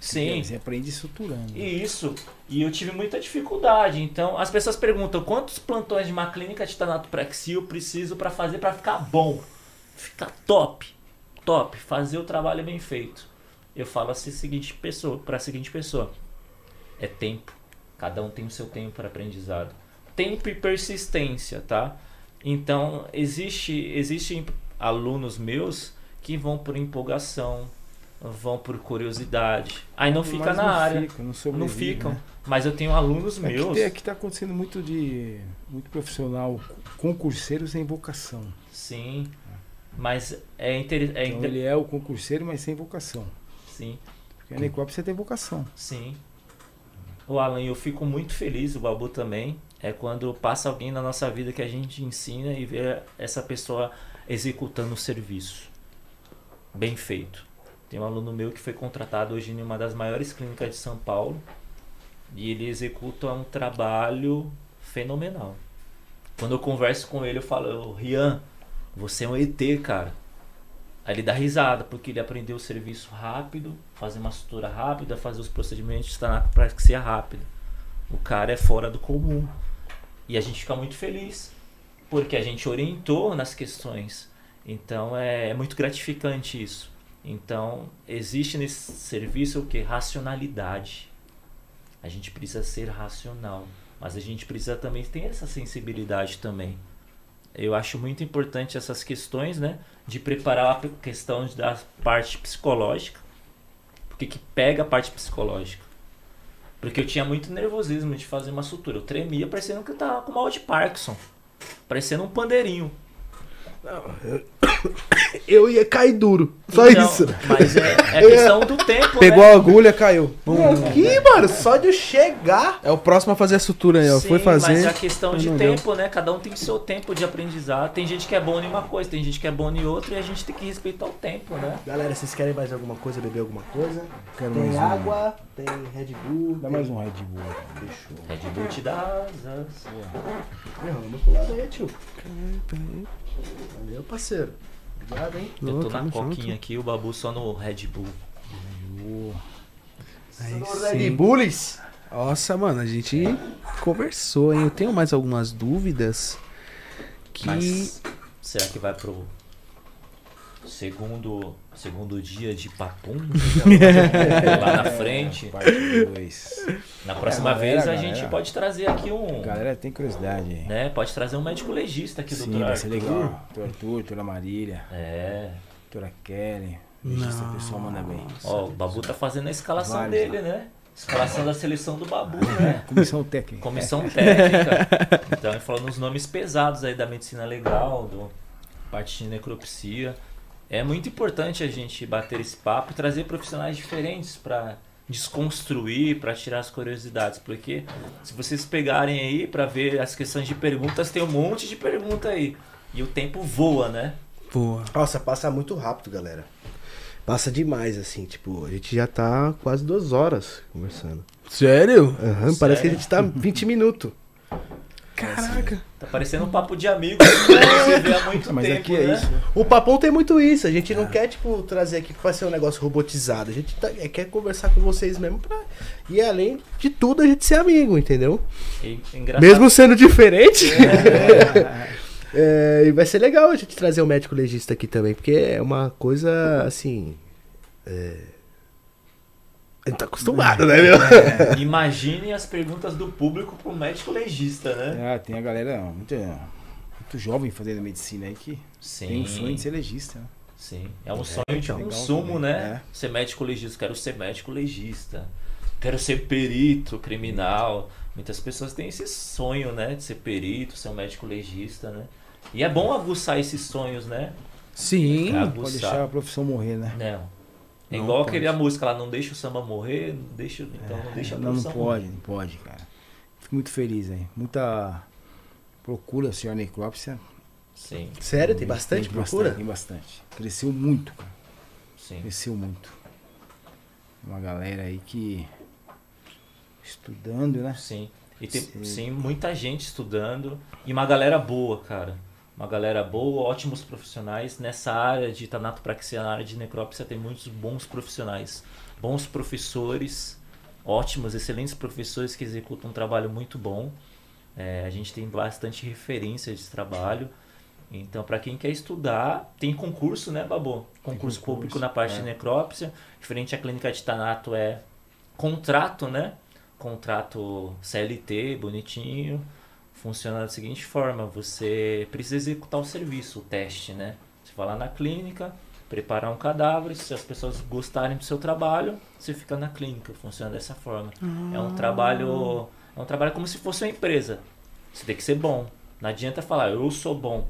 D: Sim.
C: Você aprende suturando.
D: Isso. E eu tive muita dificuldade. Então, as pessoas perguntam quantos plantões de uma clínica de tanatopraxia eu preciso para fazer para ficar bom, ficar top, top, fazer o trabalho bem feito. Eu falo assim seguinte pessoa, para a seguinte pessoa: é tempo. Cada um tem o seu tempo para aprendizado. Tempo e persistência, tá? Então, existe existem alunos meus que vão por empolgação, vão por curiosidade. Aí não fica
C: Mas
D: na área.
C: Ficam, não,
D: Não ficam.
C: né?
D: Mas eu tenho alunos
C: Aqui,
D: meus.
C: tem- aqui tá acontecendo muito de. Muito profissional, concurseiro sem vocação.
D: Sim. Mas é interessante.
C: Então ele é o concurseiro, mas sem vocação.
D: Sim,
C: Porque a Necop você tem vocação.
D: sim. O Alan, eu fico muito feliz, o Babu também. É quando passa alguém na nossa vida que a gente ensina e vê essa pessoa executando o serviço. Bem feito. Tem um aluno meu que foi contratado hoje em uma das maiores clínicas de São Paulo. E ele executa um trabalho fenomenal. Quando eu converso com ele, eu falo, "Ô, Rian, você é um ET, cara. Aí ele dá risada, porque ele aprendeu o serviço rápido, fazer uma sutura rápida, fazer os procedimentos está na praxia rápida. O cara é fora do comum. E a gente fica muito feliz, porque a gente orientou nas questões. Então é, é muito gratificante isso. Então existe nesse serviço o que? Racionalidade. A gente precisa ser racional, mas a gente precisa também ter essa sensibilidade também. Eu acho muito importante essas questões, né? De preparar a questão da parte psicológica. Porque que pega a parte psicológica. Porque eu tinha muito nervosismo de fazer uma sutura. Eu tremia parecendo que eu tava com mal de Parkinson. Parecendo um pandeirinho.
B: Não, eu... eu ia cair duro. Só
D: Então,
B: isso.
D: Mas é, é questão do tempo,
A: Pegou
D: né?
A: a agulha, caiu.
B: Aqui, mano, só de eu chegar.
A: É o próximo a fazer a sutura aí, ó.
D: Sim,
A: Foi fazer.
D: Mas é a questão de
A: não deu.
D: tempo, né? Cada um tem seu tempo de aprendizado. Tem gente que é bom em uma coisa, tem gente que é bom em outra e a gente tem que respeitar o tempo, né?
B: Galera, vocês querem mais alguma coisa, beber alguma coisa?
C: Quero
B: tem
C: mais um.
B: água, tem Red Bull.
C: Dá
B: tem-
C: mais um Red Bull.
B: Fechou.
D: Red Bull te dá asas.
B: Ih, Vamos pro lado aí, tio. Valeu, parceiro. Obrigado, hein?
D: Eu tô na coquinha
A: junto.
D: aqui, o Babu só no Red Bull.
A: Aí sim.
B: Red Bulls.
A: Nossa, mano, a gente conversou, hein? Eu tenho mais algumas dúvidas que.
D: Mas será que vai pro segundo, segundo dia de papum? Lá na frente.
C: Parte 2.
D: Na próxima
C: É, galera,
D: vez a
C: galera.
D: gente pode trazer aqui um.
C: Galera, tem curiosidade aí.
D: Né? Pode trazer um médico legista aqui,
C: Sim,
D: doutor
C: vai ser legal. Doutor Arthur, doutora Marília,
D: É.
C: doutora Kelly. Regista, o pessoal manda bem.
D: Ó, o Babu tá fazendo a escalação
C: Vários,
D: dele, né? Escalação da seleção do Babu, né?
C: Comissão técnica.
D: Comissão técnica. Então, ele falou nos nomes pesados aí da medicina legal, do parte de necropsia. É muito importante a gente bater esse papo e trazer profissionais diferentes para desconstruir, para tirar as curiosidades, porque se vocês pegarem aí para ver as questões de perguntas, tem um monte de pergunta aí. E o tempo voa, né?
A: Pô.
B: Nossa, passa muito rápido, galera. Passa demais, assim, tipo, a gente já tá quase duas horas conversando.
A: Sério?
B: Aham, parece que a gente tá 20 minutos.
A: Caraca.
D: Tá parecendo um papo de amigo que você vê há muito
C: Mas
D: tempo,
C: aqui é
D: né?
C: isso.
B: O Papão tem muito isso, a gente não quer, tipo, trazer aqui pra ser um negócio robotizado. A gente tá- é, quer conversar com vocês mesmo pra. E além de tudo, a gente ser amigo, entendeu?
D: E, engraçado,
B: Mesmo sendo diferente. É, e vai ser legal a gente trazer o médico legista aqui também, porque é uma coisa assim. É... A gente tá acostumado, né, meu?
D: Imagine as perguntas do público pro médico legista, né?
C: É, tem a galera muito, muito jovem fazendo medicina aí que
D: Sim.
C: tem o sonho de ser legista. né?
D: Sim. É um sonho de consumo,
C: também,
D: né? Ser médico legista. Quero ser médico legista. Quero ser perito criminal. Muitas pessoas têm esse sonho, né? De ser perito, ser um médico legista, né? E é bom aguçar esses sonhos, né?
A: Sim.
C: Não pode deixar a profissão morrer, né?
D: Não. É
A: Não
D: igual
A: pode.
D: aquele a música lá, não deixa o samba morrer, não deixa, então não deixa a
C: É, Não, não pode, não pode, cara. Fico muito feliz aí. Muita procura, senhor necrópsia.
D: Sim,
B: Sério, tem bastante procura?
C: Bastante, tem bastante. Cresceu muito, cara.
D: sim.
C: Cresceu muito. Uma galera aí que. Estudando, né?
D: Sim. E tem
C: Sim.
D: sim. muita gente estudando e uma galera boa, cara. Uma galera boa, ótimos profissionais. Nessa área de tanatopraxia, na área de necrópsia, tem muitos bons profissionais. Bons professores, ótimos, excelentes professores que executam um trabalho muito bom. É, a gente tem bastante referência de trabalho. Então, para quem quer estudar, tem concurso, né, Babu? Concurso,
C: concurso,
D: público na parte
C: é.
D: de necrópsia. Diferente a clínica de Tanato é contrato, né? Contrato CLT, bonitinho. Funciona da seguinte forma: você precisa executar o serviço, o teste, né? Você vai lá na clínica, preparar um cadáver. Se as pessoas gostarem do seu trabalho, você fica na clínica. Funciona dessa forma. É um trabalho, é um trabalho como se fosse uma empresa. Você tem que ser bom. Não adianta falar, eu sou bom.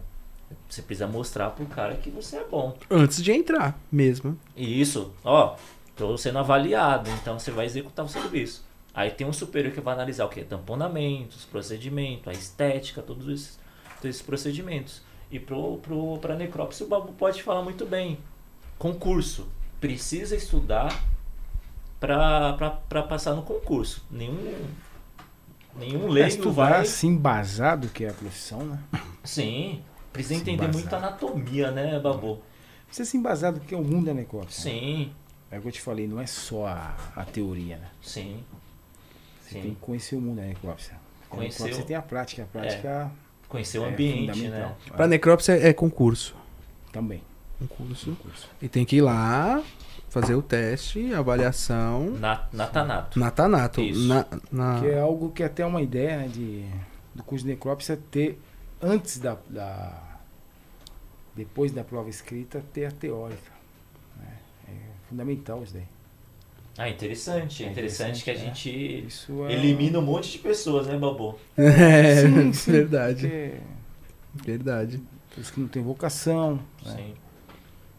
D: Você precisa mostrar pro cara que você é bom.
A: Antes de entrar mesmo.
D: E isso, ó, tô sendo avaliado, então você vai executar o serviço. Aí tem um superior que vai analisar o que? Tamponamentos, procedimento, a estética, todos esses, todos esses procedimentos. E pro, pro, pra necrópsia o Babu pode falar muito bem. Concurso. Precisa estudar pra passar no concurso. Nenhum, nenhum
C: É,
D: leigo
C: estudar
D: vai...
C: assim embasado que é a profissão, né?
D: Sim, Precisa
C: Se
D: entender
C: embasar.
D: muito a anatomia, né, Babu?
C: Precisa se embasar do que é o mundo da necrópsia.
D: Sim,
C: É o que eu te falei, não é só a, a teoria, né?
D: sim.
C: Você
D: Sim.
C: tem que conhecer o mundo da necrópsia. A
D: Conhecer
C: necrópsia
D: o-
C: tem a prática, a prática
D: Conhecer o
C: é
D: ambiente,
C: fundamental.
D: né?
A: Pra necrópsia é concurso.
C: Também.
A: Concurso.
C: curso.
A: E tem que ir lá, fazer o teste, avaliação.
D: Na, natanato.
A: Natanato.
D: Isso.
A: Na, na...
C: Que é algo que até é uma ideia né, de, do curso de necrópsia ter, antes da, da- Depois da prova escrita, ter a teórica. né? É fundamental isso daí.
D: Ah, interessante. É
C: É
D: interessante que a
C: interessante,
D: gente
C: Isso é.
D: elimina um monte de pessoas, né, Babu?
A: É,
C: Sim, sim,
A: verdade.
C: Porque
A: Verdade.
C: os que não têm vocação, né?
D: Sim.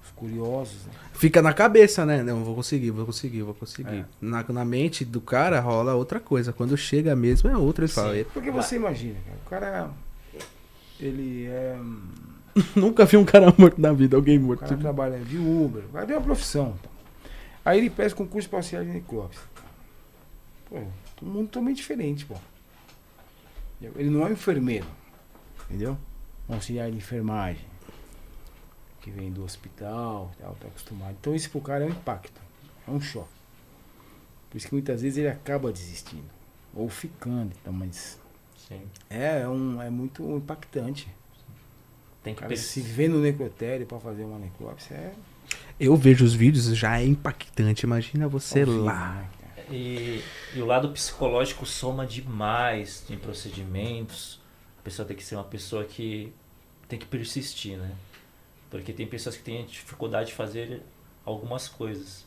C: os curiosos. né?
A: Fica na cabeça, né? Não, vou conseguir, vou conseguir, vou conseguir.
C: É.
A: Na, na mente do cara rola outra coisa. Quando chega mesmo é outra. Ele fala.
C: Porque você imagina, cara, o cara. Ele é.
A: nunca vi um cara morto na vida, alguém
C: O
A: morto.
C: cara trabalha de Uber, o cara tem uma profissão. Aí ele pede concurso para auxiliar de necrópsia. Pô, todo mundo totalmente diferente, pô. Ele não é um enfermeiro, entendeu? Um auxiliar de enfermagem. Que vem do hospital, tal, tá acostumado. Então isso pro cara é um impacto, é um choque. Por isso que muitas vezes ele acaba desistindo. Ou ficando, então, mas
D: Sim.
C: é, é um, é muito impactante.
D: Tem que
C: cara se vê no necrotério para fazer uma necrópsia é
A: Eu vejo os vídeos, já é impactante. Imagina você lá.
D: E, e o lado psicológico soma demais em procedimentos. A pessoa tem que ser uma pessoa que tem que persistir, né? Porque tem pessoas que têm dificuldade de fazer algumas coisas.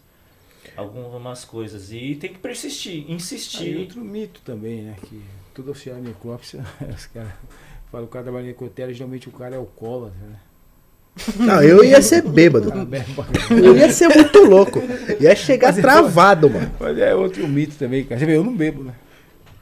D: Algumas coisas. E tem que persistir,
C: Ah, e
D: insistir.
C: outro mito também, né? Que todo auxiliar de necrópsia, os caras falam que o cara trabalha em necrotério, geralmente o cara é alcoólatra, né?
B: Não, eu ia ser bêbado.
C: Bebe caralho.
B: Eu ia ser muito louco. Ia chegar travado, mano.
C: Mas é outro mito também, cara. Você vê, eu não bebo, né?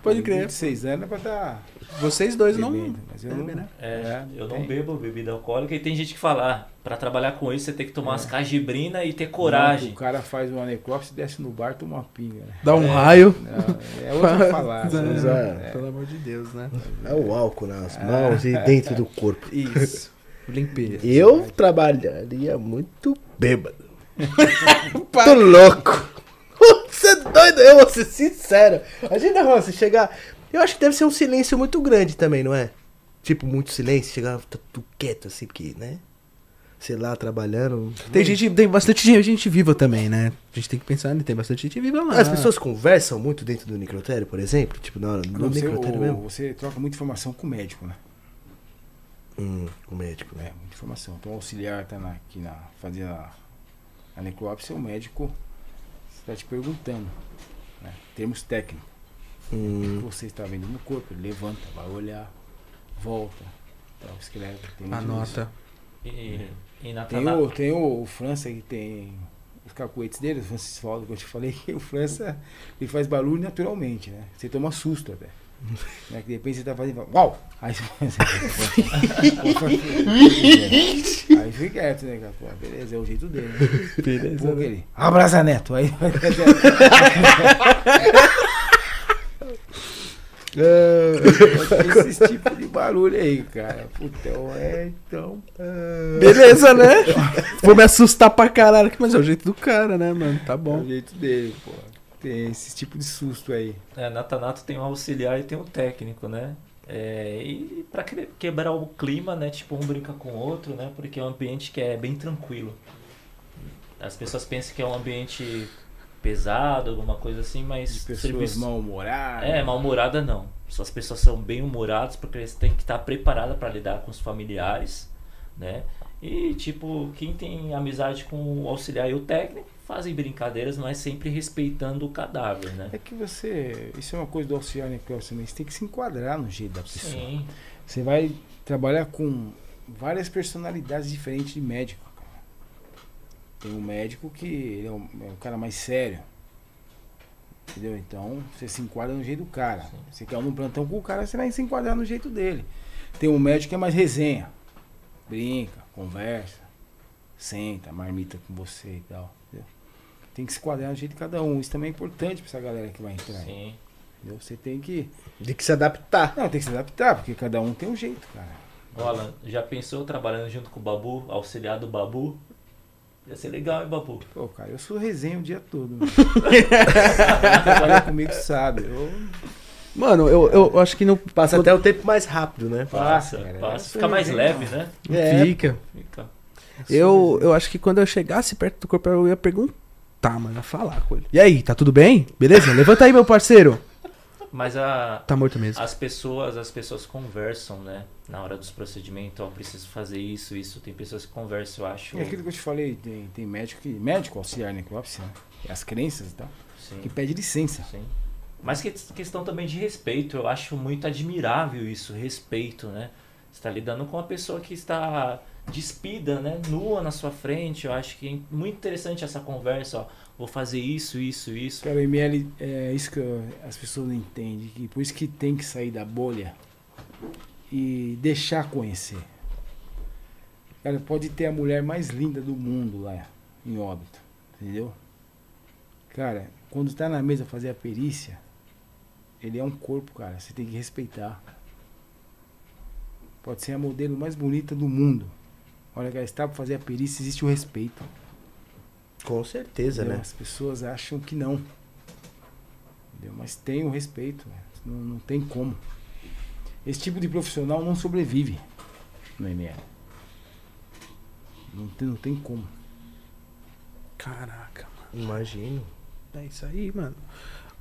A: Pode crer.
C: 26 anos é pra estar
A: Vocês dois não.
C: mas eu não...
A: bebem, né?
D: É,
C: É,
D: eu não
C: tem.
D: bebo bebida alcoólica e tem gente que fala, ah, pra trabalhar com isso você tem que tomar
C: É.
D: umas cajibrina e ter
C: Não,
D: coragem.
C: O cara faz uma necrópsia, desce no bar, toma uma pinga, né?
A: Dá um
D: É.
A: raio.
C: Não, é outra falácia.
B: Mas,
C: né?
B: é,
A: Pelo amor de Deus, né?
B: É o álcool nas mãos e dentro do corpo.
A: Isso. Limpeza.
B: Eu trabalharia muito bêbado. Muito louco. Você é doido, eu vou ser sincero. Imagina, Ron, você chegar. Eu acho que deve ser um silêncio muito grande também, não é? Tipo, muito silêncio, chegar tá tudo quieto assim, porque, né? Sei lá, trabalhando.
A: Tem gente, tem bastante gente viva também, né? A gente tem que pensar, né? Tem bastante gente viva lá.
B: As pessoas conversam muito dentro do necrotério, por exemplo? Tipo, na hora,
C: você,
B: necrotério mesmo?
C: você troca muita informação com o médico, né?
B: Hum, com o médico,
C: É,
B: né?
C: muita informação. Então o auxiliar tá na, aqui na. fazendo a, a necrópsia, o médico está te perguntando. Né? Termos técnicos. O que
B: Hum,
C: você está vendo no corpo? Ele levanta, vai olhar, volta, tal, escreve. Tem muito isso.
A: Anota.
D: E, e na
C: Tem, o, tem o, o França que tem os cacuetes dele, o Francis Valdo, que eu te falei que o França ele faz barulho naturalmente, né? Você toma susto até. né? Que de repente você tá fazendo. Uau! Aí você Aí fica quieto, né, cara? Pô, beleza, é o jeito dele. Né?
A: Beleza.
C: Pô, ele. Abraça neto! Aí esse tipo de barulho aí, cara. Puta, é então.
A: Beleza, né? Vou me assustar pra caralho. Mas é o jeito do cara, né, mano? Tá
C: É
A: bom.
C: o jeito dele, pô. Tem esse tipo de susto aí.
D: É, na Tanato tem um auxiliar e tem um técnico, né? É, e pra que- quebrar o clima, né? Tipo, um brinca com o outro, né? Porque é um ambiente que é bem tranquilo. As pessoas pensam que é um ambiente pesado, alguma coisa assim, mas
C: De pessoas
D: serviço-
C: mal-humoradas.
D: É, mal-humorada não. As pessoas são bem humoradas porque eles têm que estar preparadas para lidar com os familiares, né? E, tipo, quem tem amizade com o auxiliar e o técnico fazem brincadeiras, mas sempre respeitando o cadáver, né?
C: É que você. Isso é uma coisa do auxiliar necrópsia também. Você tem que se enquadrar no jeito da pessoa.
D: Sim,
C: Você vai trabalhar com várias personalidades diferentes de médico. cara. Tem um médico que ele é um, é um cara mais sério. Entendeu? Então você se enquadra no jeito do cara.
D: Sim.
C: Você quer um plantão com o cara, você vai se enquadrar no jeito dele. Tem um médico que é mais resenha. Brinca, conversa, senta, marmita com você e tal. Tem que se enquadrar no jeito de cada um. Isso também é importante pra essa galera que vai entrar.
D: sim.
C: Entendeu? Você tem que.
B: de que se adaptar.
C: Não, tem que se adaptar, porque cada um tem um jeito, cara.
D: Ô, Alan, já pensou trabalhando junto com o Babu, auxiliar do Babu? Ia ser legal, hein, Babu?
C: Pô, cara, eu sou resenha o dia todo. trabalha comigo sabe. Eu
A: Mano, eu, eu acho que não
B: Passa até o tempo mais rápido, né?
D: Passa,
C: cara,
D: passa.
C: é
D: Fica mais
C: resenha,
D: leve, né?
B: É.
A: fica.
D: Fica.
A: Eu, eu acho que quando eu chegasse perto do corpo, eu ia perguntar, mano, ia falar com ele. E aí, tá tudo bem? Beleza? Levanta aí, meu parceiro.
D: Mas a,
A: Tá morto mesmo.
D: as pessoas, as pessoas conversam, né? Na hora dos procedimentos, ó, preciso fazer isso, isso. Tem pessoas que conversam, eu acho.
C: É aquilo que eu te falei, tem, tem médico que. Médico auxiliar necrópsia, né? E as crenças e tal.
D: Sim.
C: Que pede licença.
D: Sim. Mas que, questão também de respeito, eu acho muito admirável isso, respeito, né? Você está lidando com uma pessoa que está despida, né? Nua na sua frente. Eu acho que é muito interessante essa conversa, ó. Vou fazer isso, isso, isso.
C: Cara, o ML é isso que eu- as pessoas não entendem. Que por isso que tem que sair da bolha e deixar conhecer. Cara, pode ter a mulher mais linda do mundo lá em óbito. Entendeu? Cara, quando tá na mesa fazer a perícia, ele é um corpo, cara. Você tem que respeitar. Pode ser a modelo mais bonita do mundo. Olha, cara, está pra fazer a perícia, existe o respeito.
B: Com certeza,
C: Entendeu?
B: né?
C: As pessoas acham que não. Entendeu? Mas tem o respeito. né? Não, não tem como. Esse tipo de profissional não sobrevive no ML. Não tem, não tem como.
A: Caraca,
B: Imagino.
A: É isso aí, mano.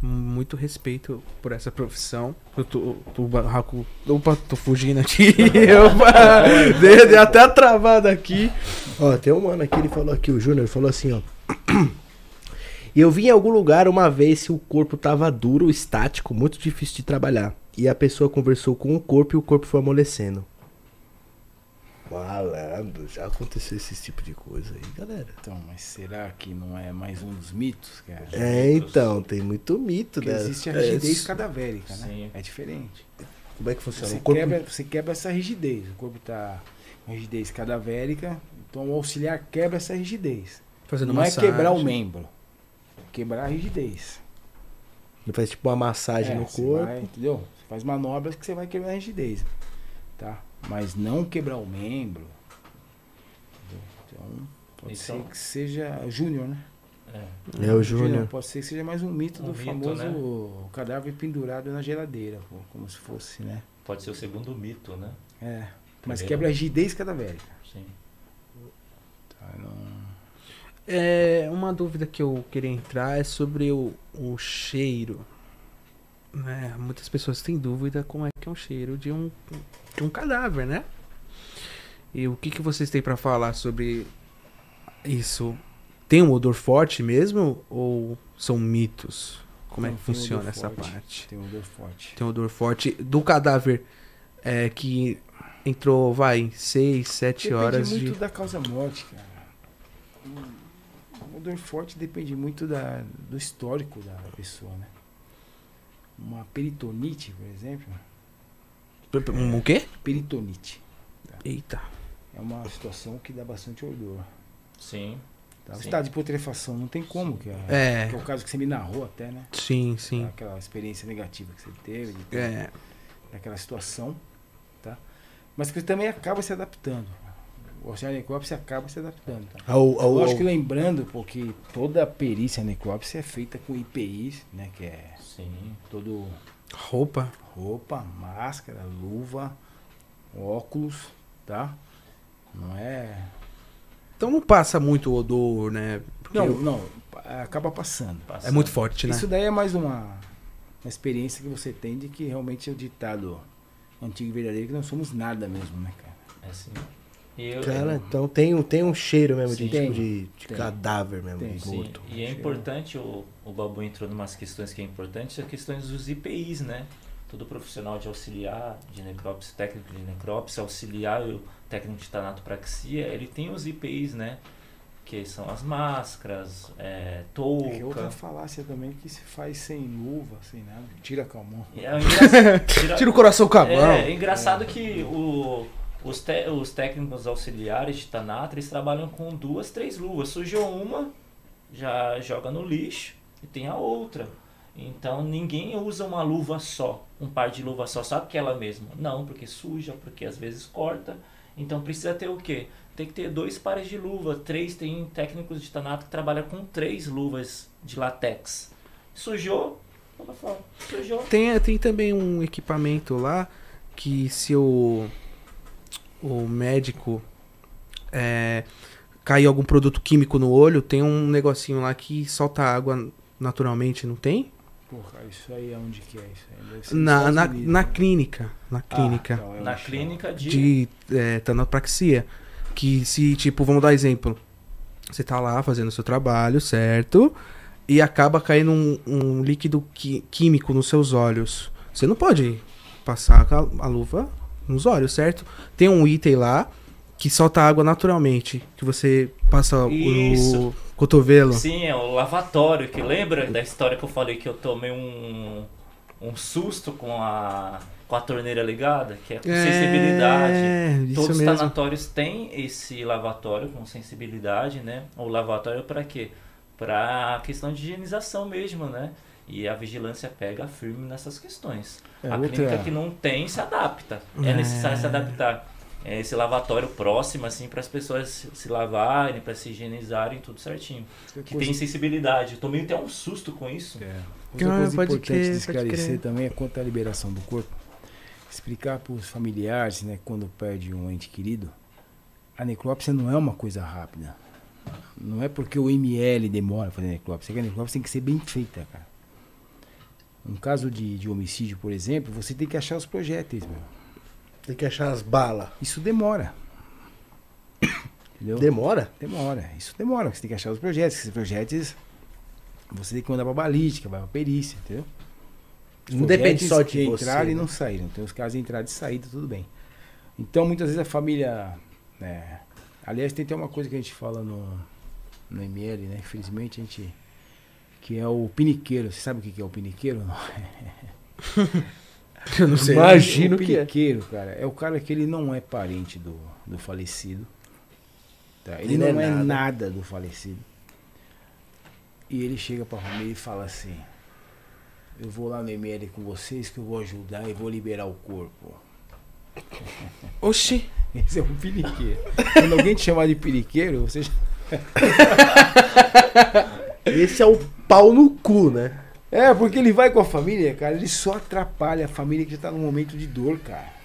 A: Muito respeito por essa profissão. Eu tô, tô barraco. Opa, tô fugindo aqui. Opa, dei até a travada aqui.
B: Ó, tem um mano aqui, ele falou aqui, o Júnior, falou assim, ó. Eu vi em algum lugar uma vez se o corpo tava duro, estático, muito difícil de trabalhar. E a pessoa conversou com o corpo e o corpo foi amolecendo. Malandro, já aconteceu esse tipo de coisa aí, galera.
C: Então, mas será que não é mais um dos mitos, cara?
B: É, então, tem muito mito,
C: Porque
B: né?
C: existe a
B: É,
C: rigidez cadavérica, né?
D: Sim.
C: É diferente.
B: Como é que funciona?
C: Você
B: o corpo...
C: quebra, você quebra essa rigidez. O corpo tá com rigidez cadavérica, então o auxiliar quebra essa rigidez.
A: Fazendo
C: não
A: massagem.
C: é quebrar o membro. é Quebrar a rigidez.
B: Ele faz tipo uma massagem
C: É,
B: no corpo.
C: vai, entendeu? Você faz manobras que você vai quebrar a rigidez. Tá? Mas não quebrar o membro. entendeu? Então, pode
D: Então-
C: ser que seja júnior, né?
D: É.
B: É o Júnior.
C: Pode ser que seja mais um mito
D: Um
C: do
D: mito,
C: famoso
D: né?
C: cadáver pendurado na geladeira, pô, como se fosse, né?
D: Pode ser o segundo mito, né?
C: É. Mas
D: Primeiro.
C: quebra a rigidez cadavérica.
D: Sim.
C: Tá? Não...
A: É, uma dúvida que eu queria entrar é sobre o, o cheiro. Né? Muitas pessoas têm dúvida como é que é um cheiro de um, de um cadáver, né? E o que, que vocês têm pra falar sobre isso? Tem um odor forte mesmo ou são mitos? Como é
C: Não,
A: que
C: tem um
A: funciona essa
C: forte.
A: parte?
C: Tem um odor forte.
A: Tem um odor forte do cadáver é, que entrou, vai, 6, 7
C: Depende
A: horas
C: muito
A: de.
C: da causa-morte, cara. Um odor forte depende muito da, do histórico da pessoa, né? Uma peritonite, por exemplo.
A: Um o quê?
C: Peritonite.
A: Eita.
C: É uma situação que dá bastante odor.
D: Sim.
C: Tá? O
D: Sim.
C: estado de putrefação não tem como, que é,
A: É.
C: que é o caso que você me narrou até, né?
A: Sim, sim.
C: Aquela experiência negativa que você teve, de ter-
A: É.
C: daquela situação, tá? Mas que você também acaba se adaptando. O auxiliar necrópsia acaba se adaptando, tá?
B: Ao, ao,
C: Lógico que
B: ao-
C: lembrando, porque toda a perícia necrópsia é feita com IPIs, né? Que é
D: Sim.
C: todo
A: Roupa.
C: roupa, máscara, luva, óculos, tá? Não é.
A: Então não passa muito odor, né? Porque
C: Não, não, acaba passando.
A: é muito forte, né?
C: Isso daí é mais uma, uma experiência que você tem de que realmente é o ditado antigo e verdadeiro que nós somos nada mesmo, né, cara?
D: É sim. Eu,
B: Cara, então tem, um- tem um cheiro mesmo de,
C: Sim.
B: tipo,
C: Tem.
B: de, de
C: Tem.
B: cadáver mesmo,
C: Tem.
B: de
D: Sim,
B: morto.
D: e é importante, o, o Babu entrou em umas questões que é importante, as questões dos IPIs, né? Todo profissional de auxiliar, de necrópsia, técnico de necrópsia, auxiliar o técnico de tanatopraxia, ele tem os IPIs, né? Que são as máscaras, é,
C: É que é outra
D: touca.
C: falácia também que se faz sem luva, sem nada. Tira com a mão.
D: E É, engra- tira-
A: Tira o coração com a mão.
D: É, é engraçado que o, os, te- os técnicos auxiliares de Tanatra, eles trabalham com duas, três luvas. Sujou uma, já joga no lixo e tem a outra. Então ninguém usa uma luva só, um par de luva só, sabe que ela mesma? Não, porque suja, porque às vezes corta. Então precisa ter o quê? Tem que ter dois pares de luva, três, tem técnicos de tanato que trabalham com três luvas de latex. Sujou. Sujou.
A: Tem, tem também um equipamento lá que se o, o médico é, cair algum produto químico no olho, tem um negocinho lá que solta água naturalmente, não tem?
C: Porra, isso aí é onde que é isso aí?
A: Na, na,
C: Unidos,
A: na
C: né?
A: clínica. Na
C: Ah,
A: clínica
C: então, eu
D: Na clínica de.
A: de é, tanopraxia. Que se, tipo, vamos dar exemplo. Você tá lá fazendo o seu trabalho, certo? E acaba caindo um, um líquido qui- químico nos seus olhos. Você não pode passar a, a luva nos olhos, certo? Tem um item lá que solta água naturalmente. Que você passa o
D: Isso.
A: Cotovelo.
D: Sim, é o lavatório, que lembra da história que eu falei que eu tomei um, um susto com a, com a torneira ligada, que é com sensibilidade.
A: É, isso
D: Todos os
A: mesmo.
D: tanatórios têm esse lavatório com sensibilidade, né? O lavatório para quê? Para questão de higienização mesmo, né? E a vigilância pega firme nessas questões.
C: É,
D: a
C: outra-
D: clínica que não tem se adapta. É,
A: É.
D: necessário se adaptar. É esse lavatório próximo, assim, para as pessoas se- lavarem, para se higienizarem, tudo certinho. Que tem sensibilidade. Eu tomei até um susto com isso.
C: É. Outra coisa
A: pode
C: importante
A: crer,
C: de esclarecer também é quanto à liberação do corpo. Explicar para os familiares, né, quando perde um ente querido, a necrópsia não é uma coisa rápida. Não é porque o ML demora a fazer necrópsia, é que a necrópsia tem que ser bem feita, cara. Um caso de, de homicídio, por exemplo, você tem que achar os projéteis, meu.
B: Tem que achar as balas.
C: Isso demora. Entendeu?
B: Demora?
C: Demora, isso demora. Você tem que achar os projetos. Esses projetos você tem que mandar pra balística, vai pra perícia, entendeu? Os
B: Não depende só de
C: que
B: você,
C: e
B: né?
C: não saíram. Tem os casos de entrada e saída, tudo bem. Então, muitas vezes a família. né, aliás, tem até uma coisa que a gente fala no, no ML, né? Infelizmente a gente. Que é o piniqueiro. Você sabe o que que é o piniqueiro? Não?
A: Eu não sei.
B: Imagino
C: o
B: que é.
C: cara, é o cara que ele não é parente do, do falecido. Tá? Ele,
B: Ele
C: não
B: não é
C: é
B: nada.
C: nada. do falecido. E ele chega pra família e fala assim: Eu vou lá no ML com vocês que eu vou ajudar e vou liberar o corpo.
A: Oxi.
C: Esse é um piniqueiro. Quando alguém te chamar de piniqueiro, você já...
B: Esse é o pau no cu, né?
C: É, porque ele vai com a família, cara, ele só atrapalha a família que já tá num momento de dor, cara.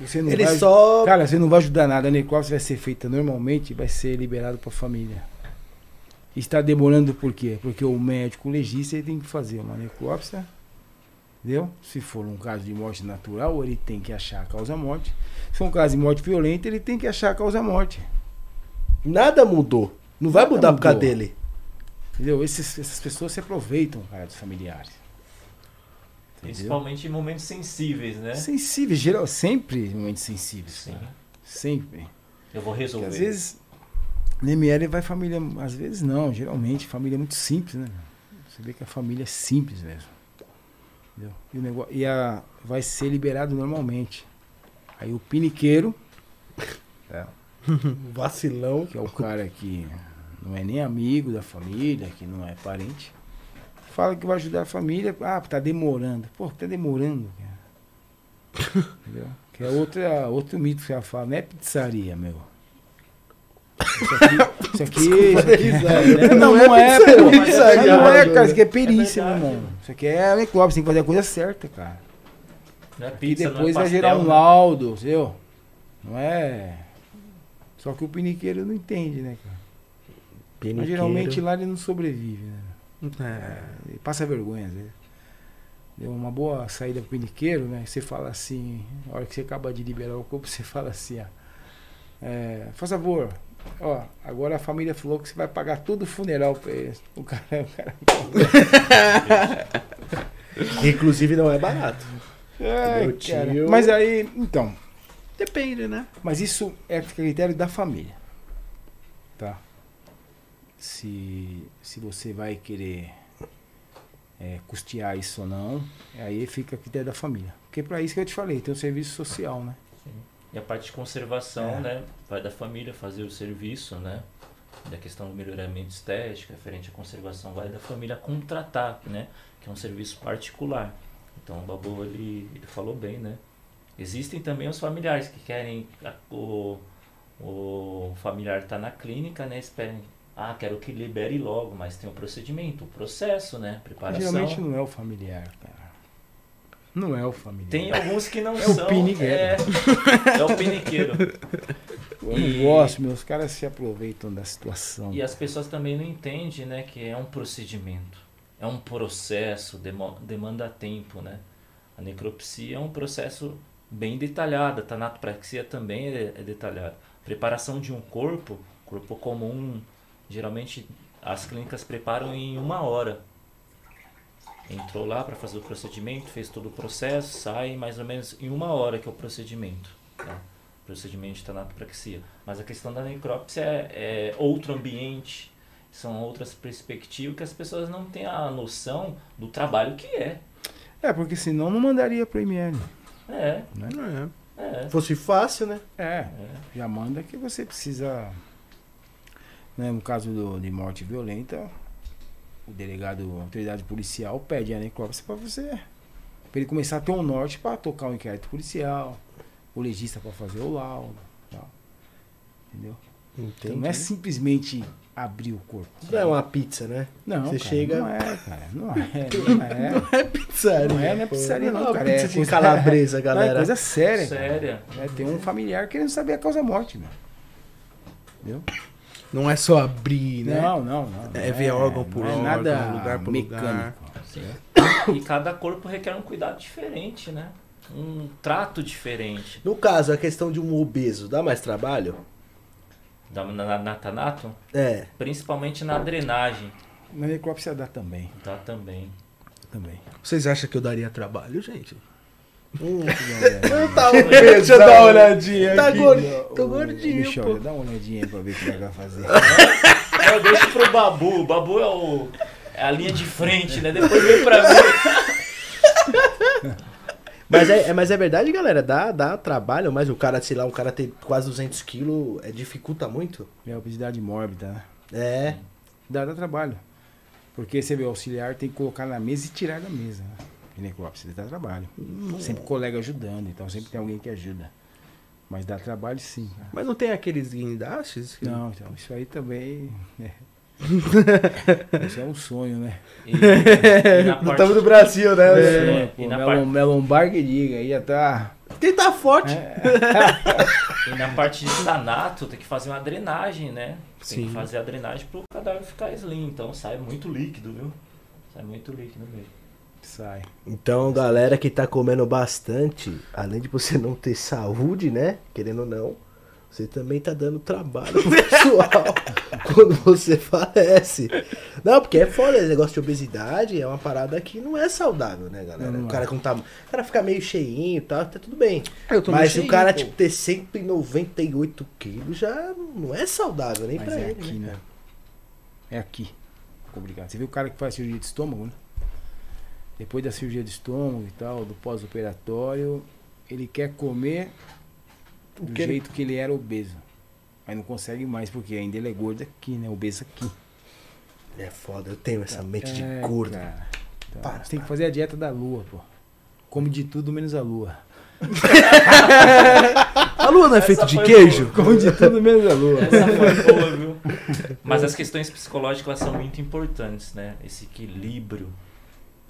C: Você não
B: Ele
C: vai...
B: só.
C: Cara, você não vai ajudar nada. A necrópsia vai ser feita normalmente e vai ser liberado para a família. Está demorando por quê? Porque o médico legista ele tem que fazer uma necrópsia. Entendeu? Se for um caso de morte natural, ele tem que achar a causa-morte. Se for um caso de morte violenta, ele tem que achar a causa-morte.
B: Nada mudou. Não vai
C: Nada
B: mudar por causa
C: mudou.
B: dele.
C: Entendeu? Esses- essas pessoas se aproveitam, cara, dos familiares. Entendeu?
D: Principalmente em momentos sensíveis, né?
C: Sensíveis, geral, sempre momentos sensíveis.
D: Sim.
C: cara. Sempre.
D: Eu vou
C: Porque
D: resolver.
C: às vezes, no ML vai família, às vezes não, geralmente família é muito simples, né? Você vê que a família é simples mesmo. Entendeu? E, o negócio, e a, vai ser liberado normalmente. Aí o piniqueiro,
B: Vacilão.
C: que é o cara que não é nem amigo da família, que não é parente, fala que vai ajudar a família. Ah, tá demorando. Pô, tá demorando, cara. Entendeu? Que é outra, outro mito que ela fala, não é pizzaria, meu. Isso aqui, isso aqui, isso aqui é, não, não é,
B: pizzaria,
C: pô.
B: pizzaria,
C: Não é,
B: né?
C: cara, isso aqui é perícia,
D: É
C: meu irmão. Isso aqui é necrópsia, tem que fazer a coisa certa, cara.
D: Não é
C: E
D: pizza, não é
C: depois vai
D: pastel,
C: gerar um
D: né?
C: laudo, entendeu? Não é. Só que o piniqueiro não entende, né, cara? Mas geralmente lá ele não sobrevive, né?
A: É.
C: Ele passa vergonha, às vezes. Deu uma boa saída pro piniqueiro, né? Você fala assim, na hora que você acaba de liberar o corpo, você fala assim, ó. É, faz favor, ó, agora a família falou que você vai pagar todo o funeral pra eles. O cara, o cara
B: Inclusive não é barato.
C: Ai,
B: Meu
C: cara.
B: tio-
C: Mas aí, então,
A: Depende, né?
C: mas isso é critério da família. Tá? Se, se você vai querer é, custear isso ou não, aí fica a critério da família. Porque para isso que eu te falei, tem o serviço social, né?
D: E a parte de conservação,
C: É.
D: né? Vai da família fazer o serviço, né? da questão do melhoramento estético, referente à conservação, vai da família contratar, né? Que é um serviço particular. Então o Babu ele, ele falou bem, né? Existem também os familiares que querem a- o, o familiar está na clínica, né? Esperem, ah, quero que libere logo, mas tem o procedimento, o processo, né? Preparação.
C: Geralmente não é o familiar, cara. Não é o familiar.
D: Tem alguns que não
C: É o
D: são.
C: pinigueiro.
D: É, é o piniqueiro.
C: Eu não gosto, meus caras se aproveitam da situação.
D: E as pessoas também não entendem, né, que é um procedimento, é um processo, demanda tempo, né? A necropsia é um processo bem detalhado, a tanatopraxia também é, é detalhado. Preparação de um corpo, corpo comum, geralmente as clínicas preparam em uma hora. Entrou lá para fazer o procedimento, fez todo o processo, sai mais ou menos em uma hora que é o procedimento. Tá? Procedimento de tanatopraxia. Mas a questão da necrópsia é, é outro ambiente, são outras perspectivas que as pessoas não têm a noção do trabalho que é.
C: É, porque senão não mandaria pro ML.
D: É,
A: É.
D: é.
B: Fosse fácil, né?
C: É,
D: é.
C: já manda que você precisa. Né, no caso do, de morte violenta, o delegado, a autoridade policial pede a necrópsia pra você. Pra ele começar a ter um norte pra tocar o inquérito policial, o legista pra fazer o laudo. Tal. Entendeu? Então não é simplesmente abrir o corpo.
B: Não é uma pizza, né?
C: Não,
B: Você
C: cara,
B: chega-
C: Não é, cara. Não é. Não é.
B: É pizzaria.
C: Não é, não é pizzaria não,
B: uma
C: cara,
B: Pizza
C: é
B: de calabresa,
C: Não, é
B: galera.
C: coisa séria.
D: Séria.
C: É, tem um familiar querendo saber a causa morte, meu. Entendeu?
A: Não é só abrir, né?
C: Não, não, não.
A: É ver órgão por
C: não é
A: órgão,
C: nada
A: lugar por lugar.
C: mecânico.
D: E cada corpo requer um cuidado diferente, né? Um trato diferente.
B: No caso, a questão de um obeso, dá mais trabalho?
D: Da, na, na Tanato,
B: É.
D: principalmente na drenagem,
C: Na necrópsia dá também.
D: tá também.
C: Também.
A: Vocês acham que eu daria trabalho, gente?
B: Hum.
C: Eu
B: tá
A: Deixa eu dar uma olhadinha
B: Tá
A: aqui.
B: gordo, tô gordinho,
C: Michel,
B: pô.
C: dá uma olhadinha aí pra ver o que ele vai fazer.
D: Eu deixo pro Babu. O Babu é, o, é a linha de frente, né? Depois vem pra mim.
B: Mas é, é- mas é verdade, galera, dá, dá trabalho, mas o cara, sei lá, um cara ter quase 200 quilos, é, dificulta muito?
C: É obesidade mórbida, né?
B: É.
C: Dá, dá trabalho. Porque você vê, o auxiliar tem que colocar na mesa e tirar da mesa. Né? E necrópsia dá trabalho. Sempre colega ajudando, então sempre tem alguém que ajuda. Mas dá trabalho sim.
A: Mas não tem aqueles guindastes? que-
C: Não, então, isso aí também. É. isso é um sonho, né?
D: E, e
B: Não
D: parte,
B: estamos no Brasil, né?
D: É,
C: Pô,
D: e na
C: Melon, Melombar que diga, aí já tá.
B: Quem tá forte?
D: e na parte de Tanato tem que fazer uma drenagem, né? Tem
A: Sim.
D: que fazer a drenagem pro cadáver ficar slim. Então sai muito líquido, viu? Sai muito líquido mesmo.
C: Sai.
B: Então, galera que tá comendo bastante, além de você não ter saúde, né? Querendo ou não, você também tá dando trabalho pro pessoal quando você falece. Não, porque é foda, esse negócio de obesidade é uma parada que não é saudável, né, galera?
C: Não,
B: o cara
C: é.
B: com tam... o cara fica meio cheinho e tal, tá tudo bem. Mas
C: meio
B: o cara,
C: cheinho,
B: tipo, ter 198 quilos já não é saudável nem
C: Mas
B: pra
C: é
B: ele,
C: aqui,
B: né?
C: né? É aqui. Complicado. Você viu o cara que faz cirurgia de estômago, né? Depois da cirurgia de estômago e tal, do pós-operatório, ele quer comer do
B: que ele-
C: jeito que ele era obeso. Mas não consegue mais, porque ainda ele é gordo aqui, né? Obeso aqui.
B: É foda, eu tenho essa mente de
C: É,
B: gordo.
C: cara. Então,
B: Para,
C: você tem que fazer a dieta da lua, pô. Come de tudo menos a lua.
A: A lua não é feita de queijo?
C: Come de tudo menos a lua.
D: Essa foi boa, viu? Mas as questões psicológicas elas são muito importantes, né? Esse equilíbrio.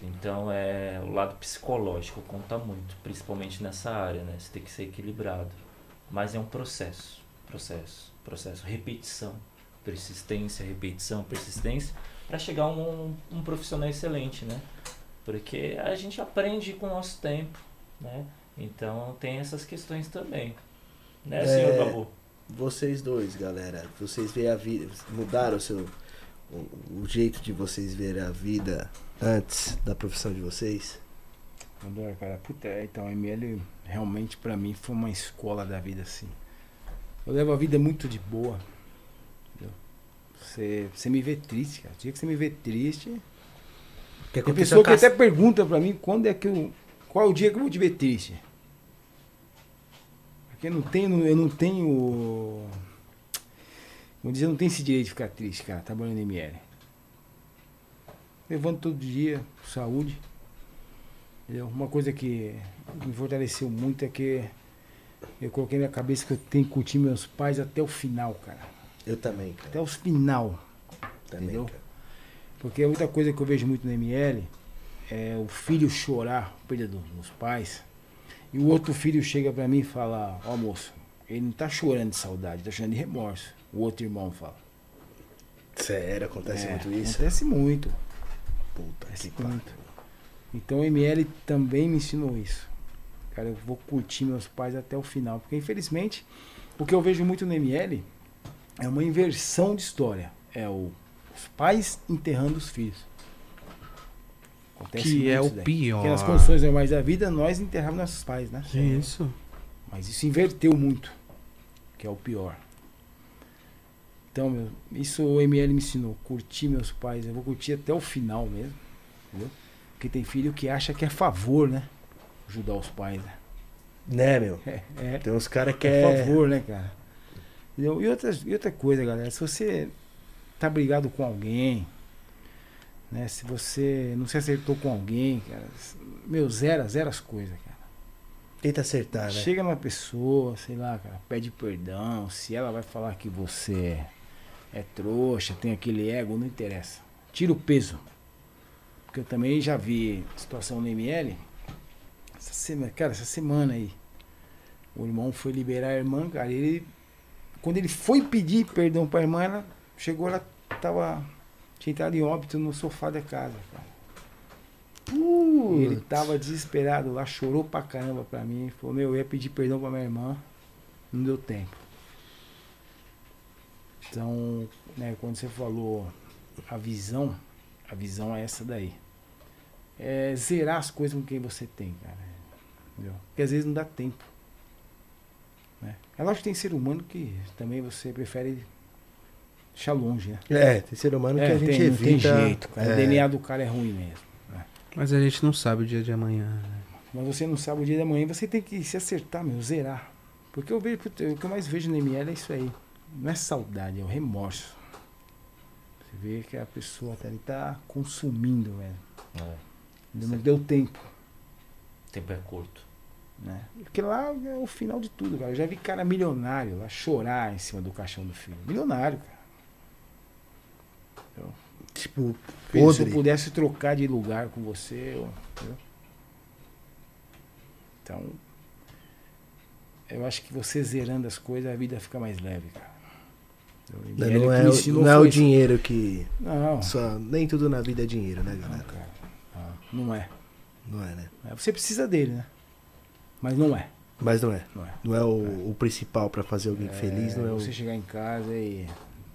D: Então, é o lado psicológico conta muito, principalmente nessa área, né? Você tem que ser equilibrado. Mas é um processo, processo, processo, repetição, persistência, repetição, persistência, para chegar a um, um profissional excelente, né? Porque a gente aprende com o nosso tempo, né? Então, tem essas questões também. Né,
B: É,
D: senhor Babu?
B: Vocês dois, galera, vocês veem a vida, mudaram o seu o, o jeito de vocês verem a vida antes da profissão de vocês?
C: Adoro, cara. Puta, é, então, a ML realmente pra mim foi uma escola da vida, assim. Eu levo a vida muito de boa. entendeu? Você, você me vê triste, cara. O dia que você me vê triste.
B: Que
C: Tem pessoa que até pergunta pra mim quando é que eu. Qual é o dia que eu vou te ver triste? Porque eu não tenho. Eu não tenho. Vou dizer, não tem esse direito de ficar triste, cara, trabalhando em ML. Levanto todo dia, saúde. Entendeu? Uma coisa que me fortaleceu muito é que eu coloquei na minha cabeça que eu tenho que curtir meus pais até o final, cara.
B: Eu também, cara.
C: Até o final.
B: Também,
C: Entendeu?
B: cara.
C: Porque muita coisa que eu vejo muito no ML é o filho chorar, perda do- dos pais, e o outro filho chega pra mim e fala, ó moço, ele não tá chorando de saudade, tá chorando de remorso. O outro irmão fala.
B: Sério, acontece
C: É,
B: muito isso?
C: Acontece muito.
B: Puta
C: Acontece
B: que pariu.
C: Então o ML também me ensinou isso. Cara, eu vou curtir meus pais até o final. Porque infelizmente, o que eu vejo muito no ML é uma inversão de história. É o, os pais enterrando os filhos. Acontece
A: Que é o
C: daí.
A: pior.
C: Porque nas condições normais da vida, nós enterramos nossos pais, né?
A: Isso.
C: Mas isso inverteu muito, que é o pior. Então, meu, isso o ML me ensinou, curtir meus pais, eu vou curtir até o final mesmo, entendeu? Porque tem filho que acha que é favor, né? Ajudar os pais, né?
B: Né, meu?
C: É, é,
B: Tem uns caras que
C: é
B: é.
C: favor, né, cara? Entendeu? E, outras, e outra coisa, galera, se você tá brigado com alguém, né? Se você não se acertou com alguém, cara, meu, zera, zera as coisas, cara.
B: Tenta acertar, né?
C: Chega numa pessoa, sei lá, cara, pede perdão. Se ela vai falar que você é trouxa, tem aquele ego, não interessa. Tira o peso. Porque eu também já vi situação no ML. Essa semana, cara, essa semana aí. O irmão foi liberar a irmã, cara. Ele, quando ele foi pedir perdão pra irmã, ela chegou, ela tava. Tinha entrado em óbito no sofá da casa, cara. E ele tava desesperado lá, chorou pra caramba pra mim. Falou, meu, eu ia pedir perdão pra minha irmã. Não deu tempo. Então, né, quando você falou a visão, a visão é essa daí. É zerar as coisas com quem você tem, cara. Entendeu? Porque às vezes não dá tempo. Né? É lógico que tem ser humano que também você prefere deixar longe, né?
B: É, tem ser humano que
C: É,
B: a gente
C: tem, não tem
B: evita.
C: jeito, cara.
B: é,
C: O DNA do cara é ruim mesmo.
A: Mas a gente não sabe o dia de amanhã. né?
C: Mas você não sabe o dia da manhã, você tem que se acertar, meu, zerar. Porque eu vejo, o que eu mais vejo no ML é isso aí. Não é saudade, é o remorso. Você vê que a pessoa tá, ali tá consumindo, velho.
D: É,
C: Não deu tempo,
D: o tempo é curto.
C: né? Porque lá é o final de tudo, cara. Eu já vi cara milionário lá chorar em cima do caixão do filho. Milionário, cara.
B: Tipo,
C: Filho, se eu pudesse trocar de lugar com você, eu, entendeu? Então, eu acho que você zerando as coisas, a vida fica mais leve, cara. E
B: Não, não
C: que
B: é, o- não é o
C: isso.
B: dinheiro que.
C: Não,
B: Só, nem tudo na vida é dinheiro, né,
C: não,
B: galera?
C: cara. Não, não é.
B: Não é, né?
C: É, Você precisa dele, né? Mas não é.
B: Mas não é.
C: Não é.
B: Não é o, o principal pra fazer alguém feliz, não é o.
C: Você chegar em casa e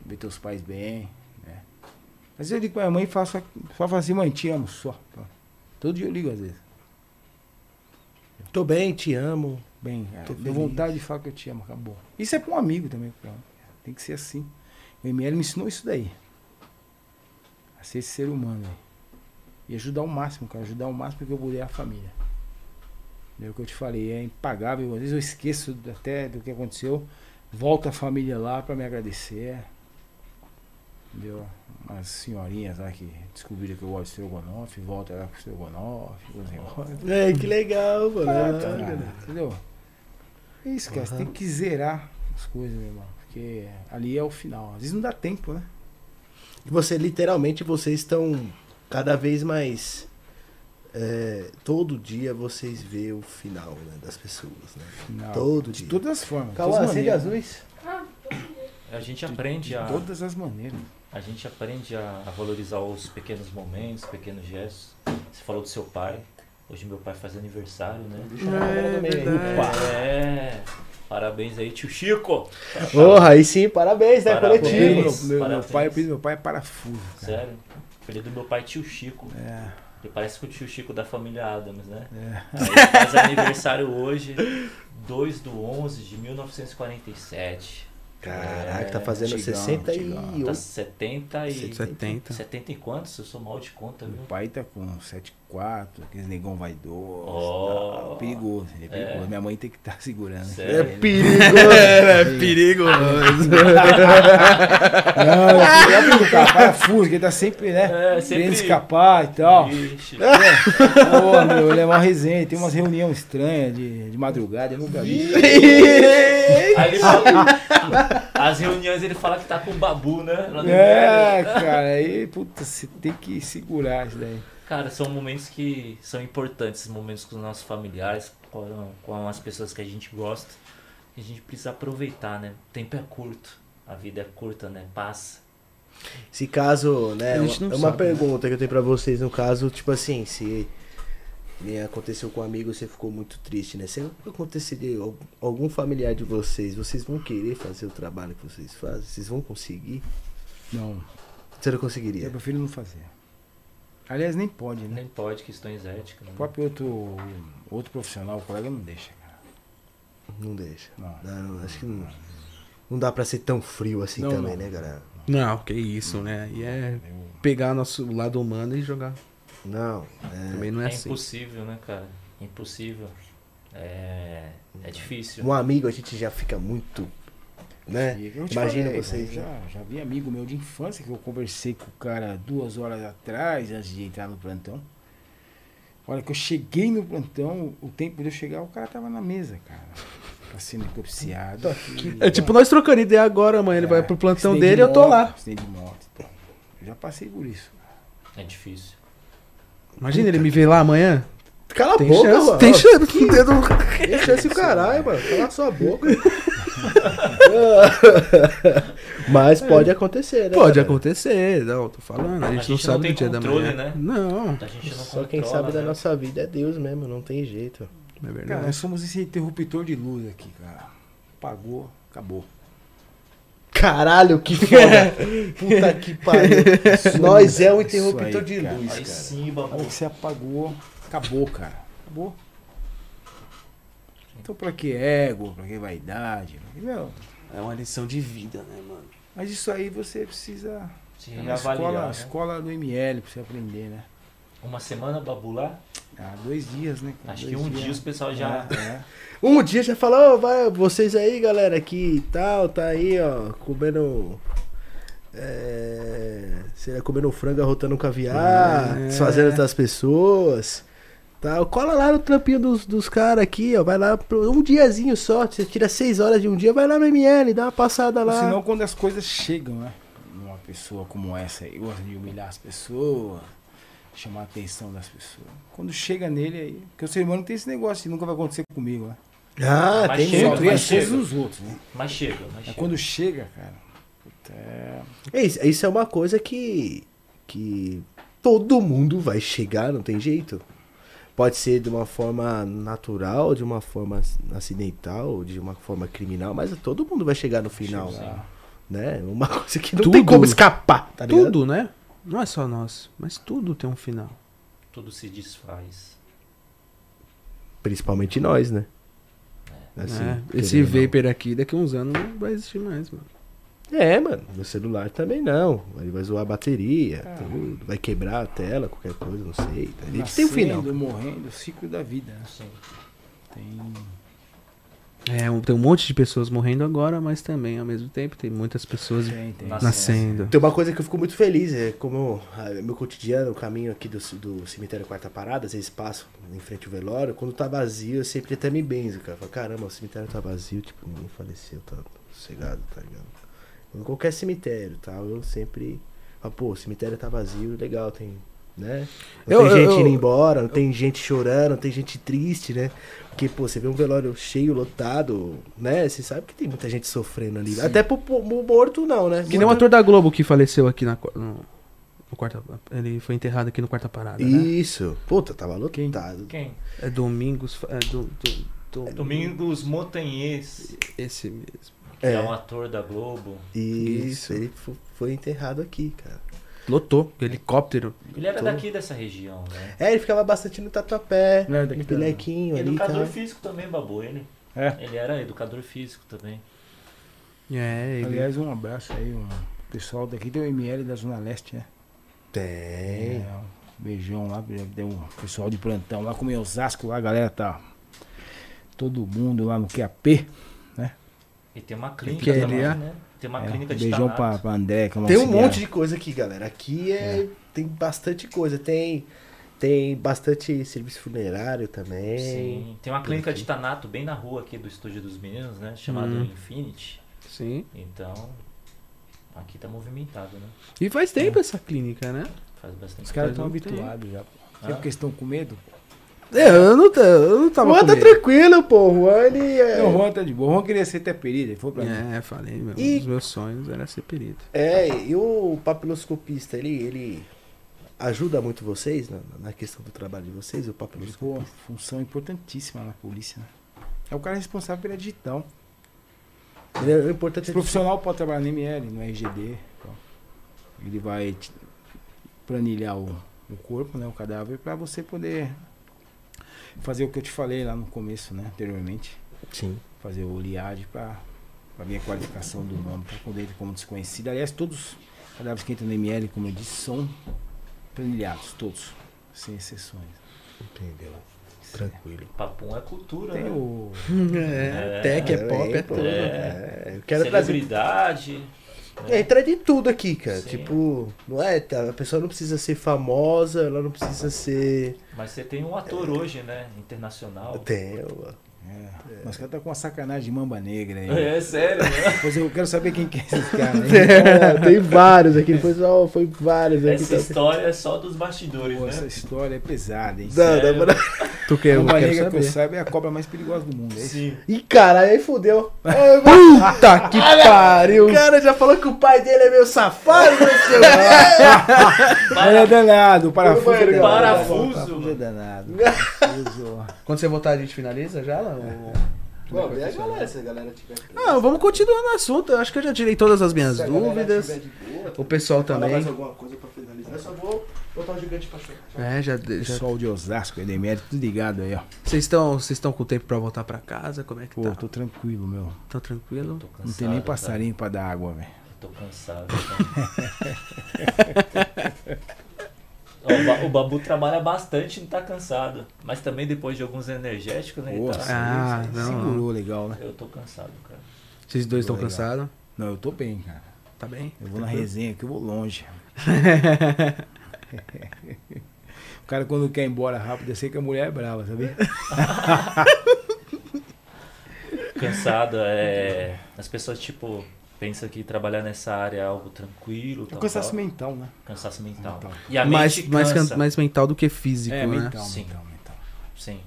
C: ver teus pais bem, né? Mas eu ligo pra minha mãe e faço, só falo assim, mãe, te amo, só. Todo dia eu ligo às vezes.
B: Tô bem, te amo.
C: Bem, cara,
B: Tô
C: deu vontade de falar que eu te amo, acabou. Isso é pra um amigo também, cara. Tem que ser assim. O ML me ensinou isso daí. A ser esse ser humano aí. E ajudar o máximo, cara. Ajudar o máximo que eu puder a família. É o que eu te falei, é impagável. Às vezes eu esqueço até do que aconteceu. Volta a família lá pra me agradecer. Entendeu? Umas senhorinhas lá que descobriram que eu gosto de estrogonofe, volta lá com estrogonofe, os negócios.
B: É, que legal, mano.
C: Ah, cara. entendeu? É isso, cara. Você tem que zerar as coisas, meu irmão. Porque ali é o final. Às vezes não dá tempo, né?
B: E Você, literalmente, vocês estão cada vez mais. é, todo dia vocês vê o final né, das pessoas, né?
C: Final.
B: Todo
C: de
B: dia.
C: todas as formas. de
B: Calma, acende as luzes.
D: A gente aprende
C: De
D: a,
C: todas as maneiras.
D: a gente aprende a, a valorizar os pequenos momentos, pequenos gestos. Você falou do seu pai. Hoje meu pai faz aniversário, né?
A: É verdade.
D: É. Parabéns aí, tio Chico.
B: Porra, aí sim, parabéns, né,
D: Parabéns.
C: Meu,
B: coletivo?
C: meu, meu, meu pai, meu pai é parafuso. Cara.
D: Sério. Apelido do meu pai tio Chico.
C: É,
D: Ele parece com o tio Chico da família Adams, né?
C: é.
D: Aí ele faz aniversário hoje, 2 do 11 de 1947.
B: Caraca, tá fazendo
C: Antigão,
B: 68.
D: Tá 70 e...
A: 70.
D: 70 e quantos? Eu sou mal de conta, viu?
C: Meu pai tá com 7, quatro, aqueles negão vaidoso.
D: Ó.
C: tal. Perigoso, é perigoso.
D: É.
C: Minha mãe tem que estar segurando.
D: Sério?
B: É
C: Ele-
B: perigoso.
A: É perigoso.
C: Não, queria brincar, parafuso, que ele tá sempre, né?
D: É, sempre-
C: Querendo escapar e tal.
D: Ixi.
C: Pô, meu, ele é uma resenha, tem umas reuniões estranhas de, de madrugada, eu nunca vi.
D: Aí fala. As reuniões ele fala que tá com o babu, né?
C: É, cara, aí, puta, você tem que segurar isso daí.
D: Cara, são momentos que são importantes, esses momentos com os nossos familiares, com, com as pessoas que a gente gosta. E a gente precisa aproveitar, né? O tempo é curto, a vida é curta, né? Passa.
B: Se caso, né, é uma
A: sabe, né?
B: pergunta que eu tenho pra vocês, no caso, tipo assim, se nem aconteceu com um amigo, você ficou muito triste, né? Se aconteceria al- algum familiar de vocês, vocês vão querer fazer o trabalho que vocês fazem? Vocês vão conseguir?
C: Não,
B: Você não
C: eu
B: conseguiria?
C: prefiro não fazer. Aliás, nem pode, né?
D: Nem pode, questões éticas. Né?
C: O próprio outro, outro profissional, o colega não deixa, cara.
B: Não deixa.
C: Não.
B: Não, acho que não, não dá pra ser tão frio assim
C: Não,
B: também,
C: não.
B: né, galera?
A: Não, que isso, né? E é pegar nosso lado humano e jogar.
B: Não, é,
A: Também não é,
D: É
A: assim.
D: impossível, né, cara? Impossível. É, é difícil.
B: um amigo a gente já fica muito, né? Imagina vocês,
C: eu Já, já vi amigo meu de infância que eu conversei com o cara duas horas atrás, antes de entrar no plantão. Olha, que eu cheguei no plantão, o tempo de eu chegar, o cara tava na mesa, cara. Tá sendo necropsiado. E-
A: É tipo nós trocando ideia agora, mãe. Ele
C: É,
A: vai pro plantão dele
C: de
A: eu tô
C: moto,
A: lá.
C: De moto. Então. Eu já passei por isso.
D: É difícil.
A: Imagina ele me ver lá amanhã.
B: Cala a boca,
A: chance,
B: mano.
A: tem chance. com o dedo.
B: Tem chance o caralho, mano. Cala a sua boca. Mas pode acontecer, né?
A: Pode
B: cara?
A: acontecer, não, tô falando. A gente,
D: A
A: não
D: gente não
A: sabe
D: tem
A: do dia da
D: controle,
A: manhã.
D: né?
A: Não,
D: A gente não
B: Só quem sabe da
D: né?
B: nossa vida é Deus mesmo, não tem jeito.
A: é
C: Cara,
A: verdade.
C: nós somos esse interruptor de luz aqui, cara. Apagou, acabou.
B: Caralho, que foda. Puta que pariu. Nós é o
C: Isso
B: interruptor
C: aí,
B: de
C: cara.
B: luz,
D: Aí
B: cara.
D: sim,
C: A
D: babu.
C: você apagou, acabou, cara. Acabou. Então pra que ego, pra que vaidade? Pra que, meu,
A: É uma lição de vida, né, mano?
C: mas isso aí você precisa.
D: Se
C: É na escola,
D: né?
C: escola do ML pra você aprender, né?
D: Uma semana, babu lá?
C: Ah, dois dias, né? cara?
D: Acho
C: Dois
D: que um
C: dias.
D: dia os pessoal já...
C: É, é.
B: Um dia já falou, "Ô, vai, vocês aí, galera, aqui e tal, tá aí, ó, comendo. É, sei lá, comendo frango, arrotando caviar,
A: É.
B: desfazendo das pessoas. Tal. Cola lá no trampinho dos, dos caras aqui, ó. Vai lá pro, um diazinho só. Você tira seis horas de um dia, vai lá no ML, dá uma passada lá.
C: Senão quando as coisas chegam, né? Numa pessoa como essa aí, gosta de humilhar as pessoas, chamar a atenção das pessoas. Quando chega nele aí. Porque o ser humano tem esse negócio, que nunca vai acontecer comigo, né?
B: Ah,
D: Mas
B: tem
D: chega,
B: muito.
D: mas chega.
C: dos outros, né?
D: Mas chega, mas
C: Mas
D: chega.
C: quando chega, cara. puta, é...
B: É isso, isso é uma coisa que, que todo mundo vai chegar, não tem jeito. Pode ser de uma forma natural, de uma forma acidental, de uma forma criminal, mas todo mundo vai chegar no final,
C: chegar.
B: né? Uma coisa que não
A: Tudo.
B: tem como escapar, tá ligado?
A: Tudo, né? Não é só nós, mas tudo tem um final.
D: Tudo se desfaz.
B: Principalmente nós, né? Assim,
A: né?
B: querendo
A: Esse vapor aqui, daqui a uns anos, não vai existir mais, mano.
B: É, mano. No celular também não. Ele vai zoar a bateria,
C: Ah.
B: tudo. Vai quebrar a tela, qualquer coisa, não sei. A gente tem um
C: Nascendo,
B: final.
C: morrendo, o ciclo da vida. né? Tem...
A: É, um- tem um monte de pessoas morrendo agora, mas também, ao mesmo tempo, tem muitas pessoas
C: Tem, tem.
D: Nascendo.
B: Tem uma coisa que eu fico muito feliz, é como ah, meu cotidiano, o caminho aqui do, do cemitério Quarta Parada, às vezes passo em frente ao velório, quando tá vazio, eu sempre até me benzo, cara. Falo, caramba, o cemitério tá vazio, tipo, ninguém faleceu, tá sossegado, tá ligado? Em qualquer cemitério, tal, eu sempre falo, pô, o cemitério tá vazio, legal, tem, né? Não
A: Eu-
B: tem gente
A: eu-
B: indo embora, não tem gente chorando, não tem gente triste, né? Porque, pô, você vê um velório cheio, lotado, né? Você sabe que tem muita gente sofrendo ali. Até pro, pro morto, não, né?
A: Que nem o ator da Globo que faleceu aqui na, no, no quarta. Ele foi enterrado aqui no quarta parada, né?
B: Isso. Puta, tava lotado.
D: Quem?
A: É Domingos. É do, do, do-
D: É Domingos Montanhês,
A: Esse mesmo.
D: Que é.
B: É.
D: um ator da Globo.
B: Isso,
A: Isso.
B: ele fo- foi enterrado aqui, cara.
A: Lotou. Helicóptero.
D: Ele era
B: Lotou.
D: daqui dessa região, né?
B: É, ele ficava bastante no tatuapé,
C: Não daqui
B: no
C: também.
B: pilequinho ali
D: Educador
B: tal.
D: físico também, Babu, ele.
C: É.
D: Ele era educador físico também.
A: É, ele.
C: Aliás, um abraço aí, um pessoal daqui tem o ML da Zona Leste, né?
B: Tem.
C: É, Beijão lá, deu um pessoal de plantão lá com o Osasco lá, a galera tá. Todo mundo lá no QAP.
D: E tem uma clínica
A: Que
D: também,
A: é-
D: né? Tem uma
C: É,
D: clínica de
C: beijão pra, pra André, que é
B: Tem um monte de coisa aqui, galera. Aqui é, tem bastante coisa. Tem, tem bastante serviço funerário também.
D: Sim, tem uma clínica de tanato bem na rua aqui do estúdio dos meninos, né? Chamado
A: Hum.
D: Infinity.
A: Sim.
D: Então, aqui tá movimentado, né?
A: E faz tempo essa clínica, né?
D: Faz bastante
C: Os caras estão habituados já.
D: Ah.
C: Sempre que eles estão com medo.
A: É, eu não, tá- eu não tava
B: Juan tá tranquilo, pô. Juan, ele é...
C: Não, o Juan tá de boa. O Juan queria ser até perito. Ele foi pra mim.
A: É, falei, meu,
B: E-
A: um dos meus sonhos era ser perito.
B: É, e o papiloscopista, ele, ele ajuda muito vocês na, na questão do trabalho de vocês, o
C: Pô,
B: papiloscopista?
C: função importantíssima na polícia, né? É o cara responsável pela digital.
B: Ele é, o importante
C: Esse
B: é
C: profissional pode trabalhar no ML, no RGD. então. Ele vai planilhar o, o corpo, né, o cadáver, para você poder fazer o que eu te falei lá no começo, né, anteriormente.
B: Sim.
C: Fazer o liade para ver a qualificação do nome, para poder como desconhecido. Aliás, todos os cadáveres que entram no ML, como eu disse, são planilhados, todos, sem exceções.
B: Entendeu? Tranquilo.
D: Papum é cultura,
C: Tem
D: né?
C: o.
A: É,
D: É,
A: tech, é pop, é
B: pô,
A: tudo.
B: é. Eu quero trazer
D: Celebridade.
B: É, entra de tudo aqui, cara.
D: Sim.
B: Tipo, não é? tá, A pessoa não precisa ser famosa, ela não precisa ser.
D: Mas você tem um ator hoje, né? Internacional.
B: Tem, ó.
C: É, Mas o cara tá com uma sacanagem de mamba negra aí.
D: É sério, né?
C: Depois eu quero saber quem que é esse cara aí.
B: É, tem vários aqui. Depois ó, foi vários aqui.
D: Essa
B: tá-
D: história é só dos bastidores,
C: Pô, essa
D: né?
C: história é pesada, hein?
B: Não,
D: Sério?
B: não, não.
A: Tu quer,
C: Mamba
A: quero
C: negra que eu
A: saber.
C: saiba é a cobra mais perigosa do mundo. É?
D: Sim.
B: Ih, caralho, aí fudeu.
A: Puta que pariu!
B: O cara já falou que o pai dele é meio safado, não sei o quê.
C: Mas é danado, o parafuso é
B: Parafuso.
C: danado.
D: Parafuso.
C: O parafuso é danado. Parafuso.
A: Quando você voltar, a gente finaliza já? Lá,
B: Bom, vê a galera, se a galera tiver.
A: Ah, vamos continuar no assunto. Eu acho que eu já tirei todas as minhas dúvidas.
B: boa,
A: O pessoal também.
B: mais alguma coisa pra finalizar, eu só vou botar o gigante pra chorar.
A: É, já. já...
C: Pessoal de Osasco, Edemir, tudo ligado aí, ó.
A: Vocês estão vocês estão com tempo pra voltar pra casa? Como é que
C: Pô,
A: tá?
C: tô tranquilo, meu.
A: Tranquilo?
D: Tô cansado,
C: Não tem nem
D: tá?
C: passarinho pra dar água, velho.
D: Tô cansado. cara. O, Ba- o Babu trabalha bastante e não tá cansado. Mas também depois de alguns energéticos, né? ele
C: Nossa,
D: tá-
A: Ah, não.
C: Segurou legal, né?
D: Eu tô cansado, cara.
A: Vocês dois estão cansados?
C: Não, eu tô bem, cara.
A: Tá bem?
C: Eu vou na resenha que eu vou longe. o cara quando quer ir embora rápido, eu sei que a mulher é brava, sabia?
D: Cansado, é. As pessoas, tipo, pensam que trabalhar nessa área é algo tranquilo.
C: É
D: tal,
C: um cansaço
D: tal.
C: mental, né?
D: Cansaço mental.
C: Mental.
D: E a
A: mais,
D: mente
A: mais,
D: cansa.
A: mais mental do que físico,
C: é,
A: né?
C: mental,
D: Sim.
C: mental, mental.
D: Sim.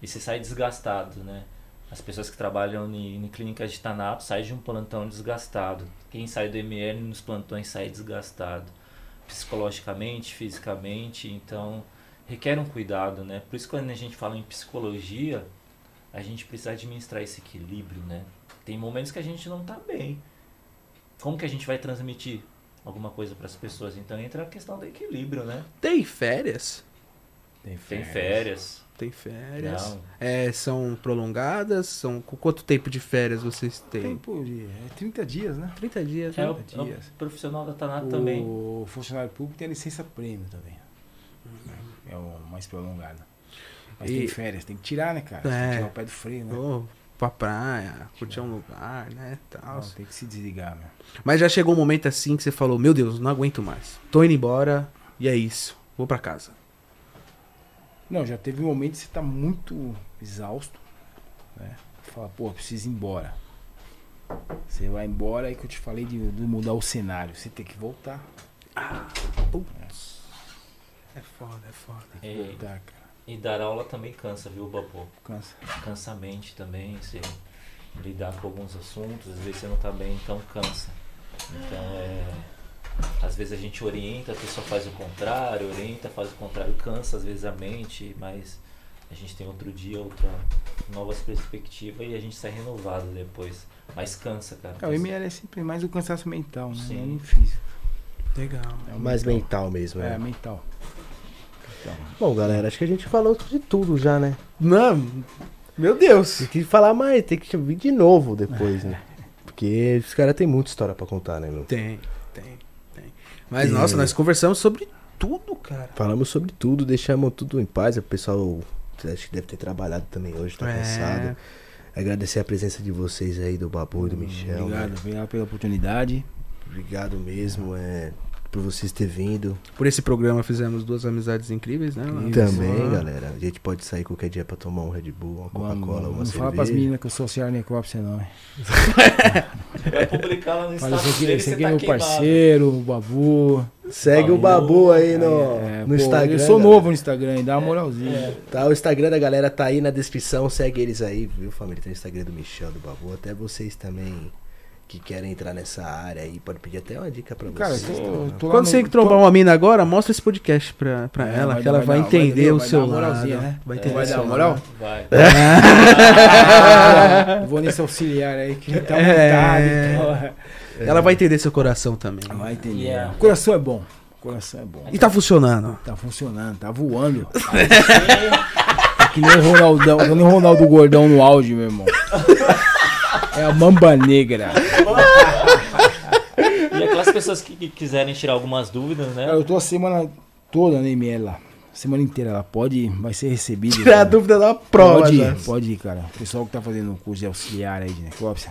D: E você sai desgastado, né? As pessoas que trabalham em, em clínicas de Tanato saem de um plantão desgastado. Quem sai do ML nos plantões sai desgastado. Psicologicamente, fisicamente, então requer um cuidado, né? Por isso quando a gente fala em psicologia, a gente precisa administrar esse equilíbrio, né? Tem momentos que a gente não tá bem. Como que a gente vai transmitir alguma coisa para as pessoas? Então entra a questão do equilíbrio, né?
A: Tem férias?
C: Tem
D: Tem férias.
A: Tem férias.
D: Não.
A: É, são prolongadas? São com quanto tempo de férias vocês têm?
C: Tempo de é 30 dias, né?
A: 30 dias,
D: É
A: né?
D: o,
C: 30
D: é o
C: dias.
D: profissional da Tanato também.
C: O funcionário público tem a licença prêmio também. É o mais prolongado. Mas
A: E-
C: tem férias, tem que tirar, né, cara? Tem
A: É.
C: que tirar o pé do freio, né?
A: Ou pra praia, curtir um lugar, né? Tal.
C: Não, tem que se desligar, meu.
A: Mas já chegou um momento assim que você falou, meu Deus, não aguento mais. Tô indo embora e é isso. Vou pra casa.
C: Não, já teve um momento que você tá muito exausto, né? Fala, pô, preciso ir embora. Você vai embora, aí que eu te falei de, de mudar o cenário. Você tem que voltar.
A: É foda, é foda.
C: Tem que voltar, cara.
D: E dar aula também cansa, viu, Babu?
C: Cansa.
D: Cansa a mente também, você lidar com alguns assuntos, às vezes você não tá bem, então cansa. Então é. Às vezes a gente orienta, a pessoa faz o contrário, orienta, faz o contrário, cansa às vezes a mente, mas a gente tem outro dia, outra novas perspectivas e a gente sai renovado depois. Mas cansa, cara.
C: É, o ML é sempre mais o cansaço mental, né?
D: Sim.
C: Não é nem físico.
A: Legal.
C: É o
B: Mais mental mesmo,
C: É,
B: né?
C: mental. Então,
B: Bom, galera, acho que a gente falou de tudo já, né?
A: Não, meu Deus.
B: Tem que falar mais, tem que vir de novo depois, né? Porque os caras têm muita história pra contar, né, meu?
A: Tem, tem, tem. Mas,
B: E-
A: nossa, nós conversamos sobre tudo, cara.
B: Falamos sobre tudo, deixamos tudo em paz. O pessoal acho que deve ter trabalhado também hoje, tá
A: É.
B: cansado. Agradecer a presença de vocês aí, do Babu e do Michel.
C: Obrigado,
B: né?
C: obrigado pela oportunidade.
B: Obrigado mesmo, é, por vocês terem vindo.
A: Por esse programa fizemos duas amizades incríveis, né? mano?
B: Também,
A: Ah.
B: galera. A gente pode sair qualquer dia pra tomar um Red Bull, uma Coca-Cola, uma
C: não
B: cerveja.
C: fala pras meninas que eu sou Ciar Necrópsia, não. hein?
D: Vai publicar lá no
C: Fala,
D: Instagram
C: esse
D: você
C: aqui é
D: tá
C: meu
D: queimado.
C: parceiro, o Babu.
B: Segue o
D: Babu,
B: Babu aí no,
C: É,
B: no
C: pô,
B: Instagram.
C: Eu sou
B: galera.
C: novo no Instagram, hein? dá uma moralzinha.
B: Tá, o Instagram da galera tá aí na descrição, segue eles aí, viu, família? Tem o Instagram do Michel, do Babu, até vocês também que querem entrar nessa área aí, pode pedir até uma dica pra
C: Cara, eu
B: vocês.
C: tô,
B: tá?
C: tô
A: Quando
C: no-
A: você trombar uma mina agora, mostra esse podcast pra, pra
C: É,
A: ela,
C: vai
A: que ela vai,
C: vai
A: entender
C: vai
A: o
C: dar
A: seu
C: uma
A: lado.
C: moralzinha, né?
A: Vai
C: É,
A: entender
C: vai dar moral?
D: Vai.
C: Eu vou nesse auxiliar aí que tá
A: É.
C: vontade.
A: Ela vai entender seu coração também.
C: Vai entender.
D: Yeah.
C: O coração é bom. O coração é bom.
A: E tá funcionando.
C: Tá funcionando, tá voando. Tá que nem o Ronaldão, que nem o Ronaldo Gordão no auge, meu irmão. É a mamba negra.
D: E aquelas pessoas que, que quiserem tirar algumas dúvidas, né?
C: Eu tô a semana toda na ML lá. Semana inteira ela pode, vai ser recebido.
A: Tirar a
C: cara.
A: dúvida da prova.
C: Pode ir, pode ir, cara. O pessoal que tá fazendo o curso de auxiliar aí de necrópsia,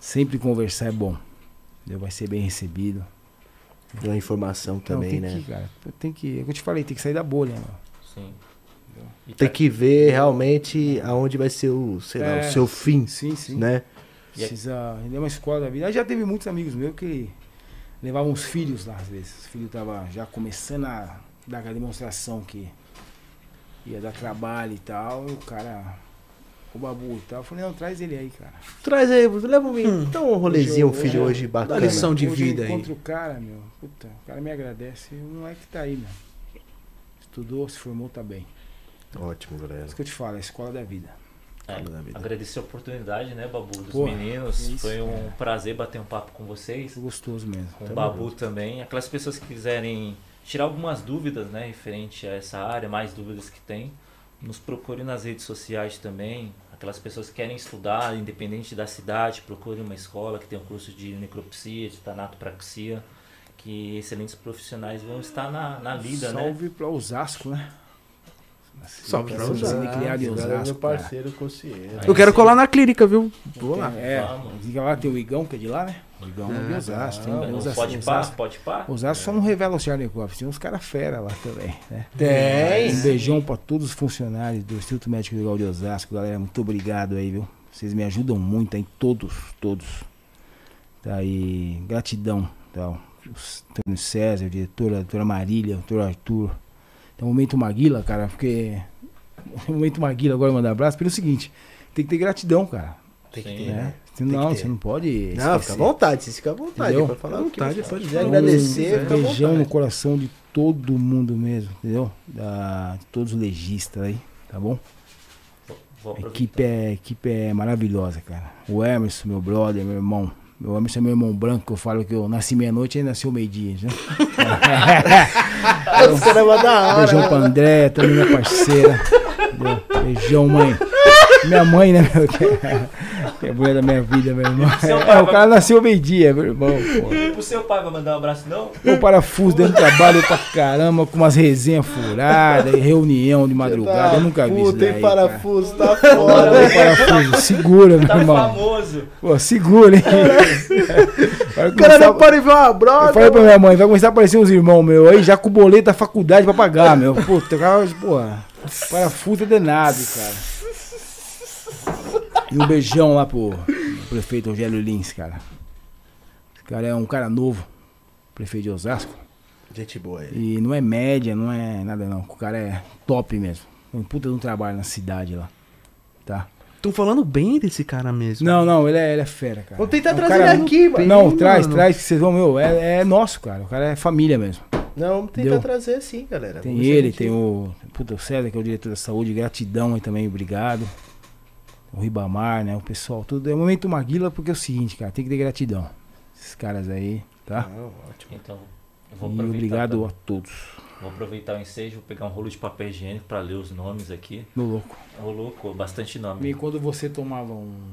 C: sempre conversar é bom. Entendeu? Vai ser bem recebido.
B: Uma informação
C: Então,
B: também,
C: tem
B: né?
C: que, cara, tem que, é o que eu te falei, tem que sair da bolha, mano.
D: Sim. E
B: Tem
D: tá-
B: que ver realmente aonde vai ser o, sei lá,
C: É.
B: o seu fim,
C: Sim, sim.
B: né?
D: É-
C: Precisa. É uma escola da vida. Aí já teve muitos amigos meus que levavam os filhos lá, às vezes. Os filhos estavam já começando a dar aquela demonstração que ia dar trabalho e tal. E o cara. O babu e tal. Eu falei, não, traz ele aí, cara.
B: Traz aí, leva um,
A: Hum.
B: dá um rolezinho, um filho
C: hoje
B: hoje bacana.
A: Dá lição de
C: Hoje
A: vida
C: eu
A: aí.
C: encontro o cara, meu. Puta, o cara me agradece. O moleque tá aí, meu. Estudou, se formou, tá bem.
B: Ótimo, galera.
C: É isso que eu te falo, é a escola da vida.
D: é,
B: vida.
D: agradecer a oportunidade, né, Babu, dos
C: Pô,
D: meninos.
C: isso,
D: Foi um
C: cara.
D: prazer bater um papo com vocês.
C: Foi gostoso mesmo.
D: Com o Babu também. Aquelas pessoas que quiserem tirar algumas dúvidas, né, referente a essa área, mais dúvidas que tem, nos procure nas redes sociais também. Aquelas pessoas que querem estudar, independente da cidade, procure uma escola que tem um curso de necropsia, de tanatopraxia, que excelentes profissionais vão estar na, na lida, né?
C: Salve pra Osasco, né?
A: Salve pra
C: Nascido
A: Osasco.
C: e criado em
B: é
C: Osasco.
B: meu
C: cara.
B: parceiro consciente.
A: Eu quero colar na clínica, viu? Vou lá.
C: É, fica lá, tem o Igão, que é de lá, né? O Igão é de Osasco. Tem
D: Não,
C: Osasco,
D: pode pá, pode pá.
C: Osasco só não revela o Charnikov, tem uns caras fera lá também, né?
B: Tem.
C: Um beijão pra todos os funcionários do Instituto Médico Legal de Osasco, galera. Muito obrigado aí, viu? Vocês me ajudam muito aí, todos, todos. Tá aí, gratidão, tá? O Antônio César, o diretor, a doutora Marília, o doutor Arthur. Tem um momento Maguila, cara, porque. O momento Maguila agora mandar abraço, pelo seguinte, tem que ter gratidão, cara.
B: Tem que ter,
C: Né?
B: né?
C: Você
B: que
C: não,
B: ter.
C: você não pode.
B: Não, fica à
C: esquecer.
B: vontade, vocês ficam à vontade.
C: Entendeu?
B: Pode falar o que
A: Vontade,
B: você
A: pode
B: quiser
A: falar.
B: agradecer,
C: Um
B: fica à
C: beijão no coração de todo mundo mesmo, entendeu? Da, de todos os legistas aí, tá bom?
D: Vou
C: A equipe é, a equipe é maravilhosa, cara. O Emerson, meu brother, meu irmão. Meu Emerson é meu irmão branco, que eu falo que eu nasci meia-noite e nasceu meio-dia, né?
B: Os caras vão da hora.
C: Beijão pra André, também minha parceira. Beijão, mãe. Minha mãe, né, meu? Que é, é a mulher da minha vida, meu irmão. É, o cara nasceu meio-dia, meu irmão, pô.
D: O seu pai vai mandar um abraço, não?
C: Eu parafuso dentro do trabalho pra caramba, com umas resenhas furadas, reunião de madrugada. Eu nunca vi isso
B: Puta,
C: daí,
B: tem
C: cara.
B: parafuso, tá foda.
C: Tem parafuso, segura, meu
D: Tá
C: irmão.
D: famoso.
C: Pô, segura, hein? Vai
B: O cara
C: começar-
B: não pode ver uma
C: Eu
B: broca.
C: falei pra minha mãe, vai começar a aparecer uns irmãos meus aí, já com boleto da faculdade pra pagar, meu. Puta, o cara, porra, parafuso é danado, cara. E um beijão lá pro prefeito Rogério Lins, cara. Esse cara é um cara novo, prefeito de Osasco.
B: Gente boa ele.
C: E não é média, não é nada não. O cara é top mesmo. Um puta de um trabalho na cidade lá. Tá?
A: Estão falando bem desse cara mesmo.
C: Não, não, ele é, ele é fera, cara.
B: Vamos tentar
C: É um
B: trazer
C: cara
B: ele aqui, mano.
C: Não,
A: Bem,
C: traz,
A: mano.
C: traz que vocês vão, meu, é, é nosso, cara. O cara é família mesmo.
B: Não, vamos tentar
C: Deu.
B: trazer sim, galera.
C: Tem
B: Vamos
C: ele, tem o, puta, o César, que é o diretor da saúde, gratidão aí também, obrigado. O Ribamar, né, o pessoal, tudo. É o momento Maguila porque é o seguinte, cara, tem que ter gratidão. Esses caras aí, tá?
B: Não, ótimo.
D: Então, eu vou
C: E obrigado a todos.
D: Vou aproveitar o ensejo, vou pegar um rolo de papel higiênico pra ler os nomes aqui.
C: Meu louco.
D: Ô, louco, bastante
C: E
D: nome.
C: quando você tomava um-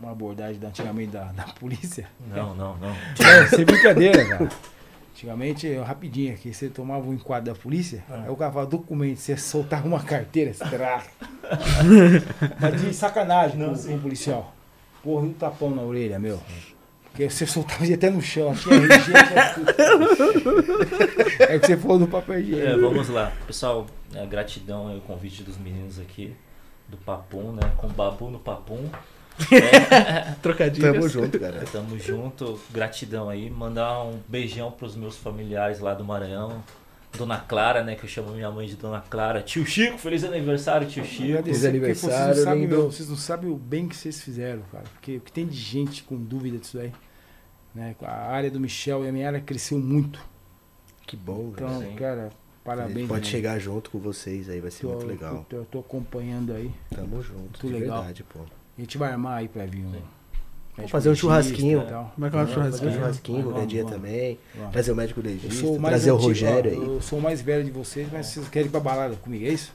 C: uma abordagem da, antigamente da, da polícia,
D: Não, não, não.
C: é, sem brincadeira, cara. Antigamente, rapidinho aqui, você tomava um enquadro da polícia,
D: Ah.
C: aí o cara falava documento, você soltava uma carteira, você tra- Mas de sacanagem
D: Não,
C: com, o policial. Porra, e um tapão na orelha, meu. Porque você soltava até no chão, RG, tinha tudo. É que você falou do papel higiênico.
D: É, vamos lá. Pessoal, é, gratidão aí o convite dos meninos aqui do Papum, né? Com Babu no Papum. É,
A: Trocadilhos.
B: Tamo junto, cara.
D: tamo junto, gratidão aí. Mandar um beijão pros meus familiares lá do Maranhão. Dona Clara, né? Que eu chamo minha mãe de Dona Clara. Tio Chico, feliz aniversário, tio Chico.
C: Porque
B: aniversário,
C: vocês não, sabem, meu, vocês não sabem o bem que vocês fizeram, cara. Porque o que tem de gente com dúvida disso aí. Né? A área do Michel e a minha área cresceu muito.
B: Que bom.
C: Então,
D: Sim.
C: cara,
B: A gente
C: parabéns.
B: pode
C: né?
B: chegar junto com vocês aí, vai ser
C: Tô-
B: muito legal.
C: tô- Eu tô acompanhando aí.
B: Tamo junto,
C: Muito
B: de
C: legal.
B: verdade, pô.
C: A gente vai armar aí pra vir um.
D: Sim.
C: médico
B: fazer um churrasquinho.
C: e tal.
A: Como é que é o
B: Vamos Fazer um
A: churrasquinho?
B: churrasquinho
C: Vamos,
B: qualquer dia
C: vamos.
B: também.
C: Vamos.
B: Trazer o médico legista,
C: o
B: trazer o
C: antigo,
B: Rogério
C: ó,
B: aí.
C: Eu sou o mais velho de vocês, mas vocês querem ir pra balada comigo, é isso?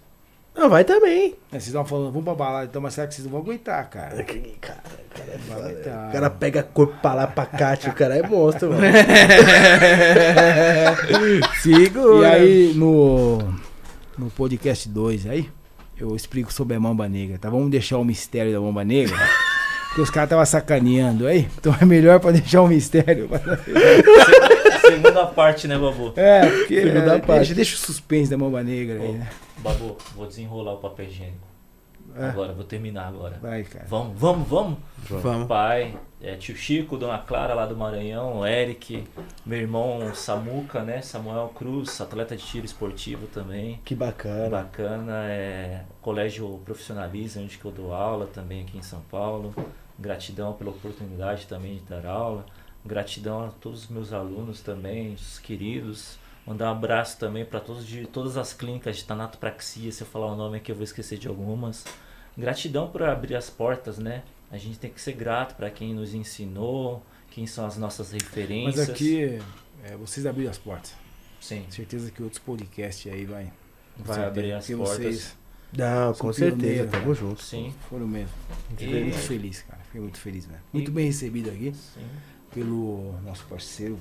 B: Não, vai também.
C: É, Vocês estão falando, vamos pra balada, então, mas será que vocês não vão aguentar, cara?
B: Cara, cara, cara, é
C: Vai
B: foda.
C: aguentar.
B: O cara pega corpo pra lá, pra cá, tio, o cara é monstro, mano.
A: Segura.
C: E aí, no, no podcast 2 aí, eu explico sobre a Mamba Negra, tá? Vamos deixar o mistério da Mamba Negra, porque os caras estavam sacaneando aí, então é melhor pra deixar o mistério.
D: Segunda parte, né, Babu?
C: É, porque
B: Segunda
C: é,
B: parte.
C: Deixa, deixa o suspense da Mamba Negra aí, né?
D: Babu, vou desenrolar o papel higiênico.
C: É.
D: Agora, vou terminar agora.
C: Vai, cara.
D: Vamos, vamos, vamos.
A: Vamos.
D: Pai, é, tio Chico, Dona Clara lá do Maranhão, Eric, meu irmão Samuca, né? Samuel Cruz, atleta de tiro esportivo também.
B: Que bacana.
D: Bacana, é colégio profissionaliza, onde que eu dou aula também aqui em São Paulo. Gratidão pela oportunidade também de dar aula. Gratidão a todos os meus alunos também, os queridos. Mandar um abraço também para todos de todas as clínicas de tanatopraxia. Se eu falar o nome aqui, eu vou esquecer de algumas. Gratidão por abrir as portas, né? A gente tem que ser grato para quem nos ensinou, quem são as nossas
C: Mas
D: referências.
C: aqui, é, vocês abriram as portas.
D: sim,
C: Certeza que outros podcasts aí vai.
D: vai
C: certeza,
D: abrir as portas.
C: Vocês
B: Não, com certeza, tamo
C: cara.
B: junto.
D: Sim,
C: foram mesmo.
D: E-
C: Fiquei muito feliz, cara. Fiquei muito feliz, né? Muito
D: E-
C: bem recebido aqui
D: sim.
C: pelo nosso parceiro,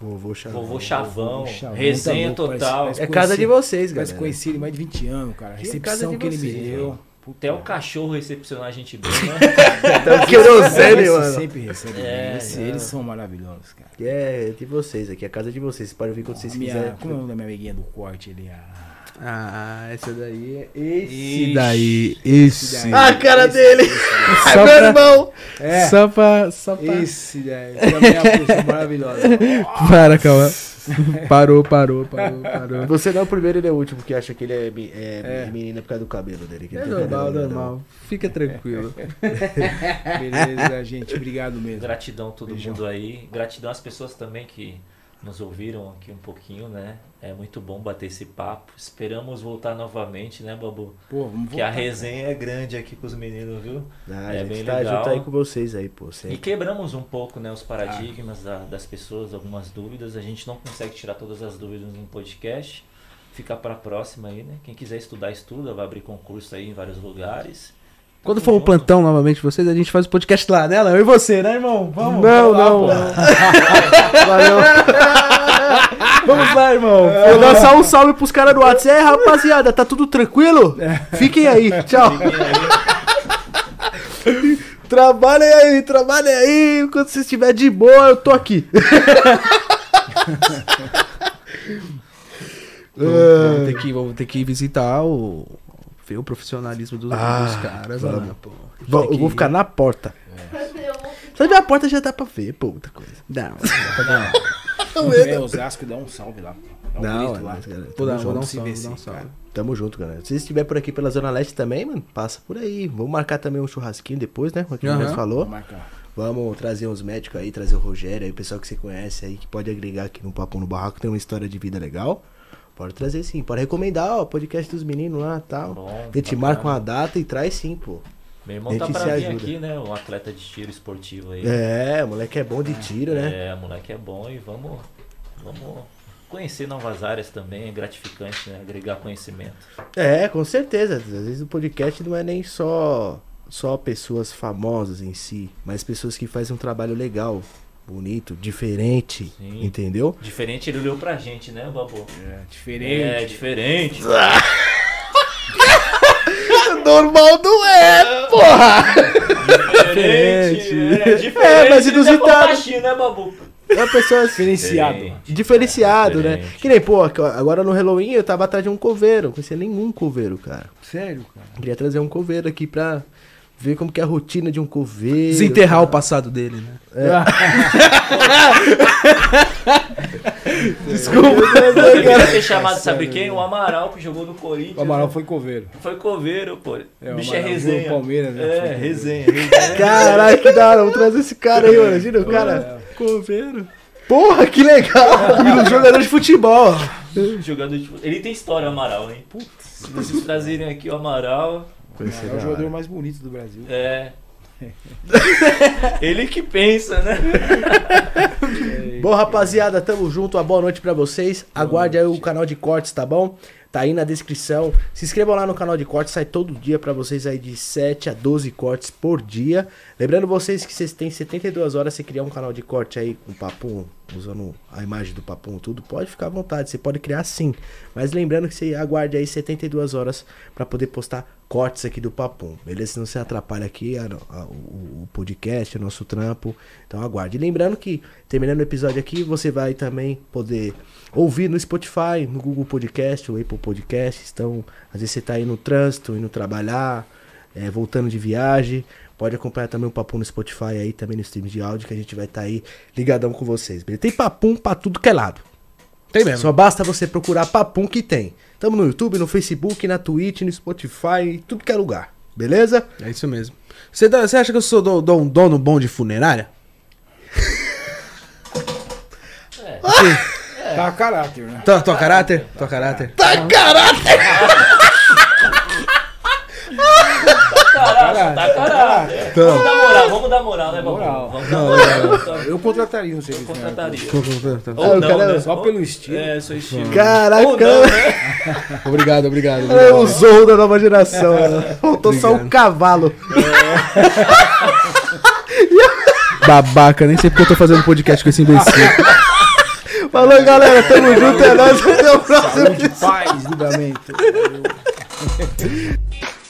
C: o
B: Vovô Chavão.
D: Vovô Chavão, resenha
C: tá louco, parece-
D: total.
C: parece
B: É casa de vocês,
C: Mas
B: galera.
C: conheci ele mais de 20 anos, cara. A
B: Que é
C: recepção
B: casa de
C: que ele me deu.
D: Até o cachorro recepcionar a gente bem, né?
B: Então, querosene,
C: Esse
B: mano.
C: sempre recebe
D: É,
C: bem. Esse-
D: é.
C: Eles são maravilhosos, cara.
B: Que é de vocês aqui, a casa de vocês. Vocês podem vir quando vocês
C: minha,
B: quiserem.
C: como é o nome da minha amiguinha do corte? Ele é.
A: Ah, esse daí é. Esse
D: Ixi.
A: daí. Esse.
C: Esse daí.
B: Ah, a cara dele!
A: Só
B: É meu irmão!
C: É,
A: Só pra. Só pra.
C: esse daí. Também é uma pessoa maravilhosa.
A: Para, calma. Parou, parou, parou, parou.
B: Você não é o primeiro e nem o último que acha que ele é, é
C: É.
B: menina por causa do cabelo dele. que
A: É normal, normal. Fica tranquilo.
C: Beleza, gente. Obrigado mesmo.
D: Gratidão a todo
C: Beijão.
D: mundo aí. Gratidão às pessoas também que nos ouviram aqui um pouquinho, né? É muito bom bater esse papo. Esperamos voltar novamente, né, Babu?
C: Pô, vamos
D: Que a
C: voltar,
D: resenha é grande aqui com os meninos, viu?
B: Ah, a
D: É
B: gente
D: bem
B: tá
D: legal.
B: junto aí com vocês aí, pô.
D: E
B: Sempre.
D: quebramos um pouco né, os paradigmas da- das pessoas, algumas dúvidas. A gente não consegue tirar todas as dúvidas em podcast. Fica para a próxima aí, né? Quem quiser estudar, estuda. Vai abrir concurso aí em vários lugares.
A: Quando for o
D: junto.
A: plantão novamente vocês, a gente faz o podcast lá, né, Léo? Eu e você, né, irmão? Vamos.
B: Não,
A: lá,
B: não. Valeu.
A: Vamos lá, irmão. Vou dar só um salve pros caras do WhatsApp. É, rapaziada, tá tudo tranquilo? Fiquem aí. Tchau. Trabalhem aí, trabalhem aí. Quando você estiver de boa, eu tô aqui. vamos, ter que, vamos ter que visitar o. Ver o profissionalismo dos,
B: Ah,
A: dos caras
B: vamos.
A: lá, pô.
B: Vou-
A: Tem
B: eu vou
A: que-
B: ficar na porta.
A: Se eu ver a porta já dá pra ver, pô, outra coisa. Não,
C: É, Osasco, dá um salve lá. Dá um
B: Não, é,
C: lá.
B: galera,
A: um salve, um
C: cara.
B: Tamo junto, galera. Se você estiver por aqui pela Zona Leste também, mano, passa por aí. Vamos marcar também um churrasquinho depois, né? Como a
A: Aham.
B: gente falou.
C: Vamos marcar.
B: Vamos trazer uns médicos aí, trazer o Rogério aí, o pessoal que você conhece aí, que pode agregar aqui no Papo no Barraco, tem uma história de vida legal. Pode trazer sim, pode recomendar, ó, podcast dos meninos lá e tal.
D: Bom,
B: A gente marca uma data e traz sim, pô.
D: Meu irmão tá pra
B: se
D: vir
B: ajuda.
D: aqui, né? Um atleta de tiro esportivo aí.
B: É, o moleque é bom de tiro, né?
D: É, moleque é bom e vamos, vamos conhecer novas áreas também. É gratificante, né? Agregar conhecimento.
B: É, com certeza. Às vezes o podcast não é nem só só pessoas famosas em si, mas pessoas que fazem um trabalho legal bonito, diferente,
D: Sim.
B: entendeu?
D: Diferente, ele olhou pra gente, né, Babu?
C: É, diferente.
D: É, diferente.
B: Normal não é, porra!
D: Diferente. É, diferente.
B: É, mas
D: levou
B: inusitado.
D: baixinho, né, Babu?
B: É uma pessoa
C: Diferenciado.
D: Diferente.
B: diferenciado, né?
D: Diferente.
B: Que nem, pô, agora no Halloween eu tava atrás de um coveiro. Não conhecia nenhum coveiro, cara.
C: Sério, cara.
B: Queria trazer um coveiro aqui pra ver como que é a rotina de um coveiro.
A: Desenterrar o passado dele, né?
B: Desculpa,
D: Eu queria ter chamado, sabe quem? O Amaral, que jogou no Corinthians.
C: O Amaral foi coveiro.
D: Foi coveiro, pô.
C: É,
D: o bicho é resenha.
C: Palmeiras, né?
D: É, resenha, resenha.
B: Caralho, que da hora. Vamos trazer esse cara aí, mano. Imagina o cara. Coveiro. Porra, que legal.
A: Um jogador de futebol.
D: Jogador de... Ele tem história, o Amaral, hein? Putz, se vocês trazerem aqui o Amaral,
C: É o jogador mais bonito do Brasil.
D: é. Ele que pensa, né?
B: Bom, rapaziada, tamo junto. Uma boa noite pra vocês. Aguarde aí o canal de cortes, tá bom? Tá aí na descrição. Se inscrevam lá no canal de cortes, sai todo dia pra vocês aí de 7 a 12 cortes por dia. Lembrando vocês que vocês têm 72 horas se criar um canal de corte aí com papum, usando a imagem do papum tudo, pode ficar à vontade, você pode criar sim. Mas lembrando que você aguarde aí 72 horas pra poder postar cortes aqui do papum, beleza? Senão você atrapalha aqui a- a- o, o podcast, o nosso trampo. Então aguarde. E lembrando que terminando o episódio aqui, você vai também poder ouvir no Spotify, no Google Podcast, o Apple Podcast. Então, às vezes você tá aí no trânsito, indo trabalhar, é, voltando de viagem. Pode acompanhar também o Papum no Spotify aí, também no stream de áudio, que a gente vai estar aí ligadão com vocês. Beleza? Tem Papum pra tudo que é lado.
A: Tem mesmo.
B: Só basta você procurar Papum que tem. Tamo no YouTube, no Facebook, na Twitch, no Spotify, em tudo que é lugar. Beleza?
A: É isso mesmo. Você, dá- você acha que eu sou do- do- um dono bom de funerária?
C: Tá a caráter, né?
A: Tua, tua caráter? Tua caráter?
B: Tá caráter!
D: Caralho, tá caralho. Vamos dar moral, vamos dar moral, né, Babu?
C: Moral.
D: Vamos dar moral.
C: Eu contrataria um
D: Eu
C: serviço. né?
D: contrataria.
B: Ah,
D: Ou não, né?
C: Só pelo estilo.
D: É, seu estilo.
B: Caraca,
D: né?
A: Obrigado, obrigado.
B: é o Zorro da nova geração. né? Faltou só um cavalo.
A: Babaca, nem sei porque eu tô fazendo podcast com esse imbecil.
B: Falou, galera. Tamo junto. É nóis. Até o próximo
C: Saúde, paz, livramento.